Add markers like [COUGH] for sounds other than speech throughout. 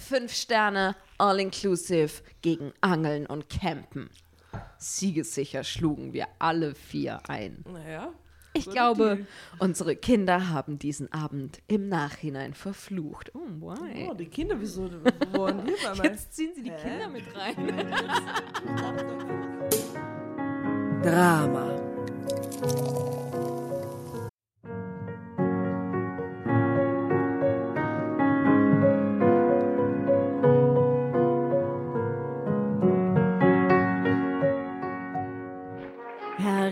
fünf Sterne, all-inclusive gegen Angeln und Campen. Siegessicher schlugen wir alle vier ein. Naja. Ich glaube, unsere Kinder haben diesen Abend im Nachhinein verflucht. Oh, why? Oh, die Kinder, wieso wollen wir bei mir? [LAUGHS] Jetzt ziehen sie die Kinder mit rein. Drama.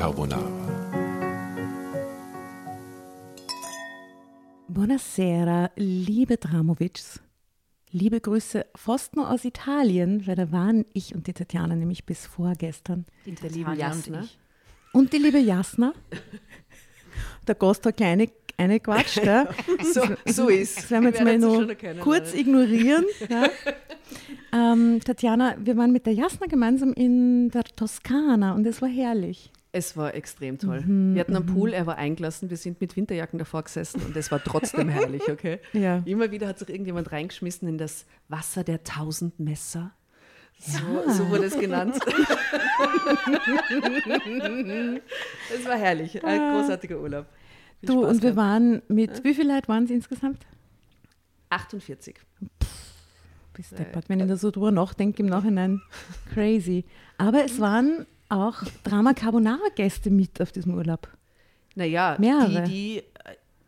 Carbonara. Buonasera, liebe Dramovics. Liebe Grüße fast nur aus Italien, weil da waren ich und die Tatjana nämlich bis vorgestern. Der liebe Jasna. Und die liebe Jasna. Der Gast hat kleine eine Quatsch, ja. [LAUGHS] So, so ist. Das werden wir jetzt mal erkennen, kurz ignorieren. Ja. [LAUGHS] Ähm, Tatjana, wir waren mit der Jasna gemeinsam in der Toskana und es war herrlich. Es war extrem toll. wir hatten einen Pool, er war eingelassen, wir sind mit Winterjacken davor gesessen und es war trotzdem [LAUGHS] herrlich, okay? Ja. Immer wieder hat sich irgendjemand reingeschmissen in das Wasser der tausend Messer. So, Ja. so wurde es genannt. [LAUGHS] es war herrlich, ein großartiger Urlaub. Viel Du, Spaß und wir gehabt. waren mit, wie viele Leute waren es insgesamt? 48. Bis deppert, wenn ich da so drüber nachdenke im Nachhinein. [LAUGHS] Crazy. Aber es waren auch Drama Carbonara-Gäste mit auf diesem Urlaub. Naja, Mehrere. die, die, äh,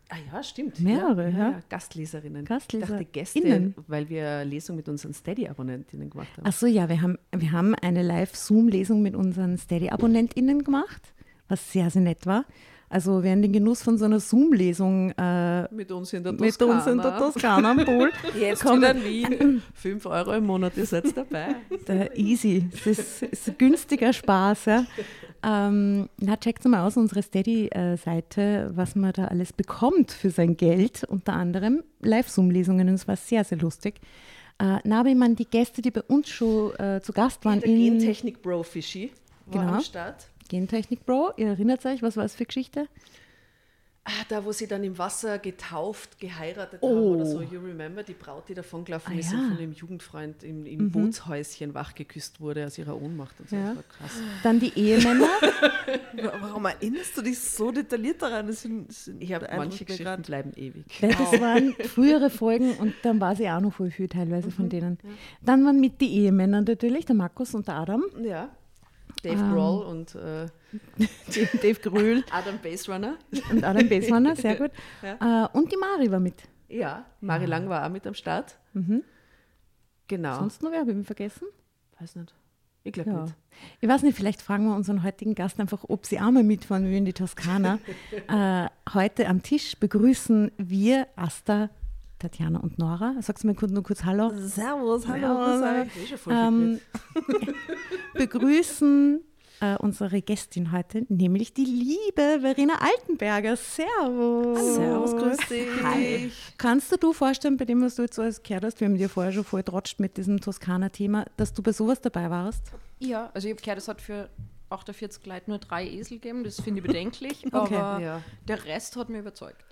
ah ja, stimmt. Mehrere, ja. ja. ja. Gastleserinnen. Gastleser- Ich dachte Gäste, Innen. weil wir Lesung mit unseren Steady-Abonnentinnen gemacht haben. Ach so, ja, wir haben, wir haben eine Live-Zoom-Lesung mit unseren Steady-AbonnentInnen gemacht, was sehr, sehr nett war. Also wer in den Genuss von so einer Zoom-Lesung äh, mit uns in der mit uns in der Toskana am Pool [LAUGHS] Jetzt kommt, in Wien. 5 Euro im Monat, ihr seid dabei. [LAUGHS] Der easy. Das ist, ist ein günstiger Spaß. Ja. Ähm, na, checkt mal aus unsere Steady-Seite, was man da alles bekommt für sein Geld. Unter anderem Live-Zoom-Lesungen. Und es war sehr, sehr lustig. Äh, na, aber ich meine, die Gäste, die bei uns schon äh, zu Gast waren Der in Gentechnik Bro Fischi war Genau. am Start. Gentechnik Bro, ihr erinnert euch, was war es für Geschichte? Ah, da, wo sie dann im Wasser getauft, geheiratet Oh. haben oder so. You remember, die Braut, die davon gelaufen Ah, ist ja. Mhm. und von dem Jugendfreund im, im Bootshäuschen wachgeküsst wurde aus ihrer Ohnmacht. Und so. Ja. Das war krass. Dann die Ehemänner. [LAUGHS] Warum erinnerst du dich so detailliert daran? Das sind, das sind Ich habe manche Geschichten grad. bleiben ewig. Weil das waren frühere Folgen und dann war sie auch noch voll viel teilweise von denen. Dann waren mit die Ehemänner natürlich, der Markus und der Adam. Ja. Dave Ähm. Grohl und äh, [LAUGHS] Dave, Gröhl [LAUGHS] Adam Baserunner. und Adam Bassmanner, sehr gut. [LAUGHS] Äh, und die Mari war mit. Ja, Mari Lang war auch mit am Start. Genau. Sonst noch wer, habe ich mich vergessen? Weiß nicht. Ich glaube Ja. nicht. Ich weiß nicht, vielleicht fragen wir unseren heutigen Gast einfach, ob sie auch mal mitfahren will in die Toskana. äh, heute am Tisch begrüßen wir Asta, Tatjana und Nora. Sagst du mir kurz, nur kurz Hallo? Servus, hallo. Servus. Servus. Ich bin schon voll Ähm, [LAUGHS] begrüßen äh, unsere Gästin heute, nämlich die liebe Verena Altenberger. Servus. Servus, grüß dich. Hi. Kannst du dir vorstellen, bei dem, was du jetzt so alles gehört hast, wir haben dir vorher schon voll trotscht mit diesem Toskana-Thema, dass du bei sowas dabei warst? Ja, also ich habe gehört, es hat für 48 Leute nur drei Esel gegeben. Das finde ich bedenklich. [LAUGHS] Okay. Aber Ja. der Rest hat mir überzeugt.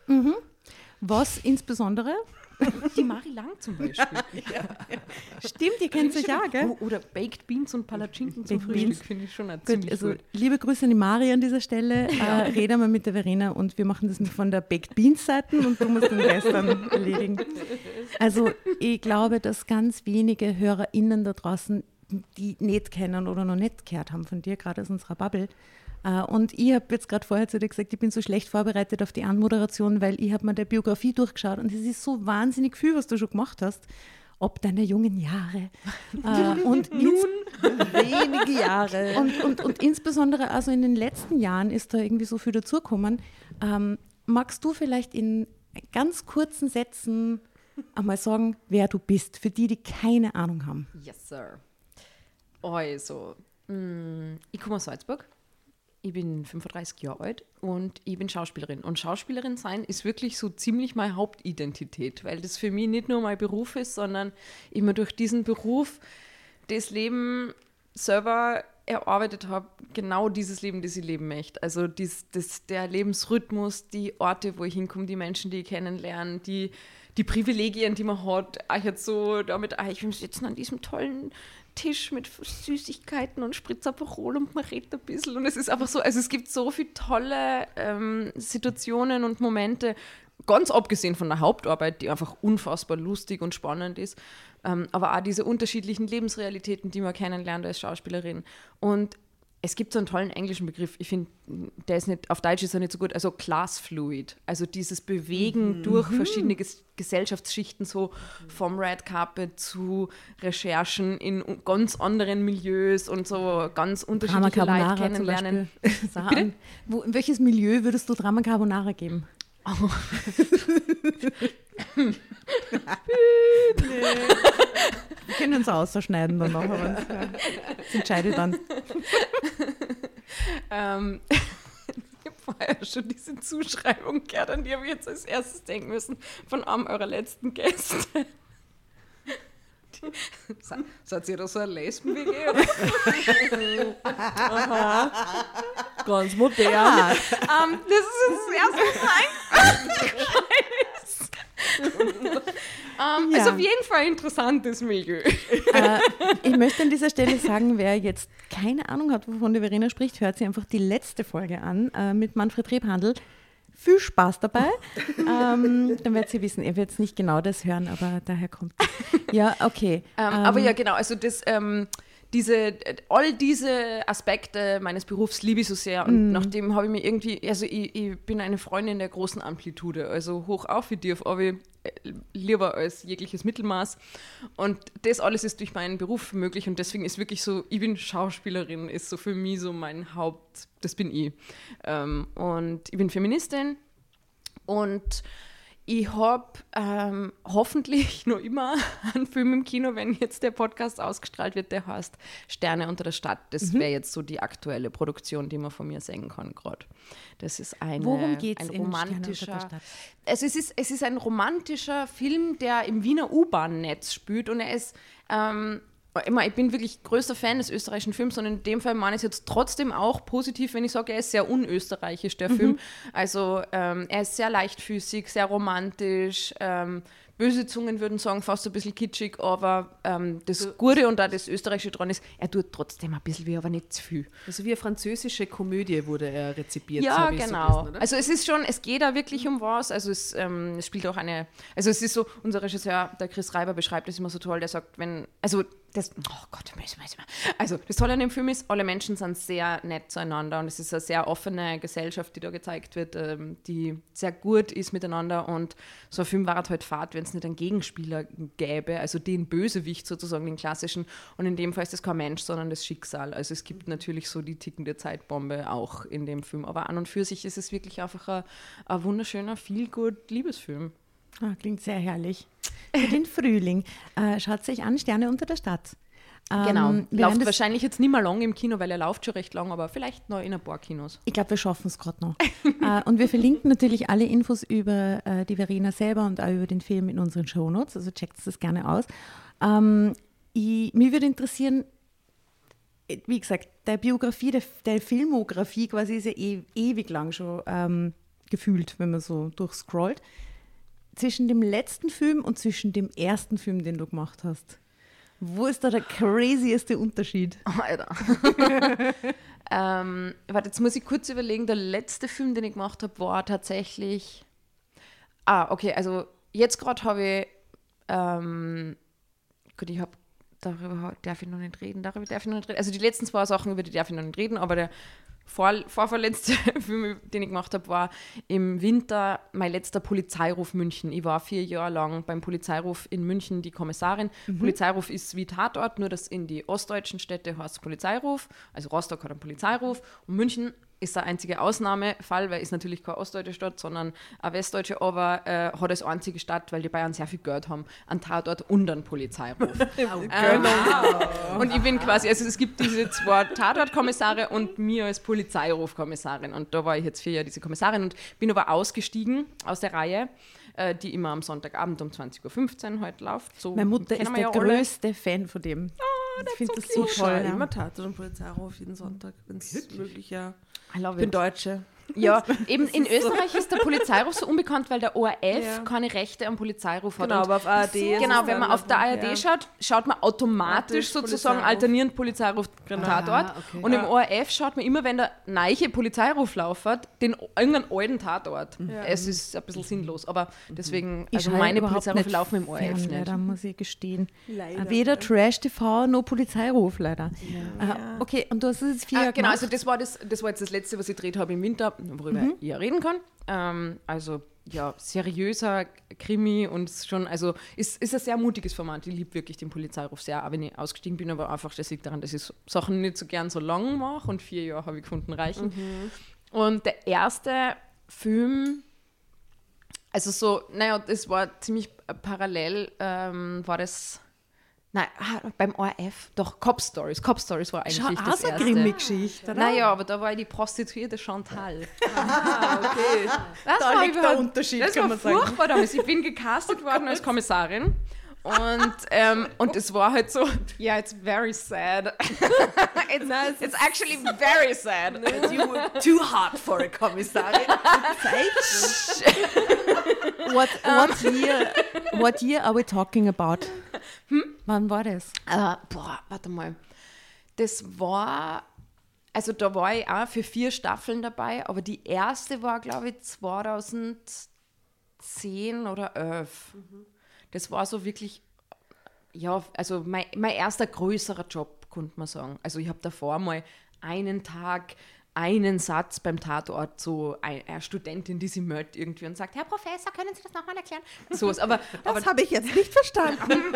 Was insbesondere? [LAUGHS] Die Mari Lang zum Beispiel. [LAUGHS] Stimmt, ihr kennt sich ja, gell? Oh, oder Baked Beans und Palatschinken zum Baked Frühstück finde ich schon ein Gut, ziemlich also gut. liebe Grüße an die Mari an dieser Stelle. [LAUGHS] Äh, rede mal mit der Verena und wir machen das von der Baked Beans Seite und du musst den Rest dann erledigen. Also ich glaube, dass ganz wenige HörerInnen da draußen die nicht kennen oder noch nicht gehört haben von dir, gerade aus unserer Bubble. Äh, Und ich habe jetzt gerade vorher zu dir gesagt, ich bin so schlecht vorbereitet auf die Anmoderation, weil ich habe mir der Biografie durchgeschaut und es ist so wahnsinnig viel, was du schon gemacht hast. Ob deiner jungen Jahre. [LAUGHS] Äh, und nun Wenige Jahre. und, und, und insbesondere also in den letzten Jahren ist da irgendwie so viel dazugekommen. Ähm, magst du vielleicht in ganz kurzen Sätzen einmal sagen, wer du bist, für die, die keine Ahnung haben? Yes, sir. Also, mm, ich komme aus Salzburg. Ich bin 35 Jahre alt und ich bin Schauspielerin. Und Schauspielerin sein ist wirklich so ziemlich meine Hauptidentität, weil das für mich nicht nur mein Beruf ist, sondern ich mir durch diesen Beruf das Leben selber erarbeitet habe, genau dieses Leben, das ich leben möchte. Also dies, das, der Lebensrhythmus, die Orte, wo ich hinkomme, die Menschen, die ich kennenlerne, die, die Privilegien, die man hat. Ah, jetzt so damit, ah, ich will sitzen an diesem tollen Tisch mit Süßigkeiten und Spritzaperol und man redet ein bisschen. Und es ist einfach so, also es gibt so viele tolle ähm, Situationen und Momente, ganz abgesehen von der Hauptarbeit, die einfach unfassbar lustig und spannend ist, ähm, aber auch diese unterschiedlichen Lebensrealitäten, die man kennenlernt als Schauspielerin. Und es gibt so einen tollen englischen Begriff, ich finde, der ist nicht, auf Deutsch ist er nicht so gut, also Class Fluid, also dieses Bewegen durch verschiedene Ges Gesellschaftsschichten, so vom Red Carpet zu Recherchen in ganz anderen Milieus und so ganz unterschiedliche Leute kennenlernen. [LAUGHS] Bitte? Wo, in welches Milieu würdest du Drama Carbonara geben? [LAUGHS] [LAUGHS] Wir können uns ausschneiden dann noch, aber das, das entscheide ich dann. [LAUGHS] Ähm, ich habe vorher schon diese Zuschreibung gehört, an die habe ich jetzt als erstes denken müssen, von einem eurer letzten Gäste. Seid ihr da so eine Lesben-WG? [LAUGHS] Ganz modern. Ah, ähm, das ist jetzt das erste Mal. [LAUGHS] ähm, Ja. Ist auf jeden Fall ein interessantes Milieu. Äh, ich möchte an dieser Stelle sagen, wer jetzt keine Ahnung hat, wovon die Verena spricht, hört sich einfach die letzte Folge an äh, mit Manfred Rebhandel. Viel Spaß dabei. ähm, dann werdet ihr wissen, ihr werdet nicht genau das hören, aber daher kommt. Ja, okay. Ähm, aber ja, genau, also das, diese, all diese Aspekte meines Berufs liebe ich so sehr. Und nachdem habe ich mir irgendwie, also ich, ich bin eine Freundin der großen Amplitude, also hoch auf wie tief, aber ich, lieber als jegliches Mittelmaß. Und das alles ist durch meinen Beruf möglich. Und deswegen ist wirklich so, ich bin Schauspielerin, ist so für mich so mein Haupt, das bin ich. Ähm, und ich bin Feministin. Und ich habe ähm, hoffentlich [LAUGHS] noch immer einen Film im Kino, wenn jetzt der Podcast ausgestrahlt wird, der heißt Sterne unter der Stadt. Das wäre jetzt so die aktuelle Produktion, die man von mir sehen kann gerade. Das ist eine, Worum geht's ein romantischer, Stadt? also es ist, es ist ein romantischer Film, der im Wiener U-Bahn-Netz spielt und er ist, ähm, immer, ich bin wirklich größter Fan des österreichischen Films und in dem Fall meine ich es jetzt trotzdem auch positiv, wenn ich sage, er ist sehr unösterreichisch, der Film. Also ähm, er ist sehr leichtfüßig, sehr romantisch, ähm, böse Zungen würden sagen, fast ein bisschen kitschig, aber ähm, das Gute und auch das Österreichische dran ist, er tut trotzdem ein bisschen weh, aber nicht zu viel. Also wie eine französische Komödie wurde er rezipiert. Ja, so genau. gelesen, oder? also es ist schon, es geht da wirklich um was. Also es, ähm, es spielt auch eine, also es ist so, unser Regisseur, der Chris Reiber, beschreibt das immer so toll, der sagt, wenn, also das, oh Gott. Also das Tolle an dem Film ist, alle Menschen sind sehr nett zueinander und es ist eine sehr offene Gesellschaft, die da gezeigt wird, ähm, die sehr gut ist miteinander und so ein Film war halt fad, wenn es nicht einen Gegenspieler gäbe, also den Bösewicht sozusagen, den klassischen und in dem Fall ist das kein Mensch, sondern das Schicksal. Also es gibt natürlich so die tickende Zeitbombe auch in dem Film, aber an und für sich ist es wirklich einfach ein, ein wunderschöner, viel gut Liebesfilm. Ah, klingt sehr herrlich. Für den Frühling. Äh, schaut sich an, Sterne unter der Stadt. Ähm, Genau. wir Läuft wahrscheinlich jetzt nicht mehr lang im Kino, weil er läuft schon recht lang, aber vielleicht noch in ein paar Kinos. Ich glaube, wir schaffen es gerade noch. [LAUGHS] äh, und wir verlinken natürlich alle Infos über äh, die Verena selber und auch über den Film in unseren Shownotes. Also checkt das gerne aus. Ähm, ich, mich würde interessieren, äh, wie gesagt, der Biografie, der, der Filmografie quasi ist ja eh, ewig lang schon ähm, gefühlt, wenn man so durchscrollt. Zwischen dem letzten Film und zwischen dem ersten Film, den du gemacht hast. Wo ist da der crazieste Unterschied? Alter. [LAUGHS] ähm, warte, jetzt muss ich kurz überlegen. Der letzte Film, den ich gemacht habe, war tatsächlich. Ah, okay, also jetzt gerade habe ich. Ähm, gut, ich habe. Darüber darf ich noch nicht reden. Darüber darf ich noch nicht reden. Also die letzten zwei Sachen, über die darf ich noch nicht reden, aber der vor, vorverletzte [LAUGHS] Film, den ich gemacht habe, war im Winter mein letzter Polizeiruf München. Ich war vier Jahre lang beim Polizeiruf in München die Kommissarin. Polizeiruf ist wie Tatort, nur dass in die ostdeutschen Städte heißt Polizeiruf. Also Rostock hat einen Polizeiruf und München ist der einzige Ausnahmefall, weil ist natürlich keine ostdeutsche Stadt, sondern eine westdeutsche, aber äh, hat als einzige Stadt, weil die Bayern sehr viel Geld haben, einen Tatort und einen Polizeiruf. [LAUGHS] ähm, und ich bin quasi, also es gibt diese zwei Tatortkommissare und mir als Polizeirufkommissarin. Und da war ich jetzt vier Jahre diese Kommissarin und bin aber ausgestiegen aus der Reihe, äh, die immer am Sonntagabend um 20.15 Uhr heute läuft. So Meine Mutter ist der ja alle. größte Fan von dem. ich finde das so Ich toll. ja. immer Tatort und Polizeiruf jeden Sonntag, wenn es möglich ja. I love Ich bin it. Deutsche. Ja, eben in Österreich ist der Polizeiruf so unbekannt, weil der ORF Ja. keine Rechte am Polizeiruf hat. Genau, Und aber auf ARD. ist Genau, wenn man auf der ARD ja. schaut, schaut man automatisch Automatisch sozusagen Polizeiruf. alternierend Polizeiruf Tatort. Ah, okay. Und im ORF schaut man immer, wenn der neue Polizeiruf lauert, den irgendeinen alten Tatort. Es ist ein bisschen sinnlos, aber deswegen, Ich also meine Polizeirufe nicht laufen im ORF fern, nicht. Leider, muss ich gestehen. Leider. Weder Trash-TV noch Polizeiruf, leider. Aha, okay, und du hast es jetzt vier Ah, Jahre genau, gemacht. also das war, das, das war jetzt das letzte, was ich gedreht habe im Winter, worüber ich ja reden kann. Ähm, also ja, seriöser Krimi und schon, also ist, ist ein sehr mutiges Format. Ich liebe wirklich den Polizeiruf sehr, auch wenn ich ausgestiegen bin, aber einfach das liegt daran, dass ich Sachen nicht so gern so lang mache und vier Jahre habe ich gefunden reichen. Und der erste Film, also so, naja, das war ziemlich parallel, ähm, war das, nein, ah, beim ORF, doch, Cop Stories. Cop Stories war eigentlich Schau, das auch so eine erste. Krimi-Geschichte, oder? Naja, aber da war ich die Prostituierte Chantal. [LAUGHS] Okay. Das Da war liegt der Unterschied, Das kann war man sagen. furchtbar damals. Ich bin gecastet worden als Kommissarin. Und, ähm, und es war halt so, yeah, it's very sad. [LAUGHS] it's, it's actually very sad. You were too hard for a Kommissarin. What, what, year, what year are we talking about? Wann war das? Äh, boah, warte mal. Das war, also da war ich auch für vier Staffeln dabei, aber die erste war, glaube ich, 2010 oder 11. Das war so wirklich, ja, also mein, mein erster größerer Job, könnte man sagen. Also ich habe davor mal einen Tag einen Satz beim Tatort, so ein- eine Studentin, die sie meldet irgendwie und sagt, Herr Professor, können Sie das nochmal erklären? Sowas, aber, aber Das habe ich jetzt nicht verstanden. [LAUGHS]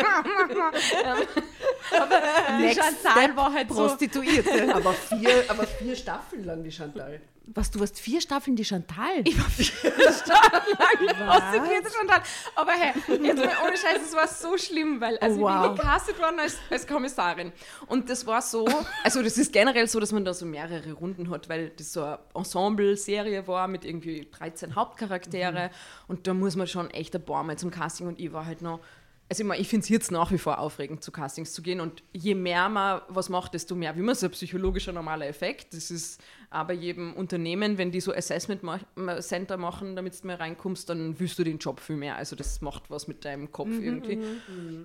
die Chantal war halt so, Prostituierte. [LAUGHS] Aber vier, aber vier Staffeln lang die Chantal. Was, du hast vier Staffeln die Chantal? Ich war vier [LAUGHS] Stunden lang prostituierte Chantal. Aber hey, jetzt mal ohne Scheiß, es war so schlimm, weil also Oh, ich wow. bin gecastet worden als, als Kommissarin. Und das war so, also das ist generell so, dass man da so mehrere Runden hat, weil das so eine Ensemble-Serie war mit irgendwie 13 Hauptcharaktere. Und da muss man schon echt ein paar Mal zum Casting und ich war halt noch also ich, mein, ich finde es jetzt nach wie vor aufregend, zu Castings zu gehen. Und je mehr man was macht, desto mehr, wie man so ein psychologischer normaler Effekt. Das ist bei jedem Unternehmen, wenn die so Assessment Center machen, damit du mehr reinkommst, dann willst du den Job viel mehr. Also das macht was mit deinem Kopf irgendwie.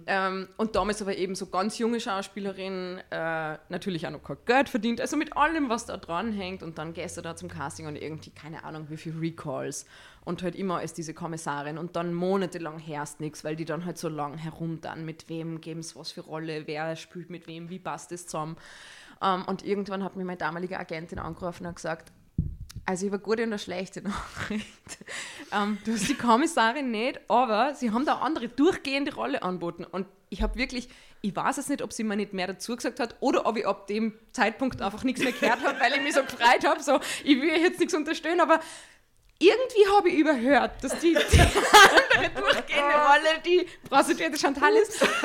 Ähm, und damals aber eben so ganz junge Schauspielerin, äh, natürlich auch noch kein Geld verdient, also mit allem, was da dran hängt. Und dann gehst du da zum Casting und irgendwie, keine Ahnung, wie viel Recalls. Und halt immer als diese Kommissarin. Und dann monatelang herrscht nichts, weil die dann halt so lang herum dann, mit wem geben es was für Rolle, wer spielt mit wem, wie passt es zusammen. Ähm, und irgendwann hat mir meine damalige Agentin angerufen und gesagt, also ich eine gute und eine schlechte Nachricht. [LAUGHS] ähm, du hast die Kommissarin nicht, aber sie haben da andere durchgehende Rolle angeboten. Und ich habe wirklich, ich weiß es nicht, ob sie mir nicht mehr dazu gesagt hat oder ob ich ab dem Zeitpunkt einfach nichts mehr gehört habe, weil ich mich so gefreut habe. So, ich will jetzt nichts unterstellen, aber irgendwie habe ich überhört, dass die, die [LAUGHS] andere durchgehende Rolle die Prostituierte Chantal ist. [LAUGHS]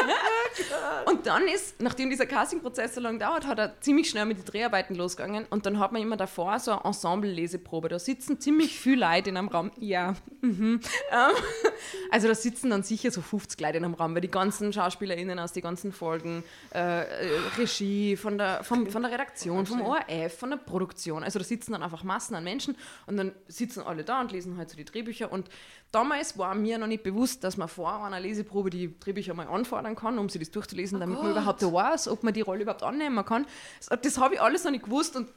Ähm, und dann ist, nachdem dieser Casting-Prozess so lange dauert, hat er ziemlich schnell mit den Dreharbeiten losgegangen und dann hat man immer davor so eine Ensemble-Leseprobe. Da sitzen ziemlich viele Leute in einem Raum. Ja. Mhm. Ähm, also da sitzen dann sicher so 50 Leute in einem Raum, weil die ganzen SchauspielerInnen aus den ganzen Folgen, äh, äh, Regie, von der, vom, von der Redaktion, vom ORF, von der Produktion, also da sitzen dann einfach Massen an Menschen und dann sitzen alle da und lesen halt so die Drehbücher. Und damals war mir noch nicht bewusst, dass man vor einer Leseprobe die Drehbücher mal anfordern kann, um sie das durchzulesen, damit man überhaupt weiß, ob man die Rolle überhaupt annehmen kann. Das, habe ich alles noch nicht gewusst und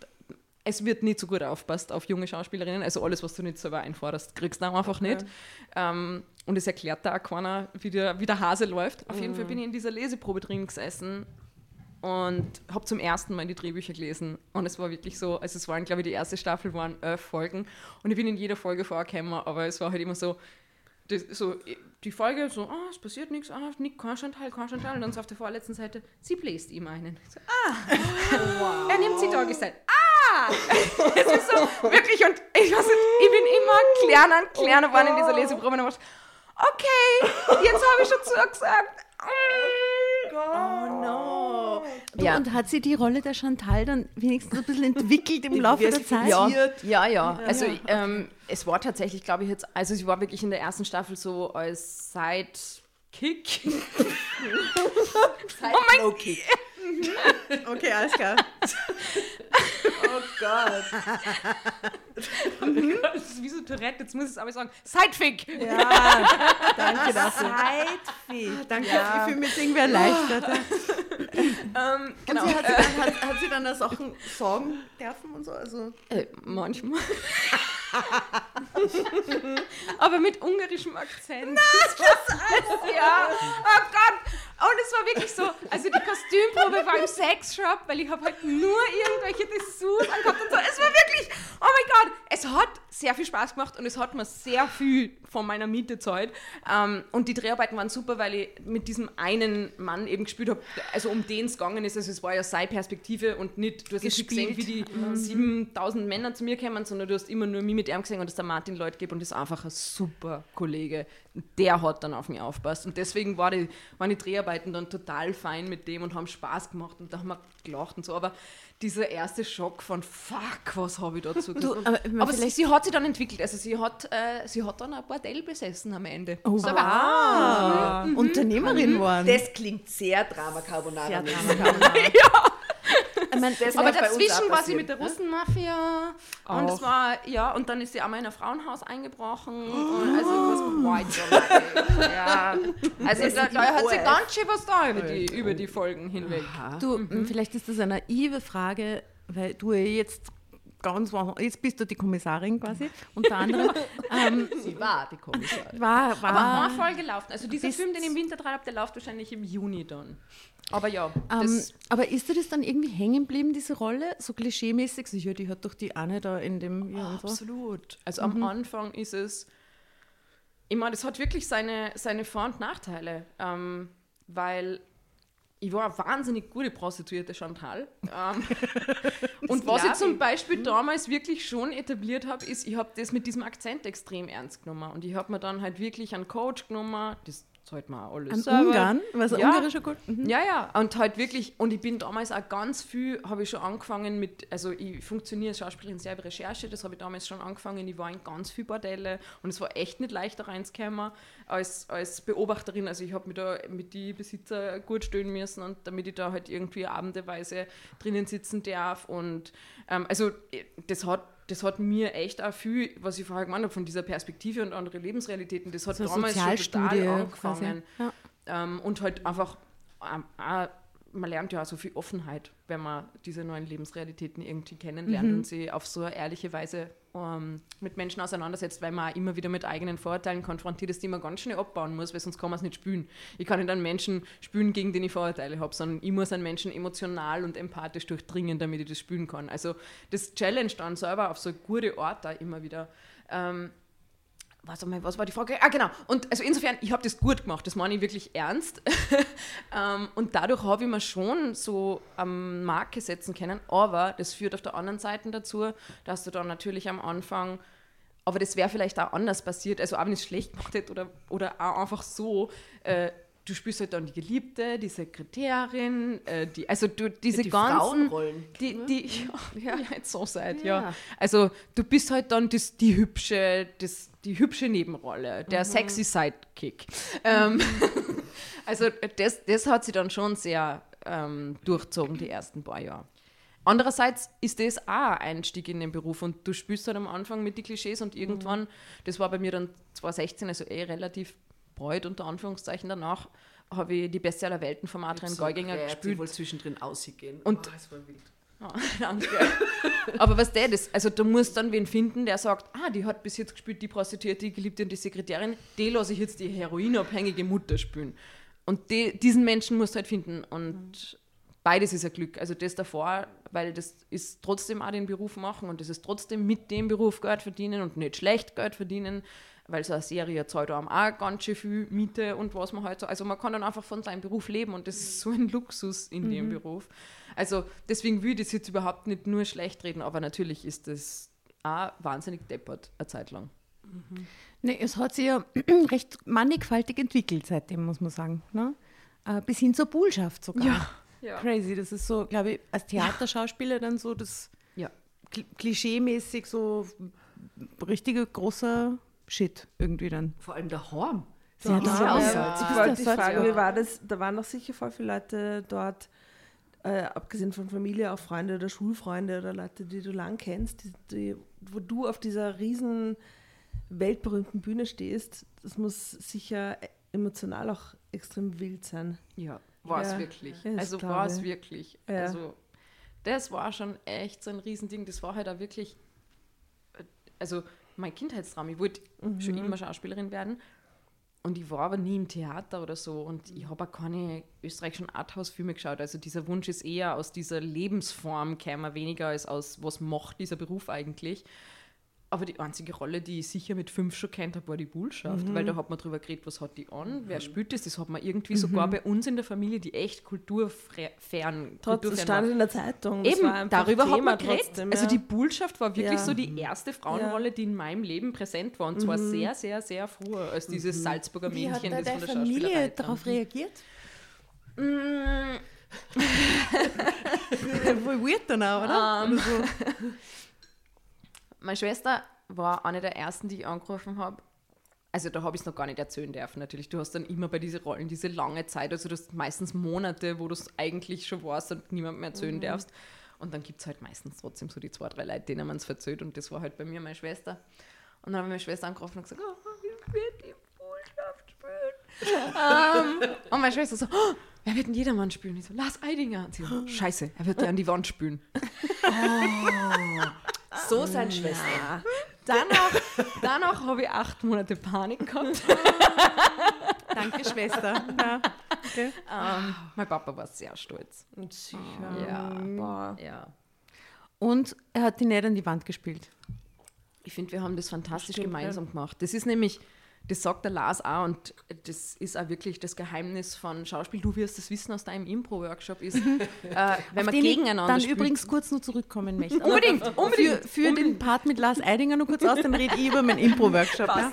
es wird nicht so gut aufpasst auf junge Schauspielerinnen. Also alles, was du nicht selber einforderst, kriegst du einfach nicht. Ähm, und es erklärt da auch keiner, wie der, wie der Hase läuft. Auf jeden Fall bin ich in dieser Leseprobe drin gesessen und habe zum ersten Mal die Drehbücher gelesen. Und es war wirklich so, also es waren, glaube ich, die erste Staffel waren elf Folgen. Und ich bin in jeder Folge vorgekommen, aber es war halt immer so, das, so die Folge, so, ah, es passiert nichts, ah, nicht, kein Chantal, kein Chantal. Und dann so auf der vorletzten Seite, sie bläst ihm einen. So, ah, er nimmt sie da gesagt. Ah! [LAUGHS] es ist so, wirklich, und ich weiß nicht, ich bin immer kleiner und kleiner geworden in dieser Leseprobe. Und okay, jetzt habe ich schon zugesagt. Oh no. Du, Ja. Und hat sie die Rolle der Chantal dann wenigstens ein bisschen entwickelt im Laufe der Zeit? Ja, ja, ja. Also ähm, es war tatsächlich, glaube ich, jetzt, also sie war wirklich in der ersten Staffel so als Sidekick. [LAUGHS] Oh mein okay. okay, alles klar. oh Gott. das ist wie so Tourette, jetzt muss ich es aber sagen. Sidefick! Ja, danke [LAUGHS] dafür. Zeitfee. Danke, ich fühle mich irgendwie erleichtert. Ähm, genau. Und sie hat, sie dann, hat, hat sie dann da [LAUGHS] Sachen sagen dürfen und so? Also, Äh, manchmal. Aber mit ungarischem Akzent. das war, ja. Oh Gott. Und es war wirklich so, also die Kostümprobe war im Sexshop, weil ich habe halt nur irgendwelche Dessous angehabt und so. Es war wirklich, oh mein Gott, es hat sehr viel Spaß gemacht und es hat mir sehr viel von meiner Miete gezahlt. Ähm, und die Dreharbeiten waren super, weil ich mit diesem einen Mann eben gespielt habe, also um den es gegangen ist. Also es war ja seine Perspektive und nicht, du hast nicht gesehen, wie die 7000 Männer zu mir kommen, sondern du hast immer nur mich mit ihm gesehen und dass der Martin Leut gibt und ist einfach ein super Kollege. Der hat dann auf mich aufpasst. Und deswegen war die, waren die Dreharbeiten dann total fein mit dem und haben Spaß gemacht und da haben wir gelacht und so. Aber dieser erste Schock von fuck, was habe ich dazu gesagt? aber aber sie, sie hat sich dann entwickelt. Also sie hat, äh, sie hat dann ein Bordell besessen am Ende. Oh, war- wow. Unternehmerin waren. das klingt sehr Drama Carbonara. Sehr. [LAUGHS] Drama Carbonara. Ich [LAUGHS] meine, Das Aber dazwischen auch war sie mit der ne? Russenmafia und Auch. es war, ja, und dann ist sie einmal in ein Frauenhaus eingebrochen und also it was quite dramatic. ja. [LAUGHS] Also da, da hat sie ganz schön was da über die, über die Folgen hinweg. Du, vielleicht ist das eine naive Frage, weil du ja jetzt ganz jetzt bist du die Kommissarin quasi, unter anderem. [LAUGHS] ähm, Sie war die Kommissarin. war, war, Aber eine Folge läuft. Also dieser Film, den ich im Winter dran habe, der läuft wahrscheinlich im Juni dann. Aber ja, ähm, aber ist dir das dann irgendwie hängen geblieben, diese Rolle? So klischeemäßig? Sicher, die hat doch die Anne da in dem ja, und so. Absolut. Also am Anfang ist es, ich meine, das hat wirklich seine, seine Vor- und Nachteile, ähm, weil ich war eine wahnsinnig gute Prostituierte Chantal. Ähm, [LAUGHS] und was ich zum. Beispiel damals wirklich schon etabliert habe, ist, ich habe das mit diesem Akzent extrem ernst genommen. Und ich habe mir dann halt wirklich einen Coach genommen, das man auch alles An selber. Ungarn? Was, Ja. ungarischer Kult? Mhm. Ja, ja, und halt wirklich, und ich bin damals auch ganz viel, habe ich schon angefangen mit, also ich funktioniere als Schauspielerin sehr bei Recherche, das habe ich damals schon angefangen, ich war in ganz viel Bordelle und es war echt nicht leicht da reinzukommen als, als Beobachterin, also ich habe mich da mit die Besitzer gut stellen müssen und damit ich da halt irgendwie abendeweise drinnen sitzen darf und ähm, also äh, das hat das hat mir echt auch viel, was ich vorher gemeint habe, von dieser Perspektive und andere Lebensrealitäten, das hat So damals schon total angefangen. Ja. Ähm, und halt einfach, ähm, auch, man lernt ja auch so viel Offenheit, wenn man diese neuen Lebensrealitäten irgendwie kennenlernt Mhm. und sie auf so eine ehrliche Weise ähm, mit Menschen auseinandersetzt, weil man auch immer wieder mit eigenen Vorurteilen konfrontiert ist, die man ganz schnell abbauen muss, weil sonst kann man es nicht spülen. Ich kann nicht einen Menschen spülen, gegen den ich Vorurteile habe, sondern ich muss einen Menschen emotional und empathisch durchdringen, damit ich das spülen kann. Also das Challenge dann selber auf so gute da immer wieder. Ähm, was, was war die Frage? Ah, genau. Und also insofern, ich habe das gut gemacht, das meine ich wirklich ernst. [LAUGHS] ähm, und dadurch habe ich mir schon so am Marke setzen können. Aber das führt auf der anderen Seite dazu, dass du dann natürlich am Anfang, aber das wäre vielleicht auch anders passiert, also auch wenn ich es schlecht gemacht hätte oder, oder auch einfach so, äh, du spielst halt dann die Geliebte, die Sekretärin, äh, die, also du, diese Die ganzen. Frauenrollen, Die, die, ja, [LAUGHS] ja, jetzt so seid, ja. Ja. Also du bist halt dann das, die hübsche, das, die hübsche Nebenrolle, der sexy Sidekick. Ähm, [LAUGHS] also das, das hat sie dann schon sehr ähm, durchzogen, die ersten paar Jahre. Andererseits ist das auch ein Einstieg in den Beruf und du spielst halt am Anfang mit die Klischees und irgendwann, das war bei mir dann 2016, also eh relativ bald unter Anführungszeichen danach, habe ich die Beste aller Welten von Adrian Geuginger Ich gespielt. wollte zwischendrin ausgehen. Und- oh, Ah, [LAUGHS] danke. [LAUGHS] Aber was der das, also du musst dann wen finden, der sagt, ah, die hat bis jetzt gespielt, die Prostituierte, die Geliebte und die Sekretärin, die lasse ich jetzt die heroinabhängige Mutter spielen. Und die, diesen Menschen musst du halt finden. Und beides ist ein Glück. Also das davor, weil das ist trotzdem auch den Beruf machen und das ist trotzdem mit dem Beruf Geld verdienen und nicht schlecht Geld verdienen, weil so eine Serie zahlt einem auch ganz schön viel Miete und was man halt so, also man kann dann einfach von seinem Beruf leben und das ist so ein Luxus in dem Beruf. Also deswegen will ich das jetzt überhaupt nicht nur schlecht reden, aber natürlich ist das auch wahnsinnig deppert, eine Zeit lang. Nee, es hat sich ja [CLEARS THROAT] recht mannigfaltig entwickelt seitdem, muss man sagen. Ne? Äh, bis hin zur Bullschaft sogar. Ja. Crazy, das ist so, glaube ich, als Theaterschauspieler dann so das Ja. Kl- klischee-mäßig so richtige großer Shit irgendwie dann. Vor allem. Ja, ist da- ja auch ja. so. Ja. Ich Ja. wollte dich Ja. fragen, wie war das? Da waren noch sicher voll viele Leute dort, äh, abgesehen von Familie, auch Freunde oder Schulfreunde oder Leute, die du lang kennst, die, die, wo du auf dieser riesen weltberühmten Bühne stehst. Das muss sicher emotional auch extrem wild sein. Ja, war es Ja, wirklich. das Also war es ich. wirklich. Ja. Also das war schon echt so ein Riesending. Das war halt auch wirklich, äh, also mein Kindheitstraum. Ich wollte schon immer Schauspielerin werden. Und ich war aber nie im Theater oder so. Und ich habe auch keine österreichischen Arthouse-Filme geschaut. Also dieser Wunsch ist eher aus dieser Lebensform käme weniger als aus, was macht dieser Beruf eigentlich. Aber die einzige Rolle, die ich sicher mit fünf schon kennt habe, war die Bullschaft, weil da hat man drüber geredet, was hat die an, wer spielt das, das hat man irgendwie sogar bei uns in der Familie, die echt kulturfern, Trotz, es kulturfern stand war. in der Zeitung. Eben, darüber hat Thema man geredet. trotzdem, Also ja. die Bullschaft war wirklich Ja. so die erste Frauenrolle, die in meinem Leben präsent war. Und zwar sehr, sehr, sehr früher als dieses Salzburger Wie hat Mädchen, da das von der Familie darauf reagiert? [LAUGHS] Voll weird dann auch, oder? Ähm, oder so. [LAUGHS] Meine Schwester war eine der ersten, die ich angerufen habe. Also da habe ich es noch gar nicht erzählen dürfen natürlich. Du hast dann immer bei diesen Rollen diese lange Zeit, also du hast meistens Monate, wo du es eigentlich schon warst und niemandem mehr erzählen darfst. Und dann gibt es halt meistens trotzdem so die zwei, drei Leute, denen man es verzählt. Und das war halt bei mir meine Schwester. Und dann habe ich meine Schwester angerufen und gesagt, oh, wie wird die Botschaft spielen? ähm, und meine Schwester so, oh, wer wird denn jedermann spielen? Ich so, Lars Eidinger. Und sie so, [GASPS] scheiße, er wird dir an die Wand spülen. [LAUGHS] So sein Schwester. Ja. [LAUGHS] Danach, danach habe ich acht Monate Panik gehabt. [LAUGHS] Danke, Schwester. Ja. Okay. Ähm, mein Papa war sehr stolz. Und sicher. Ja. Boah. Ja. Und er hat die nicht an die Wand gespielt. Ich finde, wir haben das fantastisch Stimmt, gemeinsam gemacht. Das ist nämlich, das sagt der Lars auch und das ist auch wirklich das Geheimnis von Schauspiel. Du wirst das wissen aus deinem Impro-Workshop ist, äh, wenn man gegeneinander dann spielt. übrigens kurz noch zurückkommen möchte. [LAUGHS] Unbedingt, Für, unbedingt. für den Part mit Lars Eidinger noch kurz aus, dann rede ich über meinen Impro-Workshop. Ja?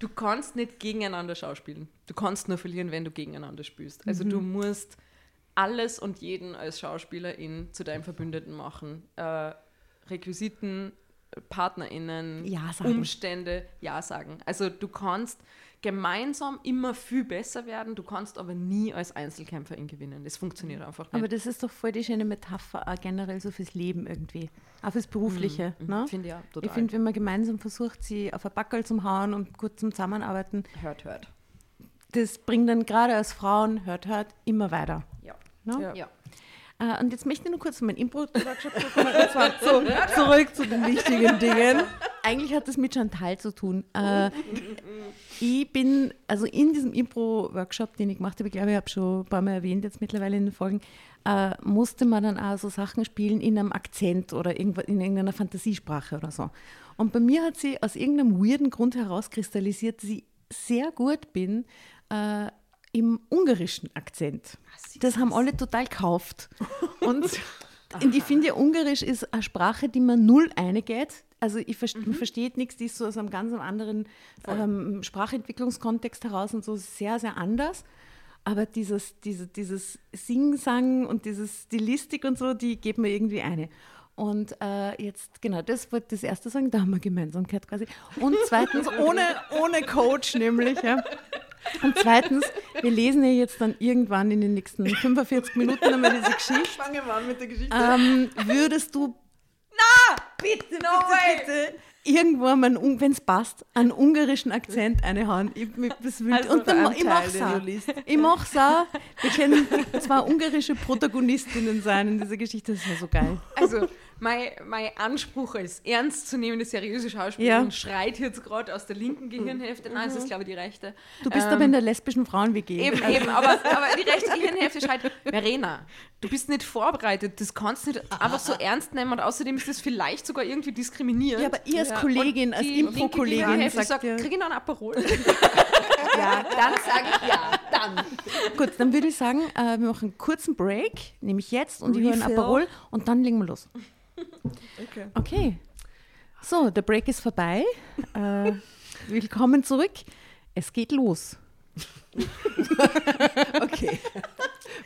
du kannst nicht gegeneinander schauspielen. Du kannst nur verlieren, wenn du gegeneinander spielst. Also du musst alles und jeden als Schauspielerin zu deinem Verbündeten machen. Äh, Requisiten, PartnerInnen, Ja. Umstände, Ja sagen. Also du kannst gemeinsam immer viel besser werden, du kannst aber nie als Einzelkämpferin gewinnen. Das funktioniert einfach nicht. Aber das ist doch voll die schöne Metapher auch generell so fürs Leben irgendwie. Auch fürs Berufliche. Ne? Finde ich ja total. Ich finde, wenn man gemeinsam versucht, sie auf ein Backel zu hauen und gut zum Zusammenarbeiten, hört, hört. das bringt dann gerade als Frauen, hört, hört, immer weiter. Ja. Ne? Ja. ja. Äh, und jetzt möchte ich nur kurz meinem Impro-Workshop So, zurück zu den wichtigen Dingen. Eigentlich hat das mit Chantal zu tun. Äh, ich bin, also in diesem Impro-Workshop, den ich gemacht habe, ich glaube, ich habe schon ein paar Mal erwähnt, jetzt mittlerweile in den Folgen, äh, musste man dann auch so Sachen spielen in einem Akzent oder in irgendeiner Fantasiesprache oder so. Und bei mir hat sie aus irgendeinem weirden Grund herauskristallisiert, dass ich sehr gut bin äh, im ungarischen Akzent. Das haben alle total gekauft. Und [LAUGHS] [LAUGHS] ich finde, Ungarisch ist eine Sprache, die man null eingeht. Also ich verste man versteht nichts, die ist so aus einem ganz anderen ähm, Sprachentwicklungskontext heraus und so sehr, sehr anders. Aber dieses, diese, dieses Sing-Sang und diese Stilistik und so, die geht mir irgendwie eine. Und äh, jetzt, genau, das wollte das erste sagen, da haben wir Gemeinsamkeit quasi. Und zweitens, [LAUGHS] ohne, ohne Coach nämlich, ja. Und zweitens, wir lesen ja jetzt dann irgendwann in den nächsten 45 Minuten einmal diese Geschichte. Fangen wir an mit der Geschichte. Ähm, würdest du. Na! Bitte, bitte, bitte! Irgendwo, wenn es passt, einen ungarischen Akzent einhauen. Ich, das Also und dann, ich mach's auch. Ich mach's auch. Wir können zwei ungarische Protagonistinnen sein in dieser Geschichte. Das ist ja so geil. Also, mein, mein Anspruch als ernstzunehmende, seriöse Schauspielerin Ja. schreit jetzt gerade aus der linken Gehirnhälfte. Nein, es ist, glaube ich, die rechte. Du bist Ähm, aber in der lesbischen Frauen-WG. Eben, eben, aber, aber die rechte Gehirnhälfte schreit, Verena, du bist nicht vorbereitet, das kannst du nicht einfach so ernst nehmen und außerdem ist das vielleicht sogar irgendwie diskriminierend. Ja, aber ihr als Kollegin, als Impro-Kollegin Gehirnhälfte sagt sagt, ja- krieg ich noch einen Aperol? [LAUGHS] Ja, Dann sage ich ja, dann. Gut, dann würde ich sagen, äh, wir machen einen kurzen Break, nämlich jetzt, und ich höre einen Refill. Aperol und dann legen wir los. Okay. Okay. So, der Break ist vorbei. [LAUGHS] Äh, willkommen zurück. Es geht los. [LAUGHS] Okay.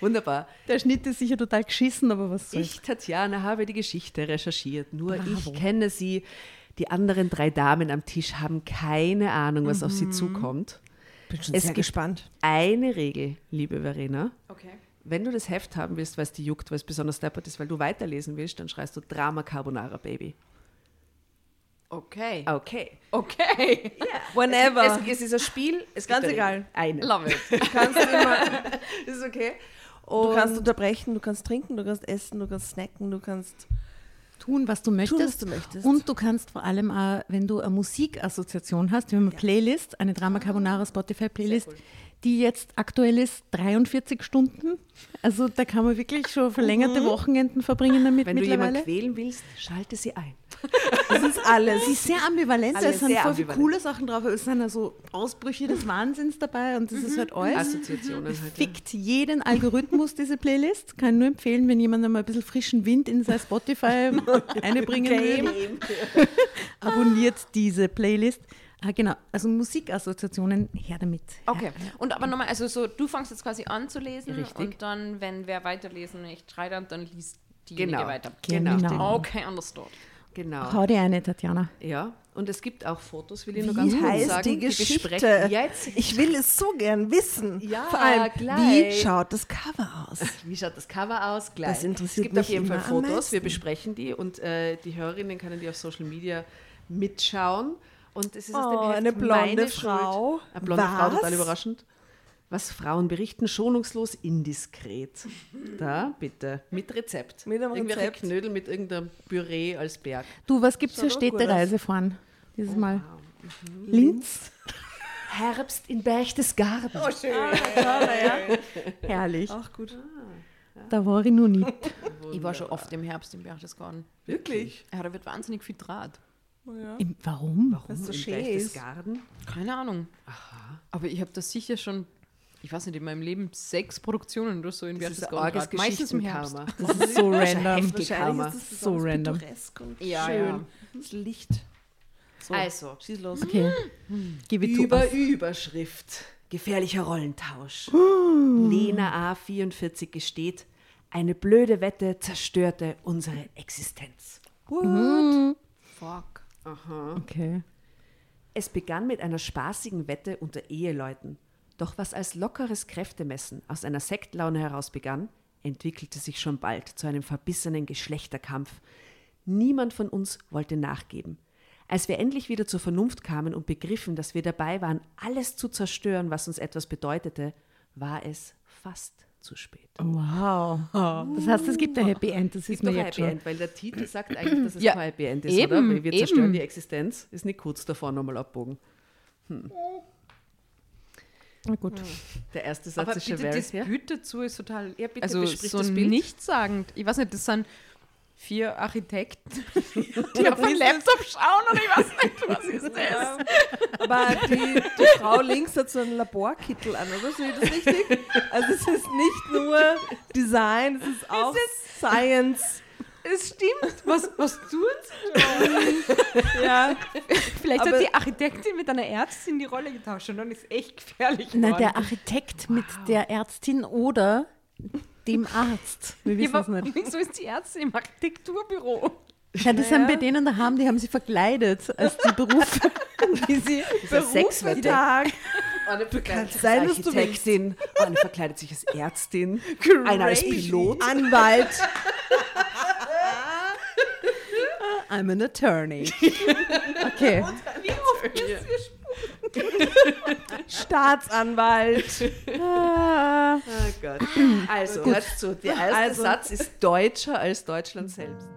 Wunderbar. Der Schnitt ist sicher total geschissen, aber was soll's. Ich, Tatjana, habe die Geschichte recherchiert. Nur Bravo. ich kenne sie. Die anderen drei Damen am Tisch haben keine Ahnung, was auf sie zukommt. Bin schon Es sehr gespannt. Eine Regel, liebe Verena. Okay. Wenn du das Heft haben willst, weil es die juckt, weil es besonders deppert ist, weil du weiterlesen willst, dann schreist du Drama Carbonara Baby. Okay. Okay. Okay. Whenever. Es, es ist ein Spiel. Es Ganz egal. Eine. Love it. Du kannst, immer, [LAUGHS] ist okay. du kannst Und- unterbrechen, du kannst trinken, du kannst essen, du kannst snacken, du kannst Tun, was du möchtest. tun, was du möchtest. Und du kannst vor allem auch, wenn du eine Musikassoziation hast, wir haben eine Playlist, eine Drama Carbonara Spotify Playlist, die jetzt aktuell ist 43 Stunden. Also da kann man wirklich schon verlängerte Wochenenden verbringen damit Wenn du jemanden mittlerweile. quälen willst, schalte sie ein. das ist alles. Sie ist sehr ambivalent, Alles es sind voll viele coole Sachen drauf, es sind also Ausbrüche des Wahnsinns dabei und das ist halt alles. Assoziationen halt. ja. Fickt jeden Algorithmus, diese Playlist. Kann nur empfehlen, wenn jemand einmal ein bisschen frischen Wind in sein Spotify [LAUGHS] einbringen will. [LAUGHS] Abonniert diese Playlist. Ah, genau, also Musikassoziationen, her damit. Okay. Und aber nochmal, also so, du fängst jetzt quasi an zu lesen Richtig. und dann, wenn wer weiterlesen nicht schreit, dann liest diejenige Genau. weiter. Genau. Genau. Okay, understood. Genau. Hau dir eine, Tatjana. Ja, und es gibt auch Fotos, will ich nur ganz kurz heißt sagen. die Geschichte? jetzt. Ich will es so gern wissen. Ja, Vor allem, gleich. wie schaut das Cover aus? [LAUGHS] Wie schaut das Cover aus? Gleich. Das interessiert es gibt auf mich jeden Fall Fotos, wir besprechen die und äh, die Hörerinnen können die auf Social Media mitschauen. Und es ist aus Oh, dem Heft eine blonde meine Frau. Schuld. Eine blonde Frau, Was? total überraschend. Was Frauen berichten, schonungslos indiskret. Da, bitte. Mit Rezept. Mit einem Irgendwelche Rezept. Knödel mit irgendeinem Püree als Berg. Du, was gibt's für Schaut auch gut Städtereise fahren? Dieses Mal. Linz? Herbst in Berchtesgaden. Oh, schön. ja. Herrlich. Auch gut. Da war ich noch nie. Ich war schon oft im Herbst im Berchtesgaden. Wirklich? Ja, da wird wahnsinnig viel Draht. Ja. Im, warum? Warum Weil's so ist. Berchtesgaden? Keine Ahnung. Aber ich habe das sicher schon, ich weiß nicht, in meinem Leben sechs Produktionen oder so in Das ist Berchtesgaden. Meistens im Herbst. Das ist [LAUGHS] so random. Wahrscheinlich Karma. ist das So random. und Ja, schön. ja. Das Licht. So, Also, schieß los. Okay. To Über. Überschrift. Gefährlicher Rollentausch. [GASPS] Lena A44 gesteht, eine blöde Wette zerstörte unsere Existenz. Fuck. Aha. Okay. Es begann mit einer spaßigen Wette unter Eheleuten. Doch was als lockeres Kräftemessen aus einer Sektlaune heraus begann, entwickelte sich schon bald zu einem verbissenen Geschlechterkampf. Niemand von uns wollte nachgeben. Als wir endlich wieder zur Vernunft kamen und begriffen, dass wir dabei waren, alles zu zerstören, was uns etwas bedeutete, war es fast zu spät. Wow. Das heißt, es gibt ein Happy End, das ist mir jetzt Happy schon. End, weil der Titel sagt eigentlich, dass es Ja, kein Happy End ist, eben, oder? Weil wir zerstören eben. die Existenz. Ist nicht kurz davor nochmal abbogen. Na gut. Der erste Satz Aber ist schon bitte, very das ja? Bild dazu ist total, Ja, bitte also so das Bild. nichtssagend. Ich weiß nicht, das sind vier Architekten, [LAUGHS] die auf den Laptop schauen und ich weiß nicht, was ist das? Aber die, die Frau links hat so einen Laborkittel an, oder? Sehe ich das richtig? Also es ist nicht nur Design, es ist auch Science. Es stimmt. Was, was tun sie? [LAUGHS] Ja, Vielleicht Aber- hat die Architektin mit einer Ärztin die Rolle getauscht und dann ist echt gefährlich Na, geworden. der Architekt mit der Ärztin oder dem Arzt. Wir Ja, wissen es nicht. wieso ist die Ärztin im Architekturbüro? Ja, das sind bei denen daheim, die haben sie verkleidet als die Berufe, [LAUGHS] die sie Sexwette. Tag. Eine verkleidet sich sein, als Architektin, eine verkleidet sich als Ärztin, einer als Pilot. Anwalt. [LAUGHS] I'm an attorney. Okay. [LAUGHS] Staatsanwalt. Ah, Oh Gott. Also, hört zu, der erste Also- Satz ist deutscher als Deutschland selbst.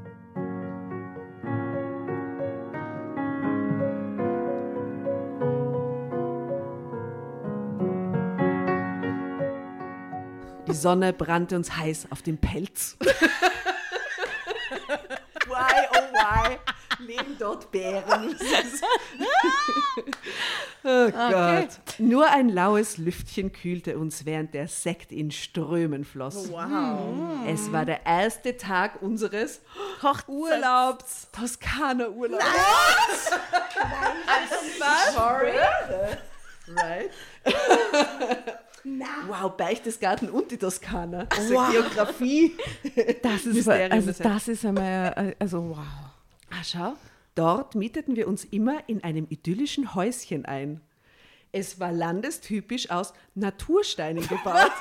Die Sonne brannte uns heiß auf den Pelz. [LAUGHS] why, oh why, leben dort Bären. oh Gott. Nur ein laues Lüftchen kühlte uns, während der Sekt in Strömen floss. Wow. Es war der erste Tag unseres Urlaubs. Toskana-Urlaubs. Was? Sorry. Right. Wow, Berchtesgaden und die Toskana. Also Geografie. das ist, Mysterium also das ist einmal, äh, also wow. Ah, schau. Dort mieteten wir uns immer in einem idyllischen Häuschen ein. Es war landestypisch aus Natursteinen [LAUGHS] gebaut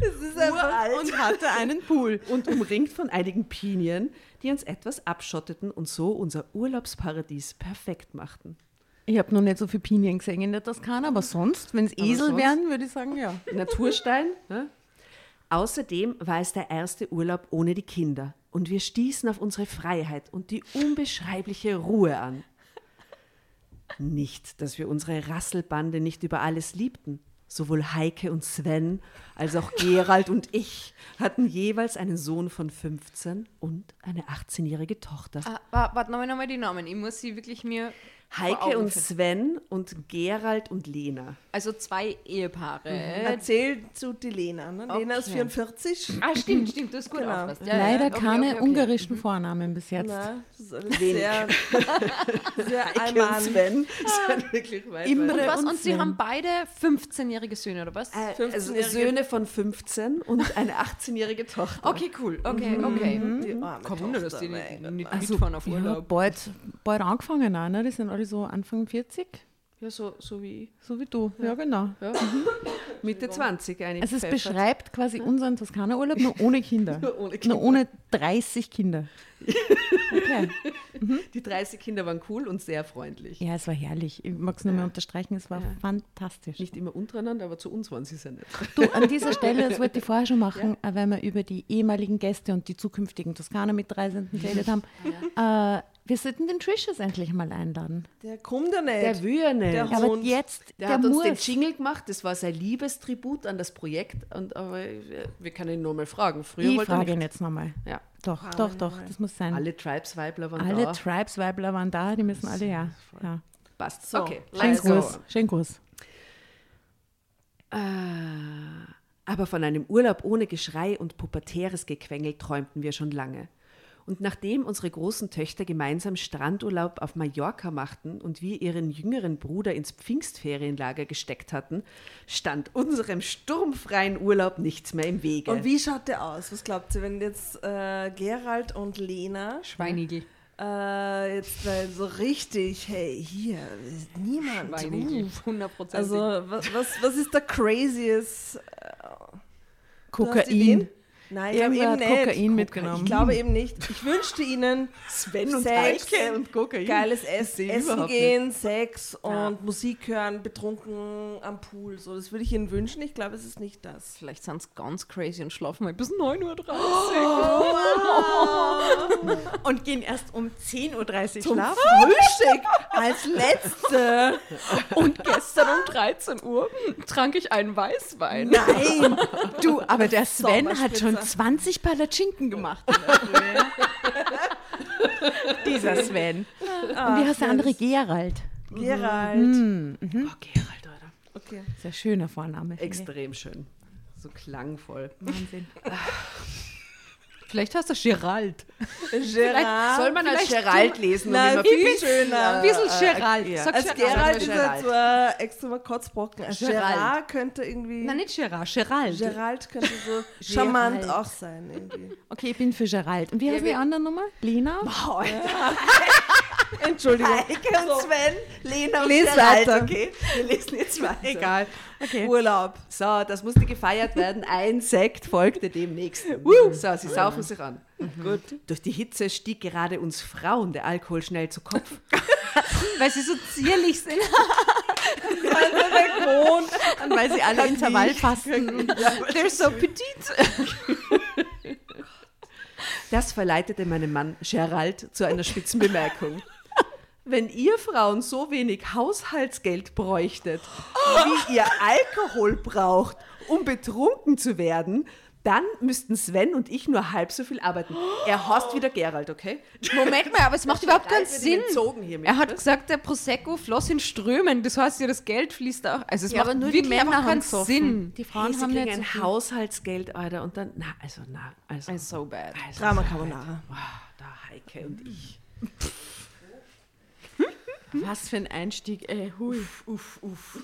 Das ist einfach Und hatte einen Pool. und umringt von einigen Pinien, die uns etwas abschotteten und so unser Urlaubsparadies perfekt machten. Ich habe noch nicht so viel Pinien gesehen in der Toskana, aber sonst, wenn es Esel wären, würde ich sagen, ja. Naturstein. ne? Außerdem war es der erste Urlaub ohne die Kinder und wir stießen auf unsere Freiheit und die unbeschreibliche Ruhe an. Nicht, dass wir unsere Rasselbande nicht über alles liebten. Sowohl Heike und Sven als auch Gerald und ich hatten jeweils einen Sohn von 15 und eine 18-jährige Tochter. Ah, wa- warte nochmal nochmal die Namen. Ich muss sie wirklich mir. Heike und. Sven und Gerald und Lena. Also zwei Ehepaare. Erzählt zu die Lena. Ne? Lena ist Okay. 44. Ah, stimmt, stimmt, du hast gut Genau. Ja, Leider ja, okay, keine okay, okay. ungarischen Vornamen bis jetzt. Na, das ist alles sehr, [LAUGHS] sehr Heike und. Sven [LAUGHS] sind wirklich weit, Imre Und was? und Und sie haben beide 15-jährige Söhne, oder was? Äh, also 15-jährige Söhne von 15 und eine 18-jährige Tochter. Okay, cool. Okay, okay. Die arme Kein Wunder, dass die nicht, nicht Also, mitfahren auf ja, Urlaub. bald, bald angefangen auch, ne? Die sind alle so Anfang 40, Ja, so, so wie so wie du. Ja, genau. ja. Mitte 20 eine Also es beschreibt quasi unseren Toskana-Urlaub nur ohne Kinder. [LAUGHS] Nur ohne Nur Kinder. ohne 30 Kinder. Okay. Die 30 Kinder waren cool und sehr freundlich. Ja, es war herrlich. Ich mag es nur mehr unterstreichen, es war fantastisch. Nicht immer untereinander, aber zu uns waren sie sehr nett. Du, an dieser Stelle, das wollte ich vorher schon machen, äh, weil wir über die ehemaligen Gäste und die zukünftigen Toskana-Mitreisenden geredet haben. Äh, wir sollten den Trishers endlich mal einladen. Der kommt ja nicht. Der will ja nicht. Der Der, Aber jetzt, der, hat uns muss. den Jingle gemacht, das war sein Liebestribut an das Projekt. Und, aber wir, können ihn nur mal fragen. Früher ich wollte frage ihn jetzt nochmal. Ja. Doch, doch, doch, das muss sein. Alle Tribes-Weibler waren Alle da. Tribes-Weibler waren da, die müssen alle ja. ja. Passt. So, okay. Schön Also. Gruß. Schön Gruß. Äh, aber von einem Urlaub ohne Geschrei und pubertäres Gequengel träumten wir schon lange. Und nachdem unsere großen Töchter gemeinsam Strandurlaub auf Mallorca machten und wir ihren jüngeren Bruder ins Pfingstferienlager gesteckt hatten, stand unserem sturmfreien Urlaub nichts mehr im Wege. Und wie schaut der aus? Was glaubt ihr, wenn jetzt äh, Gerald und Lena Schweinigel. äh, jetzt mal so richtig, hey, hier, niemand. Schweinigel. uh. 100 Also, was, was, was ist der craziest? Du hast Kokain. Nein, ich glaube Irgendwer eben nicht. Kokain mitgenommen. Ich glaube eben nicht. Ich wünschte ihnen [LAUGHS] Sven und Sex, Heike und Kokain. geiles Essen überhaupt gehen, Sex und Ja. Musik hören, betrunken am Pool. So, das würde ich ihnen wünschen. Ich glaube, es ist nicht das. Vielleicht sind sie ganz crazy und schlafen mal bis 9.30 Uhr. [LAUGHS] Und gehen erst um 10.30 Uhr Zum schlafen. Frühstück als letzte. [LAUGHS] Und gestern um 13 Uhr trank ich einen Weißwein. Nein, du, aber der Sven hat schon. 20 Palatschinken gemacht. in der Früh. Dieser Sven. Und wie heißt der andere? Gerald. Gerald. Oh, Gerald, Alter. Okay. Sehr schöner Vorname. Extrem schön. So klangvoll. Wahnsinn. [LAUGHS] Vielleicht heißt er Gerald. Gerard. Soll man als Gerald lesen? Nein, immer viel schöner. Ein bisschen Gerald. ja. Sag Als Gerald. Gerald ist Gerald. er zwar extra mal Kotzbrocken. Gerald. Gerard könnte irgendwie. Nein, nicht Gerard, Gerald. Gerald könnte so [LAUGHS] charmant Gerald. auch sein. Irgendwie. Okay, ich bin für Gerald. Und wie heißt die andere Nummer? Lena? [LAUGHS] [LAUGHS] Entschuldigung. Heike und Sven, Lena und Lies Gerald, weiter. okay? Wir lesen jetzt weiter. Egal. Okay. Urlaub. So, das musste gefeiert werden. Ein Sekt folgte dem nächsten. So, sie saufen sich an. Gut. Durch die Hitze stieg gerade uns Frauen der Alkohol schnell zu Kopf. [LAUGHS] Weil sie so zierlich sind. [LAUGHS] Und weil sie alle Intervall fasten. They're so petit. Das verleitete meinen Mann Gerald zu einer spitzen Bemerkung. Wenn ihr Frauen so wenig Haushaltsgeld bräuchtet, wie ihr Alkohol braucht, um betrunken zu werden, dann müssten Sven und ich nur halb so viel arbeiten. Er hasst wieder Gerald, okay? Moment mal, aber es macht [LAUGHS] überhaupt keinen Sinn. Er hat gesagt, der Prosecco floss in Strömen. Das heißt ja, das Geld fließt auch. Also es Ja, macht aber nur die wirklich Männer einfach haben keinen gesoffen. Sinn. Die Frauen Hey, haben so ein. Haushaltsgeld, Alter, und dann, na, also, na, also, It's so bad. also Drama Carbonara. Wow, da Heike und ich. [LAUGHS] Was für ein Einstieg, ey. Hui. Uff, uff.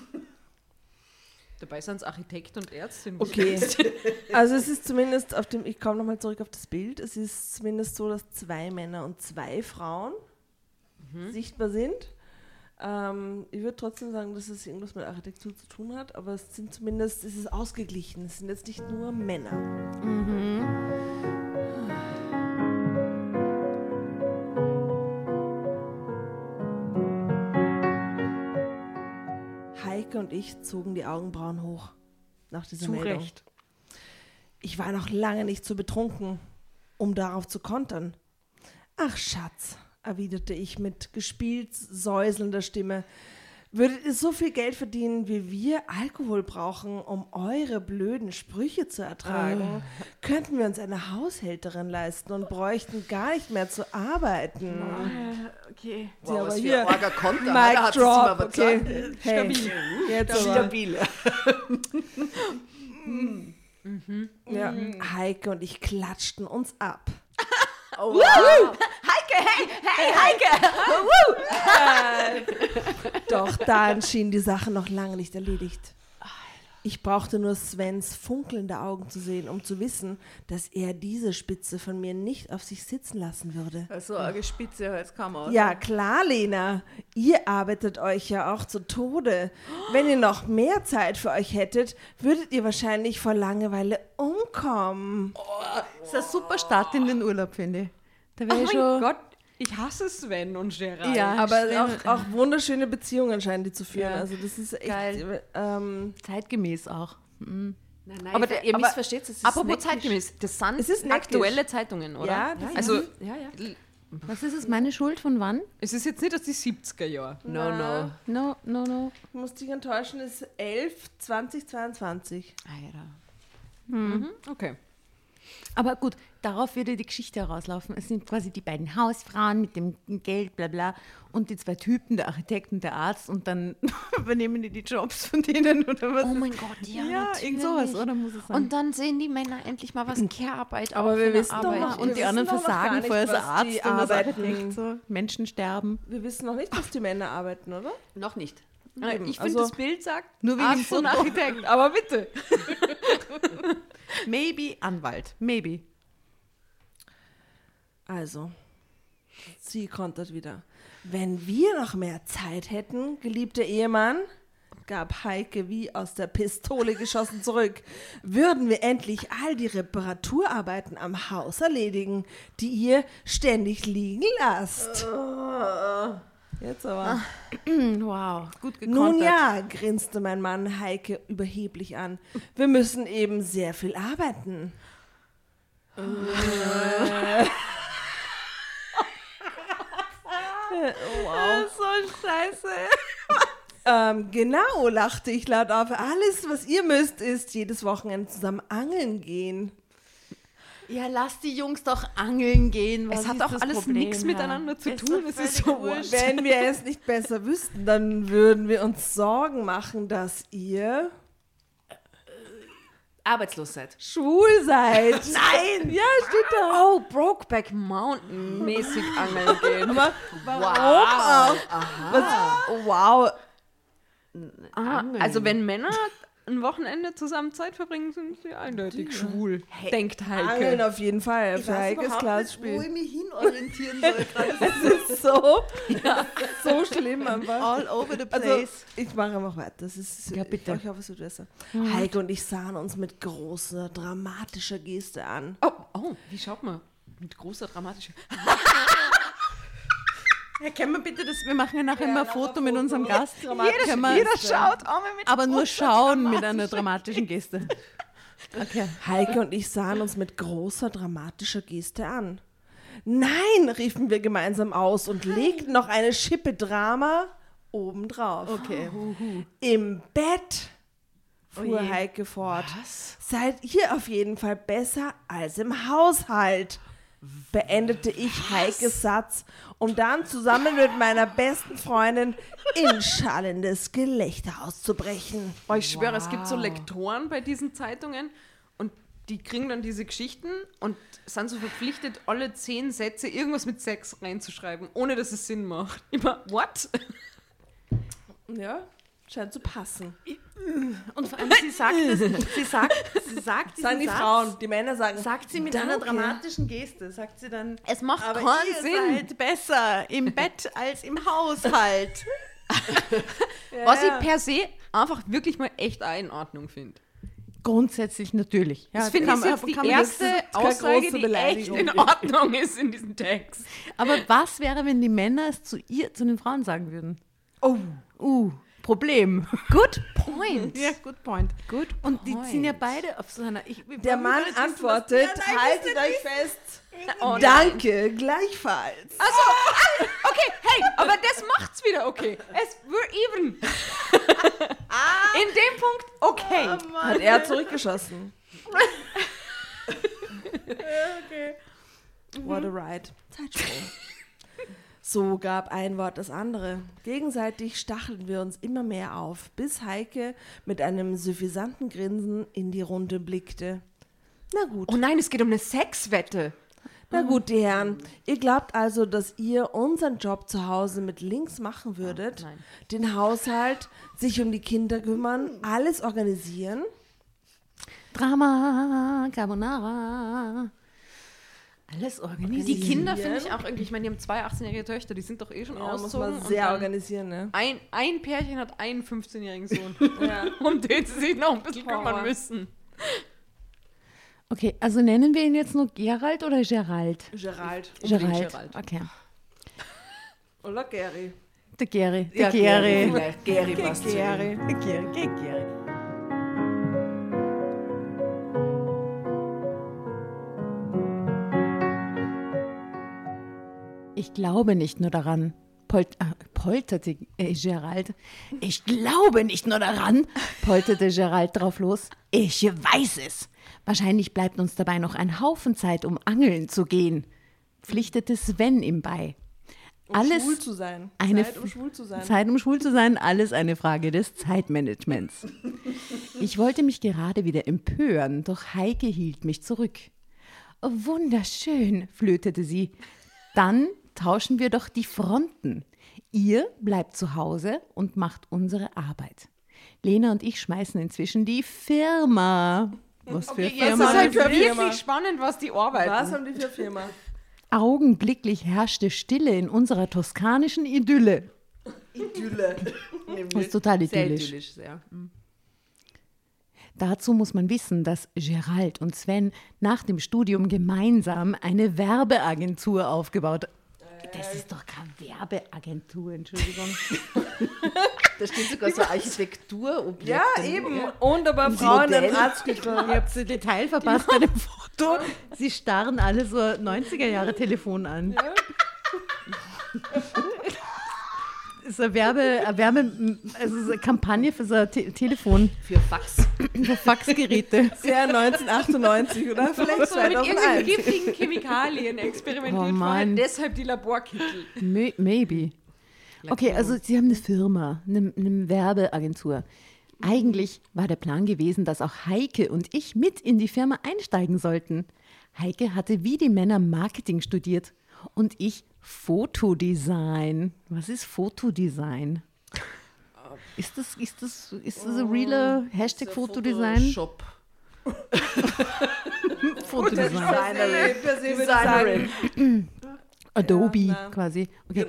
Dabei sind es Architekt und Ärztin. Okay. [LAUGHS] Also es ist zumindest auf dem, ich komme nochmal zurück auf das Bild, es ist zumindest so, dass zwei Männer und zwei Frauen sichtbar sind. Ähm, ich würde trotzdem sagen, dass es irgendwas mit Architektur zu tun hat, aber es sind zumindest, es ist ausgeglichen. Es sind jetzt nicht nur Männer. Heike und ich zogen die Augenbrauen hoch nach dieser Zu Meldung. Recht. Ich war noch lange nicht so betrunken, um darauf zu kontern. Ach, Schatz, erwiderte ich mit gespielt säuselnder Stimme. Würdet ihr so viel Geld verdienen, wie wir Alkohol brauchen, um eure blöden Sprüche zu ertragen, könnten wir uns eine Haushälterin leisten und bräuchten gar nicht mehr zu arbeiten. Okay. Sie aber was für hier. Mic drop, okay. gesagt. Hey, jetzt aber. Stabil. [LAUGHS] Ja. Heike und ich klatschten uns ab. Oh, wow. Doch dann schien die Sache noch lange nicht erledigt. Ich brauchte nur Svens funkelnde Augen zu sehen, um zu wissen, dass er diese Spitze von mir nicht auf sich sitzen lassen würde. So eine Spitze, jetzt kann man. Ja, klar, Lena. Ihr arbeitet euch ja auch zu Tode. Wenn ihr noch mehr Zeit für euch hättet, würdet ihr wahrscheinlich vor Langeweile umkommen. Das ist ein super Start in den Urlaub, finde ich. Da Oh wäre mein ich schon. Gott, ich hasse Sven und Gerald. Ja. Aber auch, auch wunderschöne Beziehungen scheinen die zu führen. Ja. Also das ist echt Geil. Ähm, Zeitgemäß auch. Nein, nein, Aber aber der- ihr aber- missversteht es. Apropos neckisch. zeitgemäß, das sind Es ist aktuelle Zeitungen, oder? Ja, das also Ja, ja. Was ist es? Meine Schuld von wann? es ist jetzt nicht aus die 70er Jahre. No, no. No, no, no. ich muss dich enttäuschen, es ist 11, 2022. Alter. Mhm. Okay. Aber gut, darauf würde die Geschichte herauslaufen. Es sind quasi die beiden Hausfrauen mit dem Geld, bla bla, und die zwei Typen, der Architekt und der Arzt, und dann [LAUGHS] übernehmen die die Jobs von denen oder was? Oh mein Gott, ja, ja irgend sowas, oder muss es sein? Und dann sehen die Männer endlich mal, was [CLEARS THROAT] Care-Arbeit Aber wir wissen doch Arbeit noch- und die wir anderen versagen nicht, vorher als Arzt die und als arbeiten. Architekt so. Menschen sterben. Wir wissen noch nicht, was die Männer arbeiten, oder? Noch nicht. Eben, Ich finde, also- das Bild sagt Nur wegen Arzt und. Architekt, aber bitte. [LAUGHS] Maybe Anwalt. Maybe. Also, sie kontert wieder. Wenn wir noch mehr Zeit hätten, geliebter Ehemann, gab Heike wie aus der Pistole geschossen zurück, würden wir endlich all die Reparaturarbeiten am Haus erledigen, die ihr ständig liegen lasst. Jetzt aber. [CLEARS THROAT] Wow, gut gekontert. Nun ja, grinste mein Mann Heike überheblich an. Wir müssen eben sehr viel arbeiten. [LAUGHS] [LAUGHS] [LAUGHS] so scheiße. Ähm, genau, lachte ich laut auf. Alles, was ihr müsst, ist jedes Wochenende zusammen angeln gehen. Ja, lass die Jungs doch angeln gehen. Was Es hat auch alles nichts miteinander zu Ist tun, es ist so wurscht. Wenn wir es nicht besser wüssten, dann würden wir uns Sorgen machen, dass ihr Arbeitslos seid. schwul seid. [LAUGHS] Nein! Ja, steht da. Oh, Brokeback Mountain mäßig [LAUGHS] angeln gehen. Aber warum auch? Was, wow. Ah, also wenn Männer ein Wochenende zusammen Zeit verbringen, sind sie eindeutig schwul, denkt Angeln Heike. auf jeden Fall. Für Heike ist klar das Spiel. mich hinorientieren soll. [LAUGHS] Es ist so, so schlimm einfach. All over the place. Also, ich mache einfach weiter. Das ist, Ja, bitte. Ich hoffe, es wird besser. Heike und ich sahen uns mit großer, dramatischer Geste an. Oh, oh, wie schaut man? Mit großer dramatischer. [LAUGHS] Erkennen wir bitte, dass wir machen ja nachher immer ein Foto mit unserem Gast. Können wir- Jeder schaut, Arme mit aber nur schauen mit einer dramatischen Geste. Okay. Heike und ich sahen uns mit großer, dramatischer Geste an. Nein, riefen wir gemeinsam aus und legten noch eine Schippe Drama obendrauf. Okay. Im Bett, fuhr je. Heike fort, seid ihr auf jeden Fall besser als im Haushalt. Beendete ich Heikes Satz, um dann zusammen mit meiner besten Freundin in schallendes Gelächter auszubrechen. Oh, ich schwöre, es gibt so Lektoren bei diesen Zeitungen und die kriegen dann diese Geschichten und sind so verpflichtet, alle zehn Sätze irgendwas mit Sex reinzuschreiben, ohne dass es Sinn macht. Immer, what? Ja, scheint zu passen. Und vor allem, sie sagt, es, sie sagt, sie sagt diesen Sagen die Satz, Frauen, die Männer sagen, sagt sie mit einer dramatischen Geste, sagt sie dann, Es macht aber keinen ihr Sinn. seid besser im Bett als im Haushalt. [LAUGHS] Was ich per se einfach wirklich mal echt auch in Ordnung finde. Grundsätzlich natürlich. Ja, Das finde ich jetzt die erste Aussage, die echt Beleidigung. in Ordnung ist in diesem Text. Aber was wäre, wenn die Männer es zu ihr, zu den Frauen sagen würden? oh, Uh, Problem. Good point. Ja, good point. Good Und die point. sind ja beide auf so einer. Ich, der Mann antwortet, haltet euch fest. Oh, nein. Danke, gleichfalls. Also, okay, hey, aber das macht's wieder okay. Es, we're even. In dem Punkt okay. Hat er zurückgeschossen. [LAUGHS] What a ride. Zeitsprung. So gab ein Wort das andere. Gegenseitig stachelten wir uns immer mehr auf, bis Heike mit einem suffisanten Grinsen in die Runde blickte. Na gut, Oh nein, es geht um eine Sexwette. na gut, die Herren. Ihr glaubt also, dass ihr unseren Job zu Hause mit links machen würdet? nein. Den Haushalt, sich um die Kinder kümmern, alles organisieren? Drama, Carbonara. Alles organisiert. Die Kinder finde ich auch irgendwie, ich meine, die haben zwei 18-jährige Töchter, die sind doch eh schon Ja, muss ausgezogen. man und sehr organisieren, ne? Ein, ein Pärchen hat einen 15-jährigen Sohn, [LAUGHS] Ja. um den sie sich noch ein bisschen Horror. kümmern müssen. Okay, also nennen wir ihn jetzt nur Gerald oder Gerald? Gerald. Gerald. Gerald. Okay. Oder Gary. Der Geri. Der Ja, Geri. vielleicht. Gary passt zu Ich glaube nicht nur daran, Polt äh, polterte äh, Gerald. Ich glaube nicht nur daran, polterte Gerald drauf los. Ich weiß es. Wahrscheinlich bleibt uns dabei noch ein Haufen Zeit, um angeln zu gehen, pflichtete Sven ihm bei. Um Alles schwul zu sein. eine Zeit, um schwul zu sein. Zeit, um schwul zu sein, alles eine Frage des Zeitmanagements. Ich wollte mich gerade wieder empören, doch Heike hielt mich zurück. Wunderschön, flötete sie. Dann tauschen wir doch die Fronten. Ihr bleibt zu Hause und macht unsere Arbeit. Lena und ich schmeißen inzwischen die Firma. Was für Jetzt Firma? ist halt für wirklich Firma? spannend, was die arbeiten. Was haben die für Firma? Augenblicklich herrschte Stille in unserer toskanischen Idylle. Idylle. [LAUGHS] Das ist total Sehr idyllisch. idyllisch, sehr. Dazu muss man wissen, dass Gerald und Sven nach dem Studium gemeinsam eine Werbeagentur aufgebaut haben. Das ist doch keine Werbeagentur, Entschuldigung. [LAUGHS] Da steht sogar so Architekturobjekte. Ja, eben. Und aber Frauen in einem Arztkittel. Ihr habt das Detail verpasst bei dem Foto. Sie starren alle so 90er-Jahre-Telefon an. Das [LAUGHS] ist eine Werbe, eine Werbe, also so eine Kampagne für so ein Te Telefon, Für Fax. für Faxgeräte. Sehr 1998, oder? Vielleicht so mit irgendwelchen 2001. giftigen Chemikalien [LAUGHS] experimentiert Oh worden, Mann. deshalb die Laborkittel. May- Maybe. Okay, also Sie haben eine Firma, eine, eine Werbeagentur. Eigentlich war der Plan gewesen, dass auch Heike und ich mit in die Firma einsteigen sollten. Heike hatte wie die Männer Marketing studiert und ich Fotodesign. Was ist Fotodesign? Ist das, ist das, ist das ein realer Hashtag Fotodesign? Shop. [LAUGHS] Fotodesign. Designerin. [CLEARS THROAT] Adobe Ja, quasi. Okay.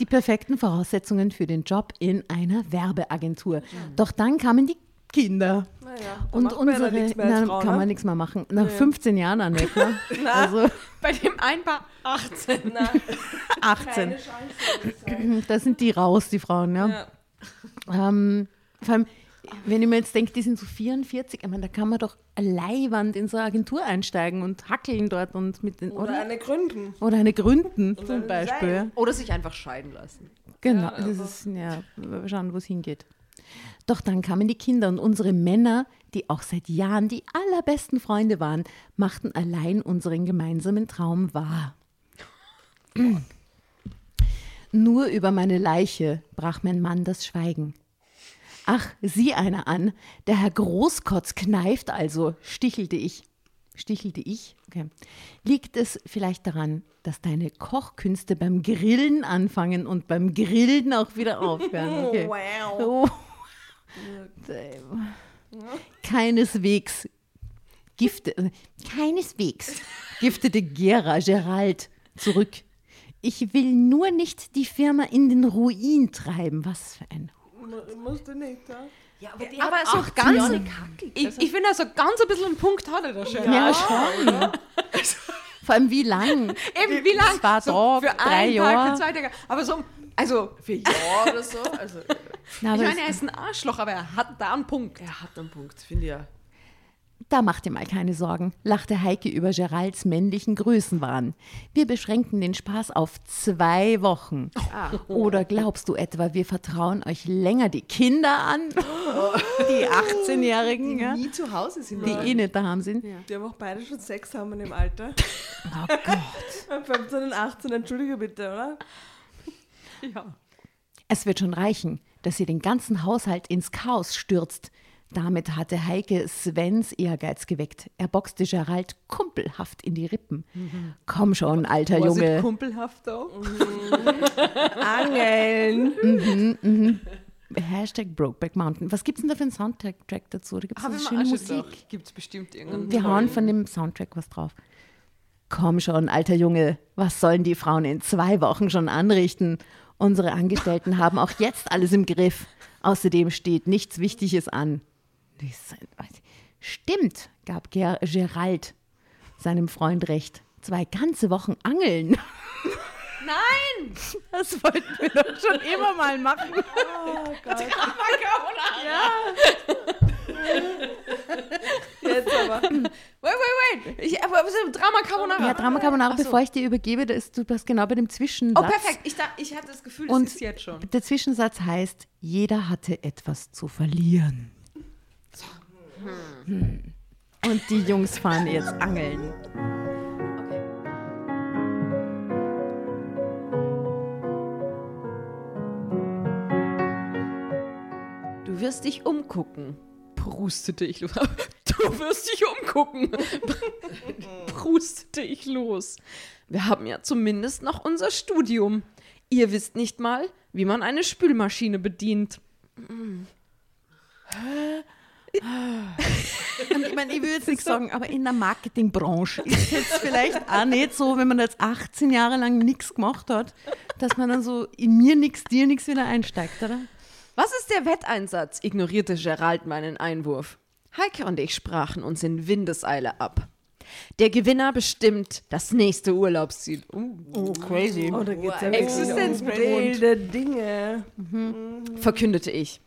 Die perfekten Voraussetzungen für den Job in einer Werbeagentur. Doch dann kamen die Kinder. naja, Und ja unsere, als na, Frau, kann ne? man nichts mehr machen. Nach 15 Jahren Annette. ne? [LAUGHS] Also Bei dem ein paar 18. Na, 18. keine Chance. Da sind die raus, die Frauen, ja. Ja. Ähm, vor allem, wenn ich mir jetzt denke, die sind so 44, ich meine, da kann man doch Leihwand in so eine Agentur einsteigen und hackeln dort und mit den, Oder oder? eine Gründen. Oder eine gründen eine zum Beispiel. Design. Oder sich einfach scheiden lassen. Genau, das ist, ja, wir schauen, wo es hingeht. Doch dann kamen die Kinder und unsere Männer, die auch seit Jahren die allerbesten Freunde waren, machten allein unseren gemeinsamen Traum wahr. [CLEARS THROAT] Nur über meine Leiche brach mein Mann das Schweigen. Ach, sieh einer an, der Herr Großkotz kneift also, stichelte ich. Stichelte ich? Okay. Liegt es vielleicht daran, dass deine Kochkünste beim Grillen anfangen und beim Grillen auch wieder aufhören? Okay. [LAUGHS] Wow. Oh. Keineswegs gifte, keineswegs giftete Gera Gerald zurück. Ich will nur nicht die Firma in den Ruin treiben. Was für ein Musst du nicht, ja? Ja, aber die Aber hat so 18 ganz- Jahre gehackelt. Ich, ich finde, also ganz ein bisschen einen Punkt hat er da schon. Ja, schon. Vor allem wie lang? Eben, wie lange? Zwei Tage, für drei einen Tag, Jahre. für zwei Tage. Aber so, also, Für Jahr oder so. Also, [LAUGHS] Na, ich meine, er ist ein Arschloch, aber er hat da einen Punkt. er hat einen Punkt, finde ich ja. Da macht ihr mal keine Sorgen, lachte Heike über Geralds männlichen Größenwahn. Wir beschränken den Spaß auf zwei Wochen. Oder glaubst du etwa, wir vertrauen euch länger die Kinder an? [LAUGHS] Die 18-Jährigen, ja? Nie zu Hause sind. die eh nicht daheim sind. Die haben auch beide schon Sex haben in dem Alter. Oh Gott. 15 und 18, entschuldige bitte, oder? [LAUGHS] Ja. Es wird schon reichen, dass ihr den ganzen Haushalt ins Chaos stürzt. Damit hatte Heike Svens Ehrgeiz geweckt. Er boxte Gerald kumpelhaft in die Rippen. Komm schon, alter Was ist Junge. kumpelhaft da? Angeln. Hashtag Brokeback Mountain. Was gibt's denn da für einen Soundtrack dazu? Da gibt es schöne auch Musik. Gibt es bestimmt irgendeinen. Wir hauen von dem Soundtrack was drauf. Komm schon, alter Junge, was sollen die Frauen in zwei Wochen schon anrichten? Unsere Angestellten haben auch jetzt alles im Griff. Außerdem steht nichts Wichtiges an. Stimmt, gab Ger Gerald seinem Freund recht. Zwei ganze Wochen angeln. [LAUGHS] Nein! Das wollten wir doch schon immer mal machen. [LAUGHS] Jetzt aber. Wait, wait, wait! Ich, aber so Drama Carbonara. Ja, Drama Carbonara, so. bevor ich dir übergebe, da ist, du bist genau bei dem Oh, Zwischensatz. perfekt. Ich, da, ich hatte das Gefühl, das Und ist jetzt schon. der Zwischensatz heißt, jeder hatte etwas zu verlieren. Hm. Und die Jungs fahren jetzt angeln. Du wirst dich umgucken, prustete ich los. [LAUGHS] Du wirst dich umgucken, [LAUGHS] prustete ich los. Wir haben ja zumindest noch unser Studium. Ihr wisst nicht mal, wie man eine Spülmaschine bedient. Ich meine, ich will jetzt [LAUGHS] nichts sagen, aber in der Marketingbranche ist es jetzt vielleicht auch nicht so, wenn man jetzt 18 Jahre lang nichts gemacht hat, dass man dann so in mir nichts, dir nichts wieder einsteigt, oder? Was ist der Wetteinsatz? ignorierte Gerald meinen Einwurf. Heike und ich sprachen uns in Windeseile ab. Der Gewinner bestimmt das nächste Urlaubsziel. Uh, Oh, crazy. Oh, da geht's ja Existenzgrund. wilde Dinge. verkündete ich.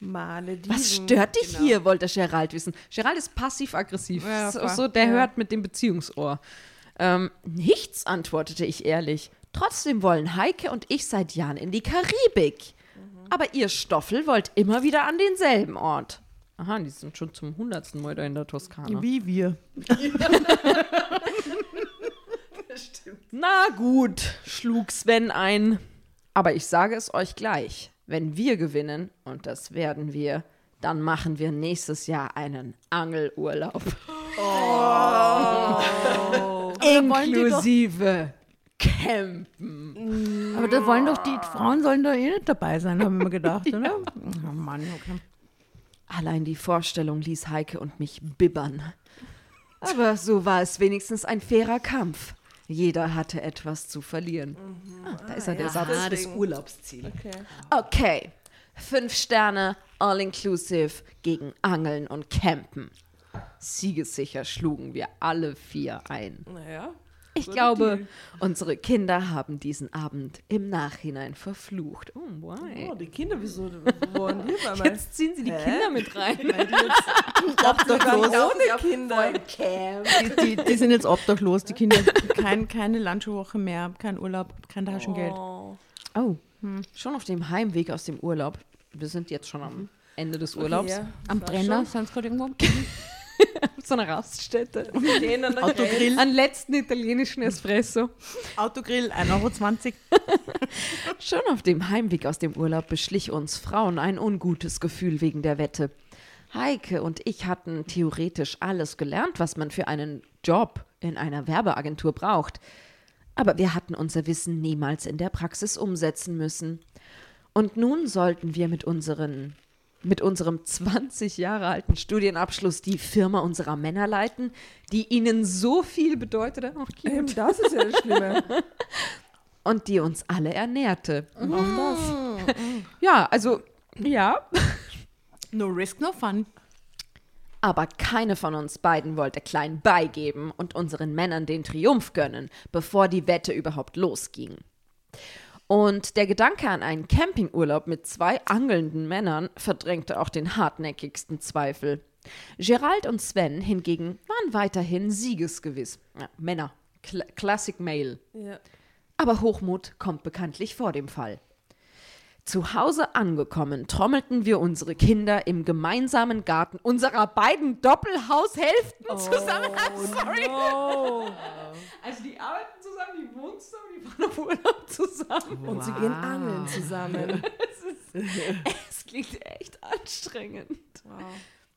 Malediven. Was stört dich hier, wollte Gerald wissen. Gerald ist passiv-aggressiv. Ja, so, der Ja. hört mit dem Beziehungsohr. Ähm, nichts, antwortete ich ehrlich. Trotzdem wollen Heike und ich seit Jahren in die Karibik. Aber ihr Stoffel wollt immer wieder an denselben Ort. Aha, die sind schon zum hundertsten Mal da in der Toskana. Wie wir. Na gut, schlug Sven ein. Aber ich sage es euch gleich. Wenn wir gewinnen, und das werden wir, dann machen wir nächstes Jahr einen Angelurlaub. [LAUGHS] doch- Inklusive Campen. Aber da wollen doch die Frauen sollen da eh nicht dabei sein, haben wir mir gedacht, [LAUGHS] oder? Oh Mann, okay. Allein die Vorstellung ließ Heike und mich bibbern. Aber so war es wenigstens ein fairer Kampf. Jeder hatte etwas zu verlieren. Ah, da ist er, der Satz. Ah, das Urlaubsziel. Okay. Okay, fünf Sterne, all-inclusive gegen Angeln und Campen. Siegessicher schlugen wir alle vier ein. Naja. Ich glaube, unsere Kinder haben diesen Abend im Nachhinein verflucht. Oh, why? Oh, die Kinder, wieso wo waren die bei mir? Jetzt ziehen sie die Kinder mit rein. [LAUGHS] Obdachlos. Ohne Kinder. Die, die, die sind jetzt obdachlos, die Kinder. Kein, keine Lunchwoche mehr, kein Urlaub, kein Taschengeld. Oh. Oh, schon auf dem Heimweg aus dem Urlaub. Wir sind jetzt schon am Ende des Urlaubs. Ja, Am sind sie gerade irgendwo? Auf so einer Raststätte. [LAUGHS] an Autogrill. An letzten italienischen Espresso. Autogrill, 1,20 Euro. [LAUGHS] Schon auf dem Heimweg aus dem Urlaub beschlich uns Frauen ein ungutes Gefühl wegen der Wette. Heike und ich hatten theoretisch alles gelernt, was man für einen Job in einer Werbeagentur braucht. Aber wir hatten unser Wissen niemals in der Praxis umsetzen müssen. Und nun sollten wir mit unseren mit unserem 20 Jahre alten Studienabschluss die Firma unserer Männer leiten, die ihnen so viel bedeutete. Ach. Eben, das ist ja das Schlimme. [LAUGHS] und die uns alle ernährte. Auch das. Ja, also, ja. [LAUGHS] No risk, no fun. Aber keine von uns beiden wollte klein beigeben und unseren Männern den Triumph gönnen, bevor die Wette überhaupt losging. Und der Gedanke an einen Campingurlaub mit zwei angelnden Männern verdrängte auch den hartnäckigsten Zweifel. Gerald und Sven hingegen waren weiterhin siegesgewiss. Ja, Männer. Kla Classic Male. Ja. Aber Hochmut kommt bekanntlich vor dem Fall. Zu Hause angekommen, trommelten wir unsere Kinder im gemeinsamen Garten unserer beiden Doppelhaushälften zusammen. [LAUGHS] I'm sorry. Oh. Also die arbeiten zusammen, die wohnen zusammen, die fahren auf Urlaub zusammen. Und sie gehen angeln zusammen. [LAUGHS] Es klingt echt anstrengend.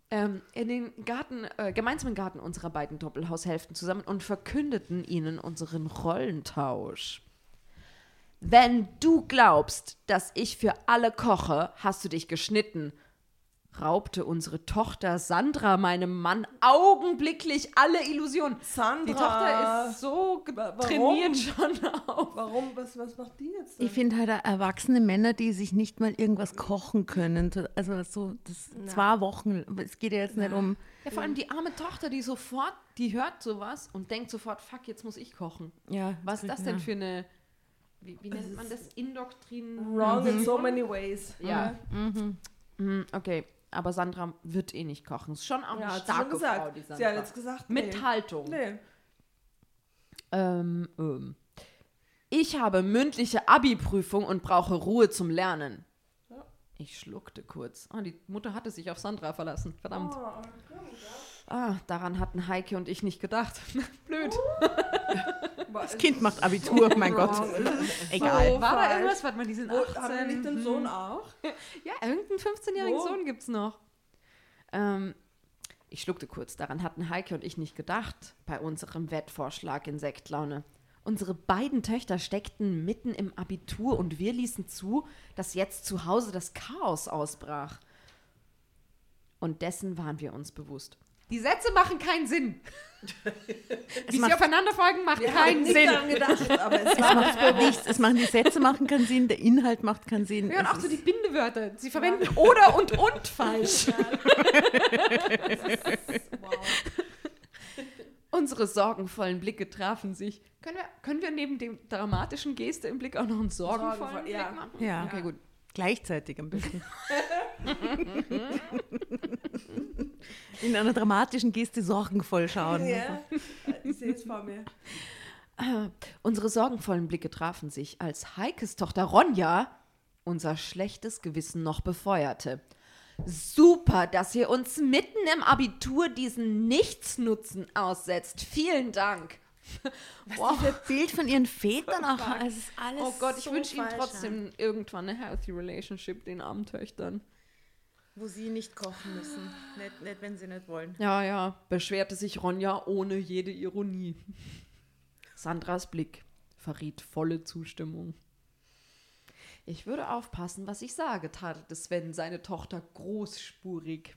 Ähm, in den Garten, äh, gemeinsamen Garten unserer beiden Doppelhaushälften zusammen und verkündeten ihnen unseren Rollentausch. Wenn du glaubst, dass ich für alle koche, hast du dich geschnitten, raubte unsere Tochter Sandra meinem Mann augenblicklich alle Illusionen. Sandra. Die Tochter ist so Wa- warum? trainiert schon auf. Warum? Was, was macht die jetzt? Ich finde halt auch erwachsene Männer, die sich nicht mal irgendwas kochen können. Also so das zwei Wochen. Es geht ja jetzt nicht um. Ja, vor allem die arme Tochter, die sofort, die hört sowas und denkt sofort, fuck, jetzt muss ich kochen. Ja, Was ist das ja. denn für eine, wie, wie nennt man das, Indoktrin? Wrong in so many ways. Ja. Mhm, okay. aber Sandra wird eh nicht kochen. Ist schon auch Ja, eine starke gesagt. Frau, die Sie hat Sandra. jetzt gesagt, Mit nee. Haltung. Nee. Ähm, ähm. Ich habe mündliche Abi-Prüfung und brauche Ruhe zum Lernen. Ich schluckte kurz. Ah, die Mutter hatte sich auf Sandra verlassen. Verdammt. Ah, daran hatten Heike und ich nicht gedacht. [LAUGHS] Blöd. Das Kind macht Abitur, mein [LAUGHS] Gott. Egal. War da irgendwas? Warte mal, die sind Wo, 18. haben wir nicht den Sohn auch? [LAUGHS] Ja, irgendeinen 15-jährigen Wo? Sohn gibt's noch. Ähm, ich schluckte kurz. Daran hatten Heike und ich nicht gedacht bei unserem Wettvorschlag in Sektlaune. Unsere beiden Töchter steckten mitten im Abitur und wir ließen zu, dass jetzt zu Hause das Chaos ausbrach. Und dessen waren wir uns bewusst. Die Sätze machen keinen Sinn. [LAUGHS] Wie sie macht- aufeinander folgen, macht keinen nicht Sinn. daran gedacht, aber es Es macht nichts. Es machen die Sätze machen keinen Sinn, der Inhalt macht keinen Sinn. Ja, und auch so die Bindewörter. Sie verwenden oder und und falsch. [LAUGHS] Unsere sorgenvollen Blicke trafen sich. Können wir, können wir neben dem dramatischen Geste im Blick auch noch einen sorgenvollen Sorgenvoll, Blick ja. machen? Ja. Okay, gut. Gleichzeitig am besten. [LAUGHS] In einer dramatischen Geste sorgenvoll schauen. Ja, ich sehe es vor mir. Unsere sorgenvollen Blicke trafen sich, als Heikes Tochter Ronja unser schlechtes Gewissen noch befeuerte. Super, dass ihr uns mitten im Abitur diesen Nichtsnutzen aussetzt. Vielen Dank. Was die für ein Bild von ihren Vätern auch. Es ist alles Oh Gott, ich so wünsche ihnen trotzdem irgendwann eine healthy relationship, den armen Töchtern. Wo sie nicht kochen müssen. Nicht, nicht wenn sie nicht wollen. Ja, ja, beschwerte sich Ronja ohne jede Ironie. Sandras Blick verriet volle Zustimmung. Ich würde aufpassen, was ich sage, tadelte Sven seine Tochter großspurig.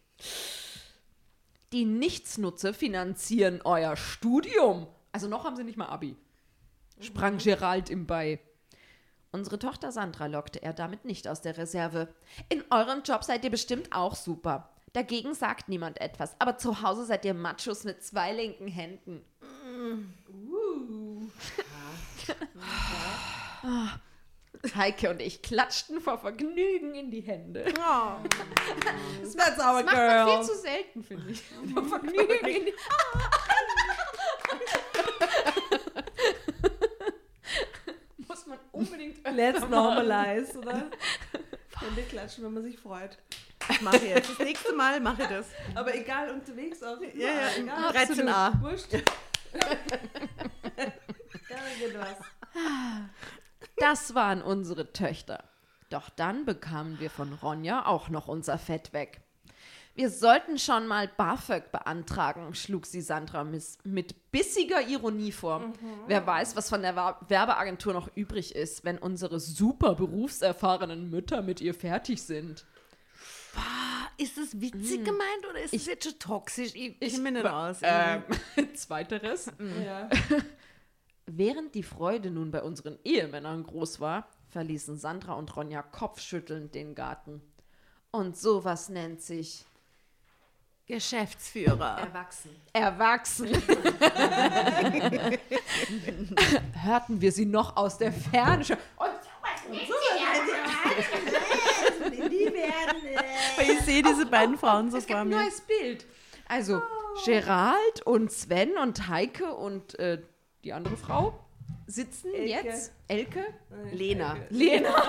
Die Nichtsnutze finanzieren euer Studium. Also noch haben sie nicht mal Abi. Sprang Gerald ihm bei. Unsere Tochter Sandra lockte er damit nicht aus der Reserve. In eurem Job seid ihr bestimmt auch super. Dagegen sagt niemand etwas, aber zu Hause seid ihr Machos mit zwei linken Händen. Ah. Heike und ich klatschten vor Vergnügen in die Hände. That's our Das macht man girl. viel zu selten, finde ich. Vor Vergnügen in die [LAUGHS] Muss man unbedingt öfter Let's normalize, oder? [LAUGHS] Hände klatschen, wenn man sich freut. Ich mache jetzt. Das nächste Mal mache ich das. Aber egal, unterwegs auch. Ja, ja, egal. 13a. Wurscht. [LAUGHS] Das waren unsere Töchter. Doch dann bekamen wir von Ronja auch noch unser Fett weg. Wir sollten schon mal BAföG beantragen, schlug sie Sandra miss- mit bissiger Ironie vor. Wer weiß, was von der Werbeagentur noch übrig ist, wenn unsere super berufserfahrenen Mütter mit ihr fertig sind. Ist es witzig gemeint oder ist es jetzt schon toxisch? Ich, ich mir nicht wa- aus. Ähm, [LAUGHS] zweiteres. [LAUGHS] Ja. [LAUGHS] Während die Freude nun bei unseren Ehemännern groß war, verließen Sandra und Ronja kopfschüttelnd den Garten. Und sowas nennt sich Geschäftsführer. Erwachsen. erwachsen. [LAUGHS] Hörten wir sie noch aus der Ferne schon. Und Die werden. Weil ich sehe diese beiden Frauen so es gibt vor ein mir. neues Bild. Also Gerald und Sven und Heike und äh, die andere Frau sitzen Elke. jetzt. Elke? Lena. Lena. [LAUGHS]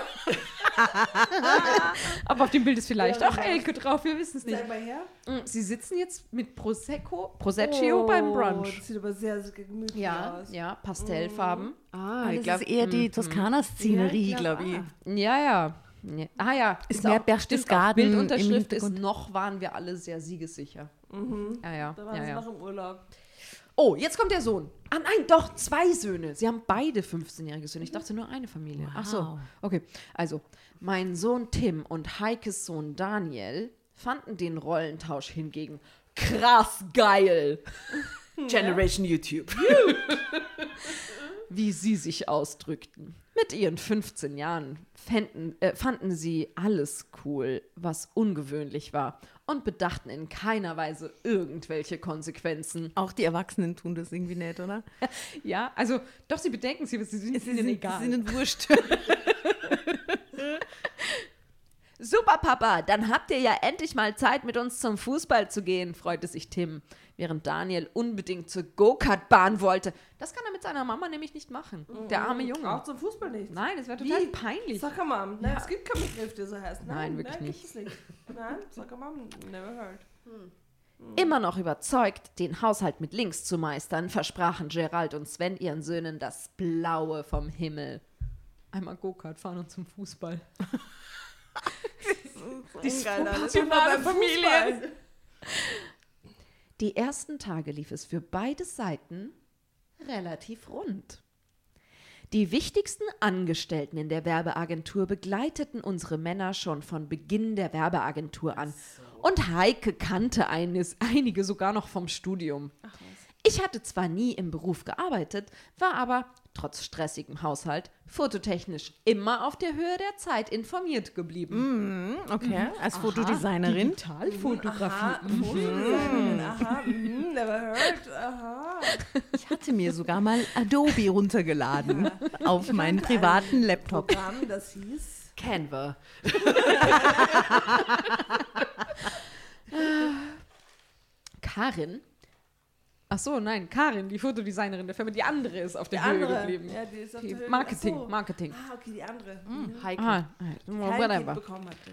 [LAUGHS] Aber auf dem Bild ist vielleicht Ja, auch Elke drauf, wir wissen es nicht. Zeig mal her. Mm, Sie sitzen jetzt mit Prosecco, Proseccio beim Brunch. Das sieht aber sehr, sehr gemütlich Ja, aus. ja, Pastellfarben. Ah, Das ich glaube, ist eher die Toskana-Szenerie, Ja, glaube glaub, ich. Ja, ja. ja. Ah ja. Ist mehr auch- Berchtesgaden Bildunterschrift ist, noch waren wir alle sehr siegessicher. Ja, ja. Da waren ja, sie ja. noch im Urlaub. Oh, jetzt kommt der Sohn. Ah nein, doch, zwei Söhne. Sie haben beide 15-jährige Söhne. Ich dachte nur eine Familie. Ach so. Wow. Okay, also mein Sohn Tim und Heikes Sohn Daniel fanden den Rollentausch hingegen krass geil. [LAUGHS] Generation YouTube. [LAUGHS] wie sie sich ausdrückten. Mit ihren 15 Jahren fänden, äh, fanden sie alles cool, was ungewöhnlich war und bedachten in keiner Weise irgendwelche Konsequenzen. Auch die Erwachsenen tun das irgendwie nicht, oder? [LAUGHS] Ja, also doch, sie bedenken sie, sie sind Es ihnen egal. ihnen wurscht. [LAUGHS] Super, Papa, dann habt ihr ja endlich mal Zeit, mit uns zum Fußball zu gehen, freute sich Tim, während Daniel unbedingt zur Go-Kart-Bahn wollte. Das kann er mit seiner Mama nämlich nicht machen. Der arme Junge. Auch zum Fußball nicht. Nein, das wäre total Wie? peinlich. Soccer Mom. Nein, es gibt keinen Begriff, der so heißt. Nein, Nein, wirklich nein, nicht. Nicht. Nein, Soccer Mom, never heard. Immer noch überzeugt, den Haushalt mit links zu meistern, versprachen Gerald und Sven ihren Söhnen das Blaue vom Himmel. Einmal Go-Kart fahren und zum Fußball. [LAUGHS] Die geil, alles. Funktionale Familie. Die ersten Tage lief es für beide Seiten relativ rund. Die wichtigsten Angestellten in der Werbeagentur begleiteten unsere Männer schon von Beginn der Werbeagentur an. Und Heike kannte eines, einige sogar noch vom Studium. Ich hatte zwar nie im Beruf gearbeitet, war aber trotz stressigem Haushalt fototechnisch immer auf der Höhe der Zeit informiert geblieben. Okay, als Fotodesignerin. Digitalfotografie. Aha, Fotodesignerin, aha, mhm, never heard, aha. Ich hatte mir sogar mal Adobe runtergeladen [LAUGHS] auf meinen privaten Laptop. Programm, das hieß. Canva. [LAUGHS] Karin. Ach so, nein, Karin, die Fotodesignerin der Firma, die andere ist auf der Die Höhe andere. geblieben. Ja, die ist auf Die der Höhe. Marketing, so. Marketing. Ah, okay, die andere. Mhm. Heike. Ah, whatever. bekommen hatte.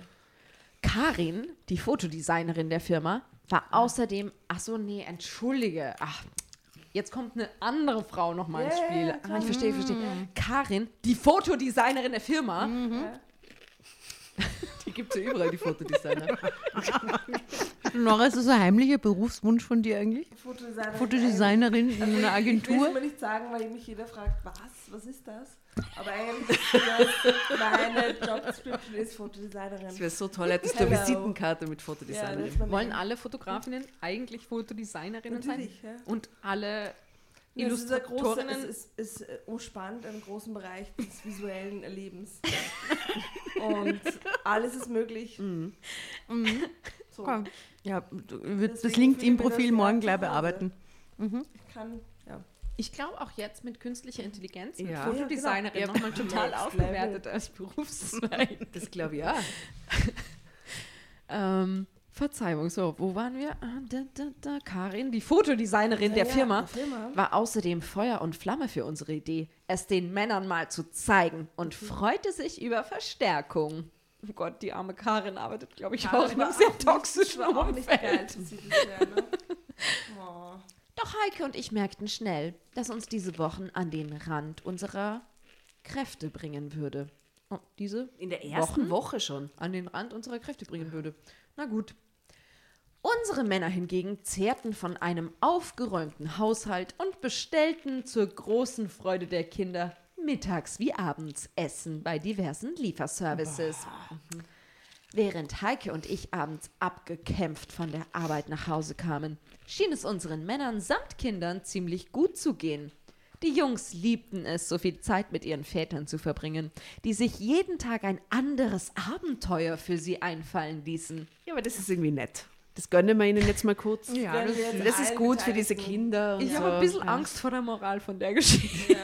Karin, die Fotodesignerin der Firma, war außerdem, ach so, nee, entschuldige, ach, jetzt kommt eine andere Frau nochmal ins Spiel. ah, ich verstehe, ich verstehe. Karin, die Fotodesignerin der Firma, Die gibt es ja überall, die Fotodesigner. [LAUGHS] Nora, ist das ein heimlicher Berufswunsch von dir eigentlich? Fotodesignerin. Fotodesignerin in einer Ich will Agentur? es nicht sagen, weil mich jeder fragt, was? Was ist das? Aber eigentlich ist das meine Job Description ist Fotodesignerin. Das wäre so toll, hättest du eine. Visitenkarte mit Ja, Fotodesignerin. mein wollen alle Fotografinnen eigentlich Fotodesignerinnen Natürlich, sein? ja. Und alle Ja, es ist, ein große, Illustratorinnen? es ist, ist äh, umspannt einen großen Bereich des visuellen Erlebens. [LAUGHS] Und alles ist möglich. So. Komm. Ja, du- wird das LinkedIn-Profil morgen gleich bearbeiten. Ich kann, ja. Ich glaube auch jetzt mit künstlicher Intelligenz, mit Ja. Fotodesignerin Ja, genau. nochmal total aufgewertet als [LAUGHS] Berufszweig. Das glaube ich ja. [LAUGHS] ähm, Verzeihung, so, wo waren wir? Ah, Da, da, da. Karin, die Fotodesignerin der Ja, Firma, der Firma. war außerdem Feuer und Flamme für unsere Idee, es den Männern mal zu zeigen und Mhm. freute sich über Verstärkung. Oh Gott, die arme Karin arbeitet, glaube ich, Karin auch in einem sehr toxischen war auch nicht geil Umfeld. ne? [LAUGHS] Oh. Doch Heike und ich merkten schnell, dass uns diese Wochen an den Rand unserer Kräfte bringen würde. Oh, diese In der ersten Wochen? Woche schon. an den Rand unserer Kräfte bringen würde. Na gut. Unsere Männer hingegen zehrten von einem aufgeräumten Haushalt und bestellten zur großen Freude der Kinder mittags wie abends Essen bei diversen Lieferservices. Während Heike und ich abends abgekämpft von der Arbeit nach Hause kamen, schien es unseren Männern samt Kindern ziemlich gut zu gehen. Die Jungs liebten es, so viel Zeit mit ihren Vätern zu verbringen, die sich jeden Tag ein anderes Abenteuer für sie einfallen ließen. Ja, aber das ist irgendwie nett. Das gönnen wir ihnen jetzt mal kurz. Ja, das, Das ist gut für diese Kinder. Und Ich so. habe ein bisschen Ja. Angst vor der Moral von der Geschichte.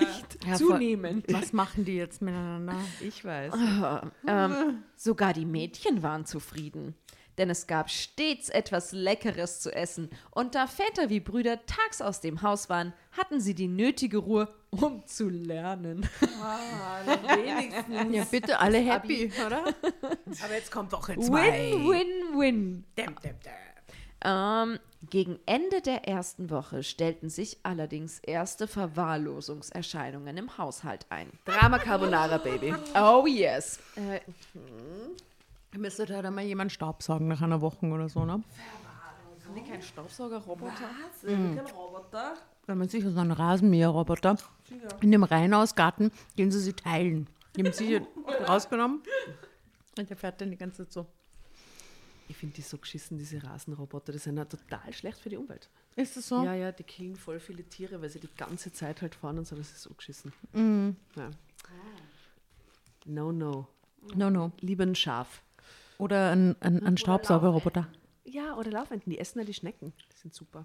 Ja, Zunehmend. was machen die jetzt miteinander? Ich weiß. [LAUGHS] Ähm, sogar die Mädchen waren zufrieden. Denn es gab stets etwas Leckeres zu essen. Und da Väter wie Brüder tags aus dem Haus waren, hatten sie die nötige Ruhe, um zu lernen. Ah, wenigstens. Ja, bitte alle happy, oder? [LAUGHS] Aber jetzt kommt Woche zwei. Win, win, win. Däm, däm, däm. Ähm, gegen Ende der ersten Woche stellten sich allerdings erste Verwahrlosungserscheinungen im Haushalt ein. Drama Carbonara, Baby. Oh yes. Äh, Müsste da dann mal jemand Staubsaugen nach einer Woche oder so, ne? haben die keinen Staubsaugerroboter? Was? Mhm. Kein Roboter? Da haben wir sicher so einen Rasenmäherroboter. In dem Reihenhausgarten, den sie sie teilen. Die haben sie [LAUGHS] rausgenommen. Und der fährt dann die ganze Zeit so. Ich finde die so geschissen, diese Rasenroboter. Die sind ja total schlecht für die Umwelt. Ist das so? Ja, ja, die killen voll viele Tiere, weil sie die ganze Zeit halt fahren und so. Das ist so geschissen. Ja. No, no. No, no. Lieber ein Schaf. Oder ein, ein, ein Staubsaugerroboter. Ja, oder Laufenten. Die essen ja die Schnecken. Die sind super.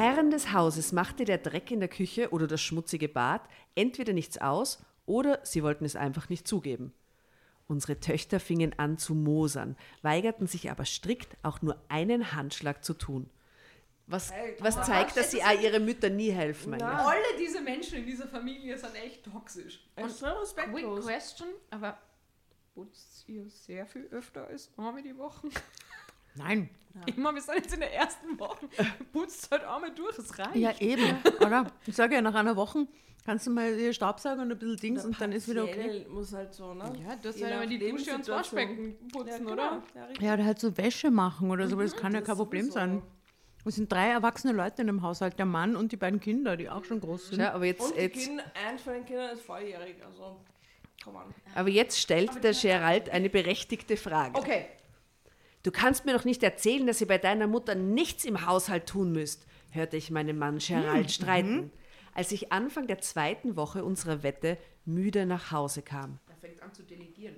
Herren des Hauses machte der Dreck in der Küche oder das schmutzige Bad entweder nichts aus oder sie wollten es einfach nicht zugeben. Unsere Töchter fingen an zu mosern, weigerten sich aber strikt, auch nur einen Handschlag zu tun. Was, was zeigt, dass sie auch ihre Mütter nie helfen. eigentlich. Alle diese Menschen in dieser Familie sind echt toxisch. Extrem Quick respektlos. question, aber putzt ihr sehr viel öfter als einmal die Woche? Nein. Immer, wir sind jetzt in der ersten Woche. Putzt halt einmal durch, es reicht. Ja, eben, oder? Ich sage ja, nach einer Woche kannst du mal hier Staubsaugen und ein bisschen Dings und dann ist wieder okay. Muss halt so, ne? Ja, du hast Je halt immer die Dusche und das. Waschbecken putzen, Ja, oder? genau. Ja. Ja, oder halt so Wäsche machen oder so, aber das kann ja das kein Problem sein. Es sind drei erwachsene Leute in dem Haushalt, der Mann und die beiden Kinder, die auch schon groß sind. Ja, aber jetzt, Und jetzt, eins von den Kindern ist volljährig, also komm an. aber jetzt stellt der Gerald eine berechtigte Frage. Okay. Du kannst mir doch nicht erzählen, dass ihr bei deiner Mutter nichts im Haushalt tun müsst, hörte ich meinen Mann Gerald streiten, als ich Anfang der zweiten Woche unserer Wette müde nach Hause kam. Er fängt an zu delegieren.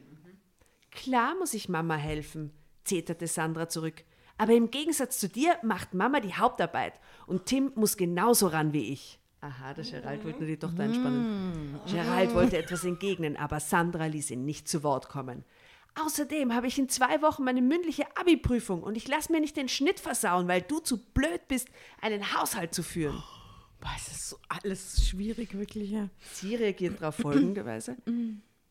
Klar muss ich Mama helfen, zeterte Sandra zurück. Aber im Gegensatz zu dir macht Mama die Hauptarbeit und Tim muss genauso ran wie ich. Aha, der Gerald wollte nur die Tochter einspannen. Gerald wollte etwas entgegnen, aber Sandra ließ ihn nicht zu Wort kommen. Außerdem habe ich in zwei Wochen meine mündliche Abi-Prüfung und ich lasse mir nicht den Schnitt versauen, weil du zu blöd bist, einen Haushalt zu führen. Boah, es ist so alles schwierig, wirklich. Ja. Sie reagiert darauf folgenderweise.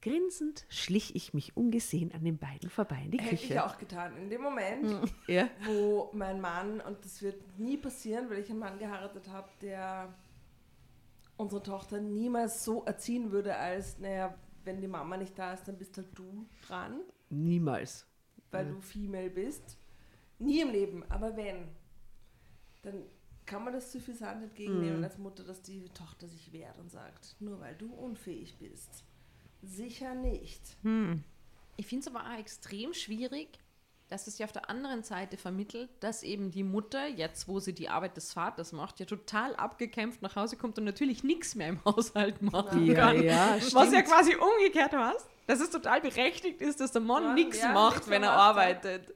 Grinsend schlich ich mich ungesehen an den beiden vorbei in die Hätte ich Küche. auch getan. In dem Moment, Ja. wo mein Mann, und das wird nie passieren, weil ich einen Mann geheiratet habe, der unsere Tochter niemals so erziehen würde, als, naja, wenn die Mama nicht da ist, dann bist halt du dran, Niemals. weil du Female bist. Nie im Leben, aber wenn, dann kann man das suffisant entgegennehmen als Mutter, dass die Tochter sich wehrt und sagt, nur weil du unfähig bist. Sicher nicht. Ich finde es aber auch extrem schwierig, dass es ja auf der anderen Seite vermittelt, dass eben die Mutter, jetzt wo sie die Arbeit des Vaters macht, ja total abgekämpft nach Hause kommt und natürlich nichts mehr im [LAUGHS] Haushalt machen Ja, kann. ja, Was ja stimmt. quasi umgekehrt was, dass es total berechtigt ist, dass der Mann Ja, nichts ja, macht, wenn er ja. arbeitet.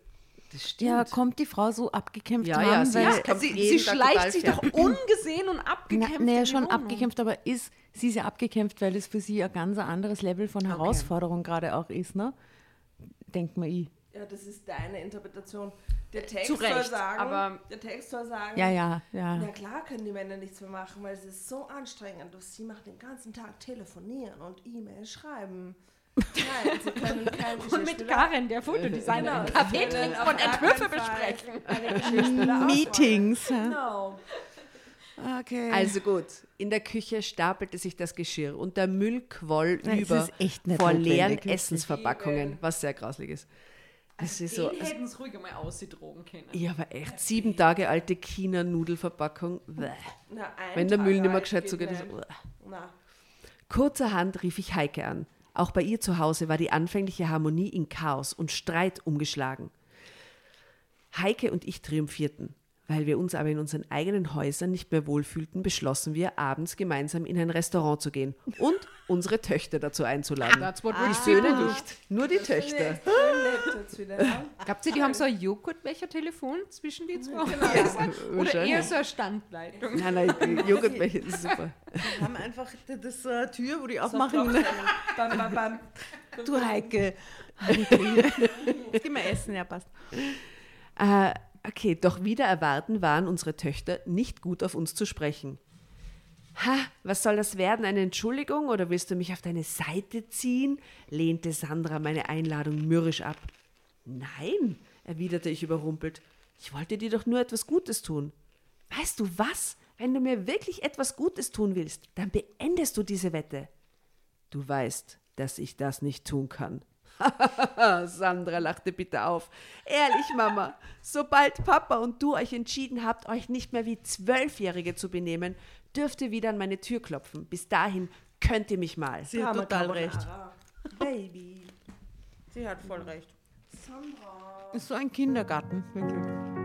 Das stimmt. ja, kommt die Frau so abgekämpft Ja, ja, sie kommt sie sie schleicht sich doch [CLEARS THROAT] ungesehen und Na, abgekämpft. naja, die schon Wohnung. abgekämpft, aber ist, sie ist ja abgekämpft, weil es für sie ein ganz anderes Level von Herausforderung gerade auch ist, ne? Denkt man ich. Ja, das ist deine Interpretation. Der Text Zu soll Recht, sagen, aber- der Text soll sagen, Ja, ja, ja. na klar können die Männer nichts mehr machen, weil es ist so anstrengend. Und Sie machen den ganzen Tag telefonieren und E-Mails schreiben. Nein, sie können [LAUGHS] kein Und mit Karen, der Fotodesignerin, Genau, Kaffee können trinken und Entwürfe besprechen. [LAUGHS] Meetings. Genau. Okay. Also gut, in der Küche stapelte sich das Geschirr und der Müll quoll es über vor leeren. Essensverpackungen, was sehr grauslich ist. Es ist so, Die hätten es ruhig einmal ausgedrogen können. ja, aber echt, sieben Tage alte China-Nudelverpackung. Wenn der Tag Müll nicht mehr gescheit geht zugeht, ist Kurzerhand rief ich Heike an. Auch bei ihr zu Hause war die anfängliche Harmonie in Chaos und Streit umgeschlagen. Heike und ich triumphierten. Weil wir uns aber in unseren eigenen Häusern nicht mehr wohlfühlten, beschlossen wir, abends gemeinsam in ein Restaurant zu gehen und unsere Töchter dazu einzuladen. That's what Die we Söhne nicht, nur die das Töchter. jetzt? [LAUGHS] Glaubt ihr, die haben so ein Joghurtbecher-Telefon zwischen die zwei? Oder wahrscheinlich. eher so eine Standleitung? Nein, nein, die [LAUGHS] Joghurtbecher ist super. Wir haben einfach das, das äh, Tür, wo die So aufmachen. Klopfen. [LAUGHS] bam, bam, bam. du Heike. Heike. Geh mal essen, ja passt. Äh, Okay, doch wieder erwarten waren unsere Töchter nicht gut auf uns zu sprechen. Ha, was soll das werden? Eine Entschuldigung oder willst du mich auf deine Seite ziehen? lehnte Sandra meine Einladung mürrisch ab. Nein, erwiderte ich überrumpelt. Ich wollte dir doch nur etwas Gutes tun. Weißt du was? Wenn du mir wirklich etwas Gutes tun willst, dann beendest du diese Wette. Du weißt, dass ich das nicht tun kann. [LAUGHS] Sandra lachte bitte auf. Ehrlich, Mama, sobald Papa und du euch entschieden habt, euch nicht mehr wie Zwölfjährige zu benehmen, dürft ihr wieder an meine Tür klopfen. Bis dahin könnt ihr mich mal. Sie hat total recht. Baby. Sie hat voll recht. Ist so ein Kindergarten, wirklich.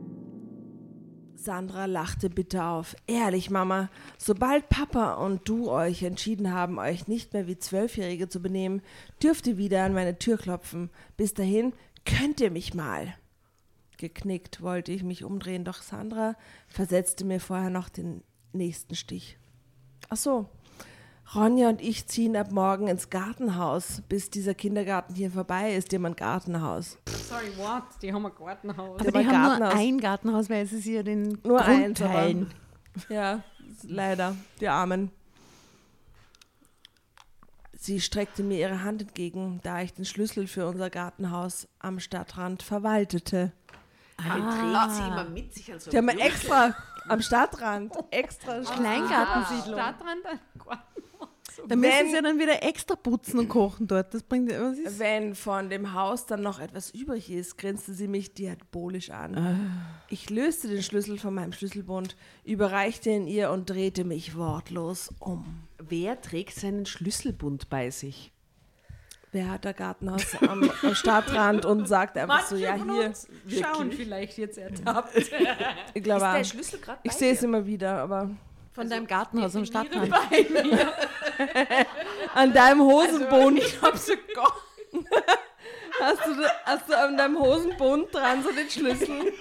Sandra lachte bitter auf. Ehrlich, Mama, sobald Papa und du euch entschieden haben, euch nicht mehr wie Zwölfjährige zu benehmen, dürft ihr wieder an meine Tür klopfen. Bis dahin könnt ihr mich mal. Geknickt wollte ich mich umdrehen, doch Sandra versetzte mir vorher noch den nächsten Stich. Ach so, Ronja und ich ziehen ab morgen ins Gartenhaus. Bis dieser Kindergarten hier vorbei ist, die haben ein Gartenhaus. Sorry, what? Die haben ein Gartenhaus. Aber aber die haben nur Gartenhaus. ein Gartenhaus, weil es ist ja den Nur eins, Grundteilen. Ja, leider, die Armen. Sie streckte mir ihre Hand entgegen, da ich den Schlüssel für unser Gartenhaus am Stadtrand verwaltete. Ah. trägt sie immer mit sich an so Die haben wir extra am Stadtrand, extra Kleingartensiedlung. Stadtrand, Da müssen Wenn- sie ja dann wieder extra putzen und kochen dort. Das bringt was ist? Wenn von dem Haus dann noch etwas übrig ist, grinste sie mich diabolisch an. Ich löste den Schlüssel von meinem Schlüsselbund, überreichte ihn ihr und drehte mich wortlos um. Wer trägt seinen Schlüsselbund bei sich? Wer hat der Gartenhaus am, am Stadtrand und sagt einfach so, ja hier, Schauen vielleicht jetzt ertappt. ich glaube, ich sehe es immer wieder, aber Von deinem Gartenhaus am Stadtrand. bei mir. [LAUGHS] an deinem Hosenbund Ich hab sogar. hast, du, hast du an deinem Hosenbund dran so den Schlüssel.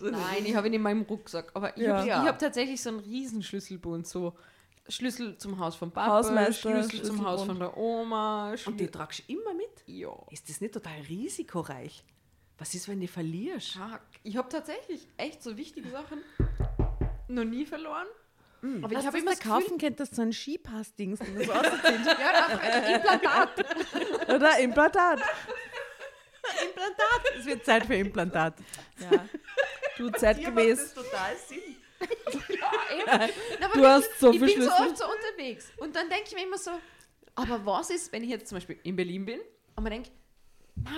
Nein, ich habe ihn in meinem Rucksack. Aber ich Ja. habe Ja. hab tatsächlich so einen Riesenschlüsselbund. So Schlüssel zum Haus vom Papa, Hausmeister, Schlüssel zum Haus von der Oma. Und Schlü die tragst du immer mit? ja. Ist das nicht total risikoreich? Was ist, wenn du verlierst? Ich habe tatsächlich echt so wichtige Sachen noch nie verloren. Aber Ich ich habe immer das Gefühl, kaufen könnt, dass so ein Skipass-Dings das [LAUGHS] ausziehen. ja, doch, ein [LAUGHS] Implantat. Oder Implantat. Implantat. Es wird Zeit für Implantat. Ja. Du zeitgemäß. total Sinn. [LAUGHS] Na, aber Du hast so ich viel bin so oft so unterwegs. Und dann denke ich mir immer so, aber was ist, wenn ich jetzt zum Beispiel in Berlin bin und man denkt, na,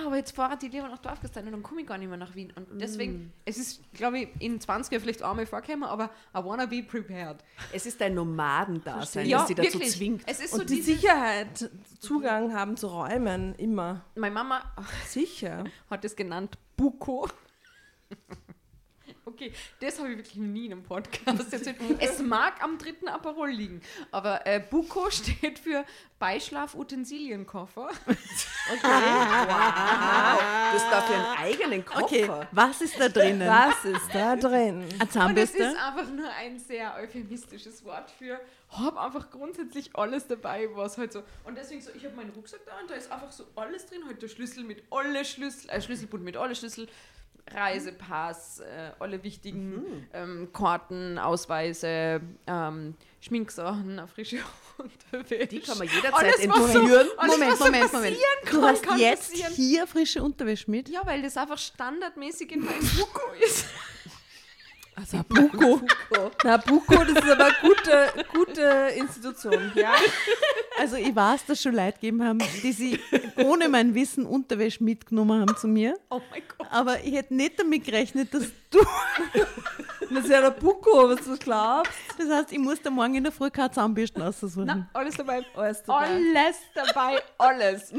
aber jetzt fahren die lieber nach Dorfgastein und dann komme ich gar nicht mehr nach Wien. Und deswegen, es ist, glaube ich, in 20 Jahren vielleicht einmal vorgekommen, aber I wanna be prepared. Es ist ein Nomadendasein, Ja, das sie dazu zwingt. Es ist so Und die diese, Sicherheit, Zugang haben zu Räumen, immer. meine Mama Sicher. hat es genannt Buko. Okay, das habe ich wirklich noch nie in einem Podcast erzählt. [LAUGHS] Es mag am dritten Aperol liegen, aber äh, Buko [LAUGHS] steht für Beischlaf-Utensilienkoffer. Das ist dafür einen eigenen Koffer. Okay, was ist da drinnen? Was ist da drin? Eine Und es Zahnbürste? ist einfach nur ein sehr euphemistisches Wort für, hab einfach grundsätzlich alles dabei, was halt so. Und deswegen so, ich habe meinen Rucksack da und da ist einfach so alles drin, halt der Schlüssel mit alle Schlüssel, äh, Schlüsselbund mit alle Schlüssel, Reisepass, äh, alle wichtigen Mhm. ähm, Karten, Ausweise, ähm, Schminksachen, eine frische [LAUGHS] Unterwäsche. Die kann man jederzeit so- entführen. alles, Moment, was so Moment, Moment. passieren Du kann, hast kann jetzt passieren. hier frische Unterwäsche mit? Ja, weil das einfach standardmäßig in meinem Buko ist. [LAUGHS] Also Buko. Na, Buko, das ist aber eine gute, gute Institution, ja? Also ich weiß, dass schon Leute gegeben haben, die sie ohne mein Wissen Unterwäsche mitgenommen haben zu mir. Oh mein Gott. Aber ich hätte nicht damit gerechnet, dass du. [LAUGHS] Das ist ja der Buko, was du glaubst. Das heißt, ich muss da morgen in der Früh keine Zahnbürsten aussuchen. Na, alles dabei. Alles dabei. Alles dabei, alles.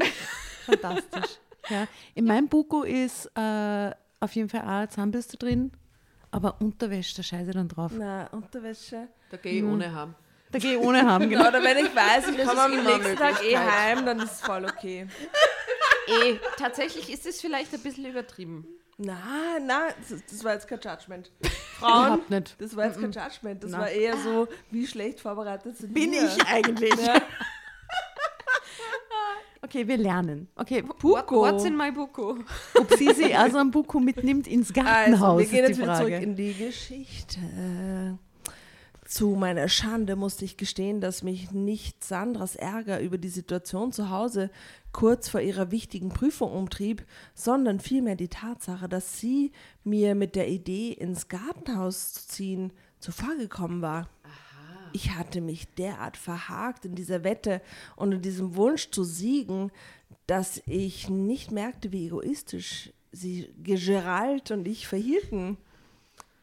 Fantastisch. Ja. In meinem Buko ist äh, auf jeden Fall auch eine Zahnbürste drin, aber Unterwäsche, da scheiße ich dann drauf. Na, Unterwäsche. Da gehe ich ohne haben. Da gehe ich ohne haben, genau. Oder wenn ich weiß, ich komme am nächsten Tag eh heim, dann ist es voll okay. [LAUGHS] Eh, tatsächlich ist es vielleicht ein bisschen übertrieben. Na, na, das, das war jetzt kein Judgment. [LAUGHS] Frauen, das war jetzt kein Judgment. Das Na. war eher so, wie schlecht vorbereitet sind Bin wir. ich eigentlich? Ja. [LAUGHS] Okay, wir lernen. Okay, What, what's in my Buko? [LAUGHS] ob sie sie also am Buko mitnimmt ins Also, Gartenhaus, wir gehen jetzt wieder zurück in die Geschichte. Zu meiner Schande musste ich gestehen, dass mich nicht Sandras Ärger über die Situation zu Hause kurz vor ihrer wichtigen Prüfung umtrieb, sondern vielmehr die Tatsache, dass sie mir mit der Idee, ins Gartenhaus zu ziehen, zuvorgekommen war. Ich hatte mich derart verhakt in dieser Wette und in diesem Wunsch zu siegen, dass ich nicht merkte, wie egoistisch sie Gerald und ich verhielten.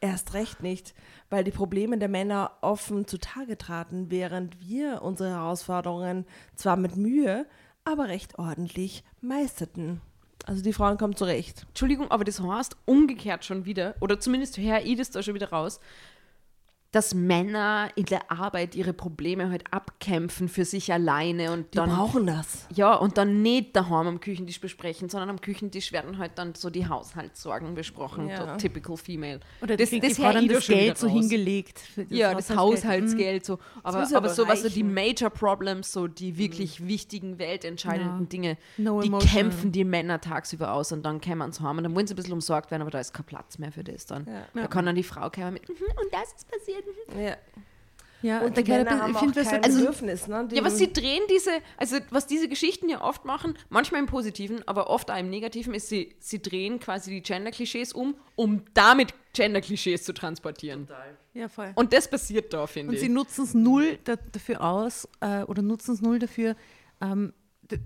Erst recht nicht, weil die Probleme der Männer offen zutage traten, während wir unsere Herausforderungen zwar mit Mühe, aber recht ordentlich meisterten. Also die Frauen kommen zurecht. Entschuldigung, aber das heißt umgekehrt schon wieder, oder zumindest höre ich das da schon wieder raus, dass Männer in der Arbeit ihre Probleme halt abkämpfen für sich alleine und Die dann brauchen das. ja und dann nicht daheim am Küchentisch besprechen, sondern am Küchentisch werden halt dann so die Haushaltssorgen besprochen, Ja. so typical female. Oder das, das, das die das wieder Geld so hingelegt. für ja, das Haushaltsgeld, so. Aber, aber aber so was so die. Major Problems, so die wirklich wichtigen, weltentscheidenden Ja. Dinge, No die emotion. kämpfen die Männer tagsüber aus und dann kämen sie heim und dann wollen sie ein bisschen umsorgt werden, aber da ist kein Platz mehr für das dann. Ja. Da kann dann die Frau kommen mit, "Mhm, und das ist passiert. Mhm." Ja. Ja, Und da die Männer ich, haben ich auch finde, kein das also, Bedürfnis. Ne? Die Ja, was sie drehen diese, also was diese Geschichten ja oft machen, manchmal im Positiven, aber oft auch im Negativen, ist, sie, sie drehen quasi die Gender-Klischees um, um damit Gender-Klischees zu transportieren. ja, voll. Und das passiert da, finde Und ich. sie nutzen es null da, dafür aus äh, oder nutzen es null dafür, ähm,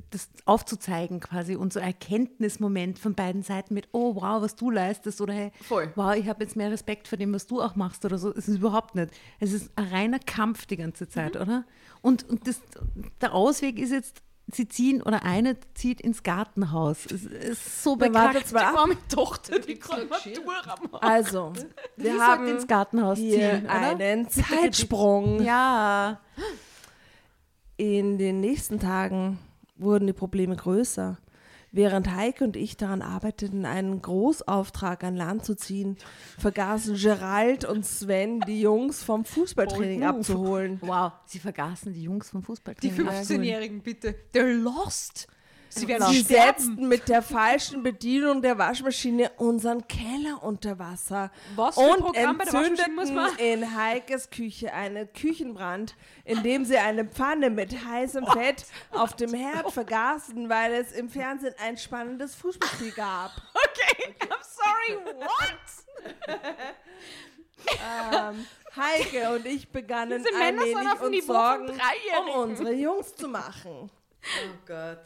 das aufzuzeigen quasi und so ein Erkenntnismoment von beiden Seiten mit, oh wow, was du leistest oder hey, Voll. wow, ich habe jetzt mehr Respekt vor dem, was du auch machst oder so. Es ist überhaupt nicht. Es ist ein reiner Kampf die ganze Zeit, Mhm. oder? Und, und das, der Ausweg ist jetzt, sie ziehen oder eine zieht ins Gartenhaus. Es ist so bekackt. ab. die arme Tochter, die gerade Matur am Also, wir Sie haben sollte ins Gartenhaus hier ziehen, oder? einen Zeitsprung. Ja. In den nächsten Tagen wurden die Probleme größer. Während Heike und ich daran arbeiteten, einen Großauftrag an Land zu ziehen, vergaßen Gerald und Sven, die Jungs vom Fußballtraining move. abzuholen. Wow, sie vergaßen die Jungs vom Die Fußballtraining. 15-Jährigen, bitte. They're lost. Sie werden Sie setzten mit der falschen Bedienung der Waschmaschine unseren Keller unter Wasser Was für ein und Programm bei der Waschmaschine muss entzündeten man- in Heikes Küche einen Küchenbrand, indem sie eine Pfanne mit heißem Fett auf dem Herd vergaßen, weil es im Fernsehen ein spannendes Fußballspiel gab. [LAUGHS] Okay, I'm sorry, what? Ähm, Heike und ich begannen dem uns Sorgen um unsere Jungs zu machen. Oh Gott.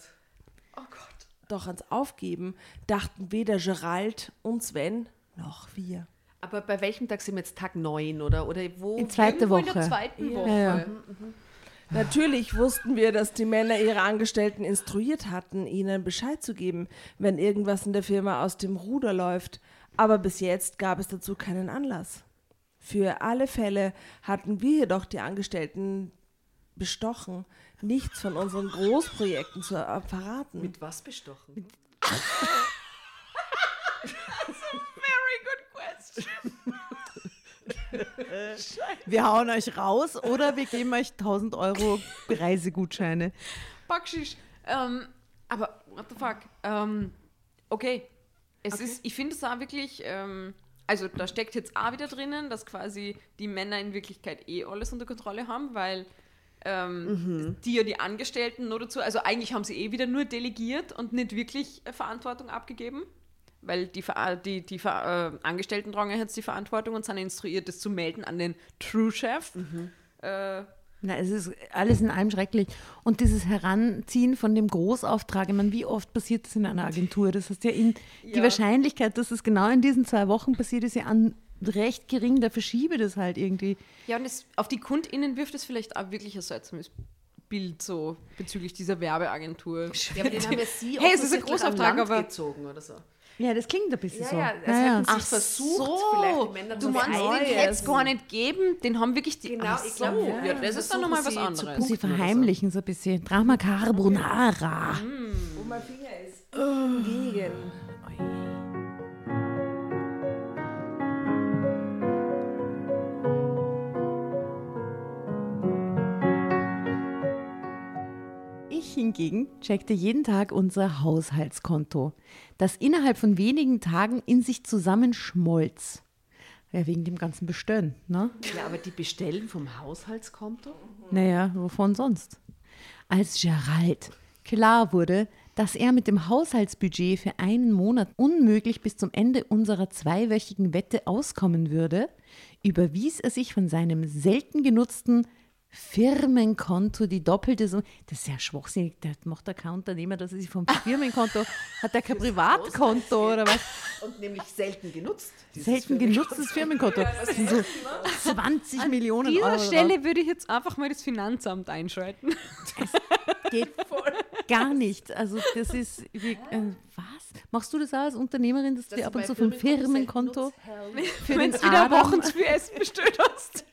Oh Gott. Doch ans Aufgeben dachten weder Gerald und Sven noch wir. Aber bei welchem Tag sind wir jetzt Tag 9 oder, oder wo? In zweite Irgendwo in der Woche. zweiten Woche. Ja, ja. Natürlich wussten wir, dass die Männer ihre Angestellten instruiert hatten, ihnen Bescheid zu geben, wenn irgendwas in der Firma aus dem Ruder läuft. Aber bis jetzt gab es dazu keinen Anlass. Für alle Fälle hatten wir jedoch die Angestellten bestochen, nichts von unseren Großprojekten zu verraten. Mit was bestochen? Very good question. [LAUGHS] Wir hauen euch raus oder wir geben euch 1000 Euro Reisegutscheine. Backschisch. Ähm, aber, what the fuck? Ähm, okay. Es ist, ich finde es auch wirklich, ähm, also da steckt jetzt auch wieder drinnen, dass quasi die Männer in Wirklichkeit eh alles unter Kontrolle haben, weil ähm, die ja die Angestellten nur dazu, also eigentlich haben sie eh wieder nur delegiert und nicht wirklich äh, Verantwortung abgegeben. Weil die, Ver- die, die Ver- äh, Angestellten tragen jetzt die Verantwortung und sind instruiert, das zu melden an den True-Chef. Äh, Na, es ist alles in allem schrecklich. Und dieses Heranziehen von dem Großauftrag, ich meine, wie oft passiert das in einer Agentur? Das heißt ja, in, die Ja. Wahrscheinlichkeit, dass es genau in diesen zwei Wochen passiert, ist ja an recht gering. Da verschiebe das halt irgendwie. Ja, und es, auf die KundInnen wirft es vielleicht auch wirklich ein seltsames Bild so bezüglich dieser Werbeagentur. Ja, aber den haben ja Sie Hey, es ist ein Großauftrag, aber- gezogen oder so. Ja, das klingt ein bisschen Ja, so. ja, hätten Sie Ach versucht, so, vielleicht die Männer du meinst, den hätte es gar nicht geben, den haben wirklich die. Genau, Ach ich so, glaube, ja, das ist dann nochmal was anderes. Sie oder so. verheimlichen so ein bisschen. Drama Carbonara. Wo mein Finger ist. Gegen. Ich hingegen checkte jeden Tag unser Haushaltskonto, das innerhalb von wenigen Tagen in sich zusammenschmolz. Ja, wegen dem ganzen Bestellen, ne? Ja, aber die bestellen vom Haushaltskonto? Naja, wovon sonst? Als Gerald klar wurde, dass er mit dem Haushaltsbudget für einen Monat unmöglich bis zum Ende unserer zweiwöchigen Wette auskommen würde, überwies er sich von seinem selten genutzten Firmenkonto die doppelte Summe. Das ist ja schwachsinnig. Der macht da kein Unternehmer, dass er sich vom Firmenkonto [LAUGHS] hat er kein Privatkonto oder was? Und nämlich selten genutzt. Selten genutztes Firmenkonto. Das sind so 20 Millionen An dieser Euro. drauf. Stelle würde ich jetzt einfach mal das Finanzamt einschalten. Geht gar nicht. Also das ist, wie, äh, was? Machst du das auch als Unternehmerin, dass du dir ab und zu vom Firmenkonto für Wenn den du wieder Adam, Wochen für Essen bestellt hast.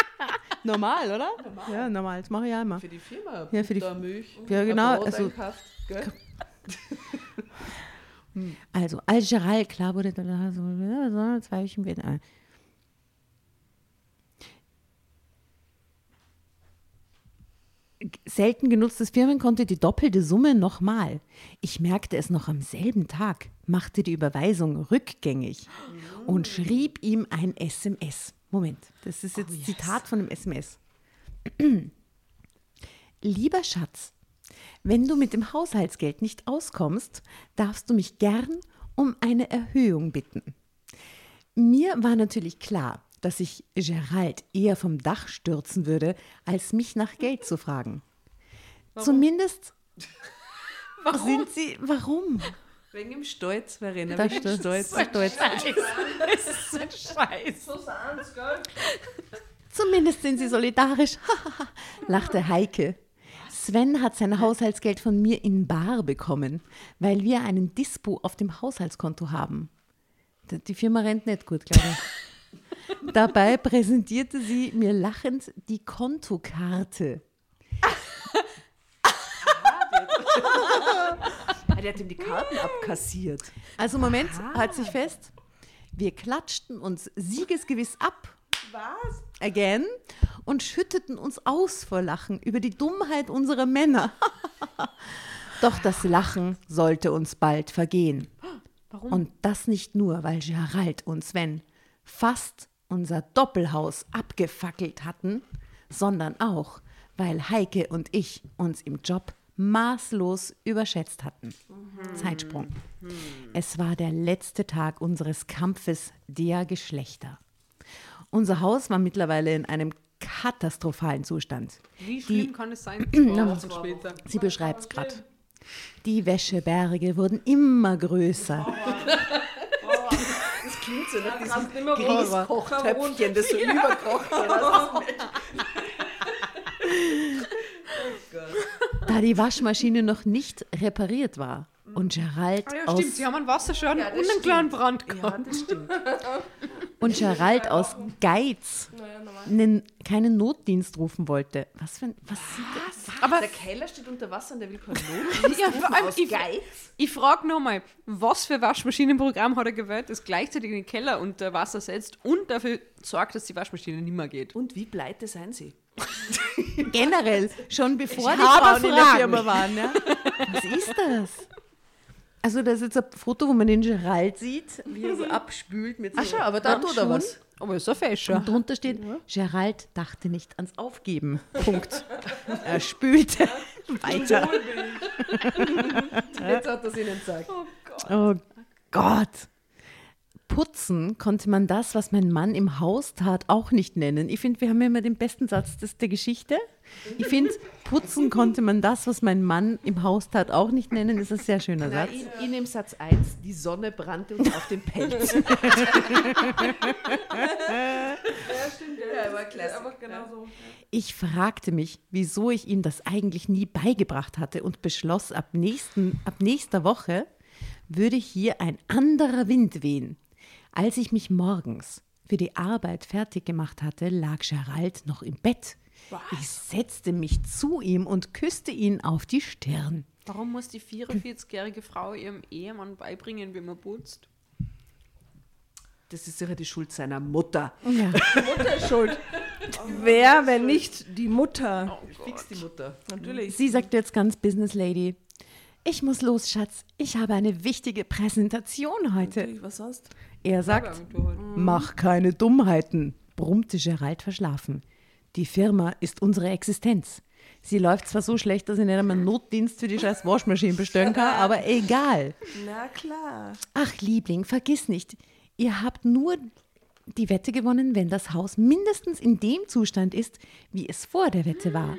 [LAUGHS] normal, oder? Ja, normal. Das mache ich auch immer. Für die Firma. Ja, für die- Butter, Milch. Ja, genau, also-? [LAUGHS] Also, als Gerald klar wurde, da so, ja, zwei Wochen wieder. Selten genutztes Firmenkonto, die doppelte Summe nochmal. Ich merkte es noch am selben Tag, machte die Überweisung rückgängig und schrieb ihm ein SMS. Moment, das ist jetzt Zitat von dem SMS. [CLEARS THROAT] Lieber Schatz, wenn du mit dem Haushaltsgeld nicht auskommst, darfst du mich gern um eine Erhöhung bitten. Mir war natürlich klar, dass ich Gerald eher vom Dach stürzen würde, als mich nach Geld zu fragen. Zumindest [LAUGHS] sind sie. Warum? Wegen dem Stolz, Verena. Da wegen dem stolz, stolz. Das ist so ein Scheiß. So sahen's, gell? Zumindest sind sie solidarisch, [LAUGHS] lachte Heike. Sven hat sein Haushaltsgeld von mir in Bar bekommen, weil wir einen Dispo auf dem Haushaltskonto haben. Die Firma rennt nicht gut, glaube ich. [LAUGHS] Dabei präsentierte sie mir lachend die Kontokarte. Ah, der hat ihm die Karten abkassiert. Also Moment, halt sich fest. Wir klatschten uns siegesgewiss ab Was? again und schütteten uns aus vor Lachen über die Dummheit unserer Männer. [LAUGHS] Doch das Lachen sollte uns bald vergehen. Warum? Und das nicht nur, weil Gerald und Sven fast unser Doppelhaus abgefackelt hatten, sondern auch, weil Heike und ich uns im Job maßlos überschätzt hatten. Zeitsprung. Es war der letzte Tag unseres Kampfes der Geschlechter. Unser Haus war mittlerweile in einem katastrophalen Zustand. Wie schlimm kann es sein? [CLEARS THROAT] Später. Sie beschreibt es gerade. Die Wäscheberge wurden immer größer. Klingt so nach diesem Kannst nicht mehr runter. Grießkochtöpfchen, das so überkocht [LAUGHS] oder Da die Waschmaschine noch nicht repariert war und Gerald, Ah ja, aus, stimmt. Sie haben einen Wasserschaden Ja, und einen kleinen Brand gehabt. Ja, das stimmt. [LAUGHS] und Gerald aus Geiz nen, keinen Notdienst rufen wollte. Was für ein. Was Aber der Keller steht unter Wasser und der will keinen Notdienst [LAUGHS] Ja, vor allem, ich, Geiz. ich frage nochmal, was für Waschmaschinenprogramm hat er gewählt, das gleichzeitig den Keller unter Wasser setzt und dafür sorgt, dass die Waschmaschine nicht mehr geht? Und wie pleite seien sie? [LAUGHS] generell, schon bevor Ich die Frauen in der Fragen. Firma waren. Ja? [LAUGHS] Was ist das? Also das ist jetzt ein Foto, wo man den Gerald sieht, wie er so abspült mit so Ach schau, aber da tut er was. Aber ist ein Fäscher. Und drunter steht, Gerald dachte nicht ans Aufgeben. [LAUGHS] Punkt. er spülte weiter. [LAUGHS] Jetzt hat er es ihnen gesagt. Oh Gott. Putzen konnte man das, was mein Mann im Haus tat, auch nicht nennen. Ich finde, wir haben ja immer den besten Satz des, der Geschichte. Ich finde, putzen konnte man das, was mein Mann im Haus tat, auch nicht nennen. Das ist ein sehr schöner Na, Satz. in, in dem Satz 1, die Sonne brannte uns auf den Pelz. [LAUGHS] Ja, aber klasse. Einfach genau so. Ich fragte mich, wieso ich ihm das eigentlich nie beigebracht hatte und beschloss, ab, nächsten, ab nächster Woche würde hier ein anderer Wind wehen. Als ich mich morgens für die Arbeit fertig gemacht hatte, lag Gerald noch im Bett. Ich setzte mich zu ihm und küsste ihn auf die Stirn. Warum muss die 44-jährige Frau ihrem Ehemann beibringen, wie man putzt? Das ist sicher die Schuld seiner Mutter. Ja. [LAUGHS] Mutter ist schuld. [LAUGHS] Wer, wenn nicht die Mutter? Fix die Mutter. Natürlich. Sie sagte jetzt ganz Business Lady. Ich muss los, Schatz. Ich habe eine wichtige Präsentation heute. Natürlich, Was sonst? Er sagt, mach keine Dummheiten, brummte Gerald verschlafen. Die Firma ist unsere Existenz. Sie läuft zwar so schlecht, dass ich nicht einmal einen Notdienst für die scheiß Waschmaschine bestellen kann, aber egal. Na klar. Ach, Liebling, vergiss nicht, ihr habt nur die Wette gewonnen, wenn das Haus mindestens in dem Zustand ist, wie es vor der Wette war.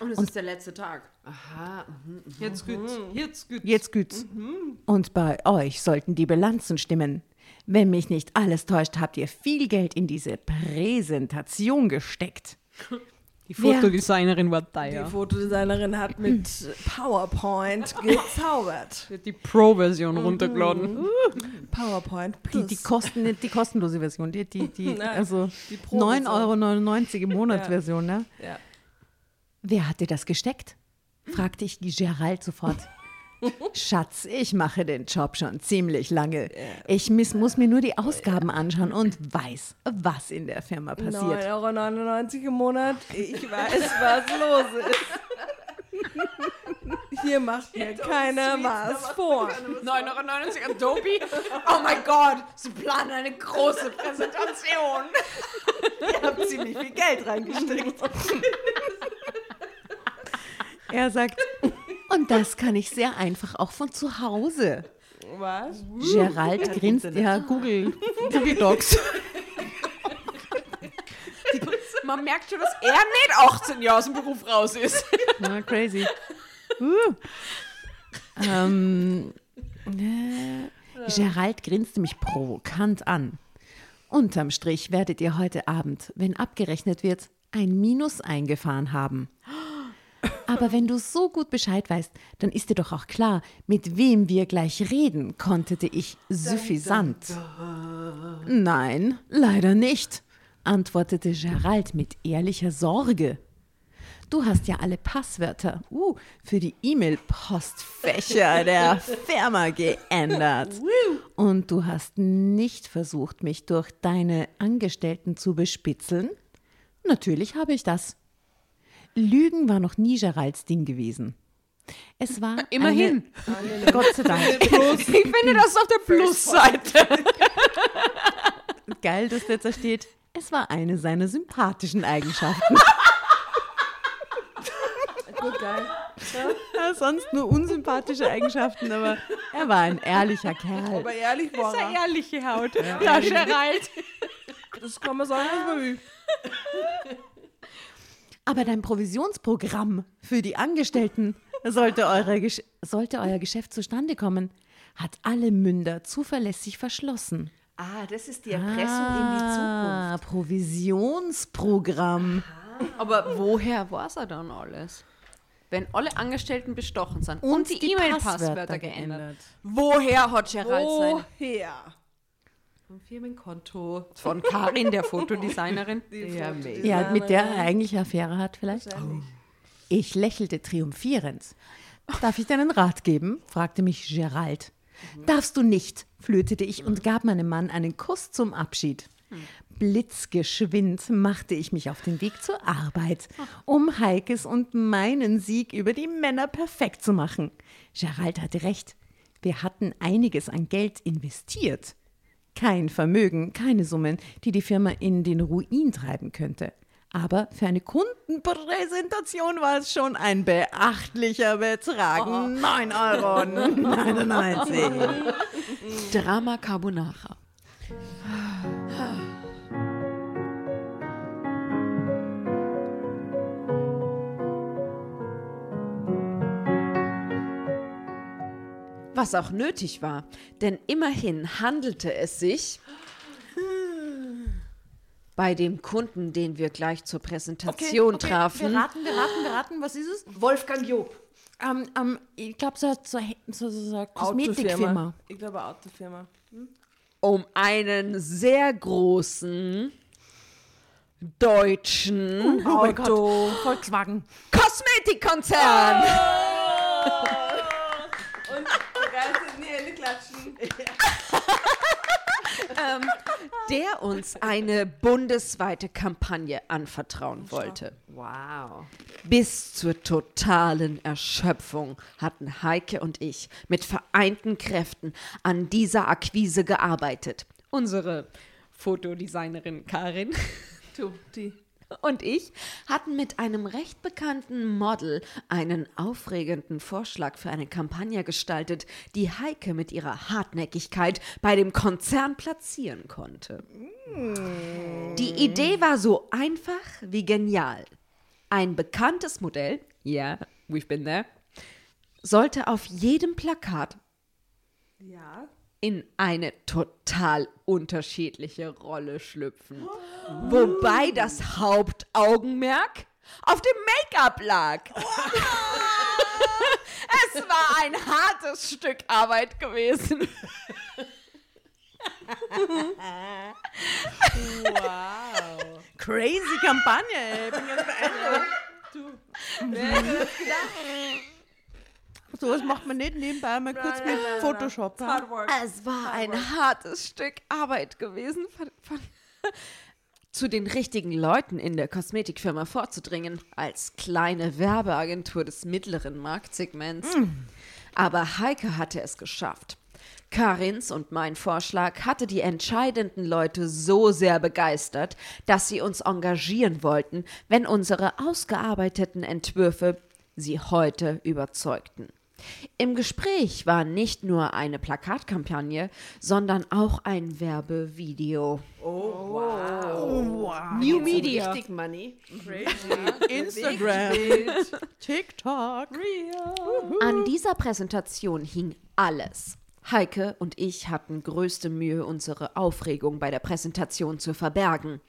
Und es ist der letzte Tag. Aha. mhm. Jetzt geht's. Jetzt geht's. Jetzt güt's. Und bei euch sollten die Bilanzen stimmen. Wenn mich nicht alles täuscht, habt ihr viel Geld in diese Präsentation gesteckt. Die Wer- Fotodesignerin war Die teuer. Fotodesignerin hat mit [CLEARS THROAT] PowerPoint gezaubert. Die Pro-Version runtergeladen. [LAUGHS] PowerPoint Die, Plus. die, Kosten, nicht die kostenlose Version, die, die, die [LAUGHS] Nein, also die Pro-Version. 9,99 Euro im [LAUGHS] Monat Version, ne? Ja. Wer hat dir das gesteckt? fragte ich Gerald sofort. Schatz, ich mache den Job schon ziemlich lange. Ich miss, muss mir nur die Ausgaben anschauen und weiß, was in der Firma passiert. 9,99 Euro im Monat. Ich weiß, was los ist. Hier macht mir keiner was vor. 9,99 Euro Adobe. Oh mein Gott, sie planen eine große Präsentation. Ihr habt ziemlich viel Geld reingesteckt. er sagt, und das kann ich sehr einfach auch von zu Hause. Was? Gerald grinst, ja, Google, Google Docs. Man merkt schon, dass er nicht 18 Jahre aus dem Beruf raus ist. Na, crazy. Uh. Ähm, äh, Gerald grinste mich provokant an. Unterm Strich werdet ihr heute Abend, wenn abgerechnet wird, ein Minus eingefahren haben. Aber wenn du so gut Bescheid weißt, dann ist dir doch auch klar, mit wem wir gleich reden, kontete ich suffisant. Nein, leider nicht, antwortete Gerald mit ehrlicher Sorge. Du hast ja alle Passwörter uh, für die E-Mail-Postfächer der [LAUGHS] Firma geändert. Und du hast nicht versucht, mich durch deine Angestellten zu bespitzeln? Natürlich habe ich das. Lügen war noch nie Geralds Ding gewesen. Es war Immerhin. Eine, Gott sei Dank. [LAUGHS] Ich finde das auf der Plusseite. Geil, dass jetzt da steht. Es war eine seiner sympathischen Eigenschaften. Gut, geil. Ja, sonst nur unsympathische Eigenschaften, aber er war ein ehrlicher Kerl. Aber ehrlich war er. ehrliche Haut. Ja, Gerald. Das kann man sagen, man will. Aber dein Provisionsprogramm für die Angestellten, sollte, eure, Gesch- sollte euer Geschäft zustande kommen, hat alle Münder zuverlässig verschlossen. Ah, das ist die Erpressung in die Zukunft. Ah, Provisionsprogramm. Aber woher weiß er dann alles? Wenn alle Angestellten bestochen sind und, die, E-Mail-Passwörter geändert. Woher hat Gerald seine? Vom Firmenkonto. Von Karin, der Fotodesignerin. [LAUGHS] Ja, mate. Ja, mit der er eigentlich Affäre hat vielleicht. Ich lächelte triumphierend. Darf ich dir einen Rat geben? fragte mich Gerald. Darfst du nicht, flötete ich und gab meinem Mann einen Kuss zum Abschied. Blitzgeschwind machte ich mich auf den Weg zur Arbeit, um Heikes und meinen Sieg über die Männer perfekt zu machen. Gerald hatte recht. Wir hatten einiges an Geld investiert. Kein Vermögen, keine Summen, die die Firma in den Ruin treiben könnte. Aber für eine Kundenpräsentation war es schon ein beachtlicher Betrag. 9 Euro [LAUGHS] 99. [LAUGHS] Drama Carbonara. Was auch nötig war, denn immerhin handelte es sich bei dem Kunden, den wir gleich zur Präsentation trafen. Wir raten, wir raten, wir raten. Was ist es? Wolfgang Job. Ähm, ähm, ich glaube, so, so, so, so, so Kosmetikfirma. Ich glaube Autofirma. um einen sehr großen deutschen Oh mein Gott. Volkswagen. Kosmetikkonzern. Und klatschen. [LAUGHS] ähm, der uns eine bundesweite Kampagne anvertrauen wollte. Wow. Bis zur totalen Erschöpfung hatten Heike und ich mit vereinten Kräften an dieser Akquise gearbeitet. Unsere Fotodesignerin Karin Du, die. Und ich hatten mit einem recht bekannten Model einen aufregenden Vorschlag für eine Kampagne gestaltet, die Heike mit ihrer Hartnäckigkeit bei dem Konzern platzieren konnte. Die Idee war so einfach wie genial. Ein bekanntes Modell, ja, yeah, we've been there, sollte auf jedem Plakat Ja. In eine total unterschiedliche Rolle schlüpfen. Wobei das Hauptaugenmerk auf dem Make-up lag. [LAUGHS] es war ein hartes Stück Arbeit gewesen. Crazy Kampagne, ey. Bin ganz beeindruckt. So was macht man nicht nebenbei mal kurz mit Photoshop. Es war ein hartes Stück Arbeit gewesen, von, von, [LAUGHS] zu den richtigen Leuten in der Kosmetikfirma vorzudringen, als kleine Werbeagentur des mittleren Marktsegments. Aber Heike hatte es geschafft. Karins und mein Vorschlag hatte die entscheidenden Leute so sehr begeistert, dass sie uns engagieren wollten, wenn unsere ausgearbeiteten Entwürfe sie heute überzeugten. Im Gespräch war nicht nur eine Plakatkampagne, sondern auch ein Werbevideo. New Media. Richtig Money. [LAUGHS] Instagram. TikTok. An dieser Präsentation hing alles. Heike und ich hatten größte Mühe, unsere Aufregung bei der Präsentation zu verbergen.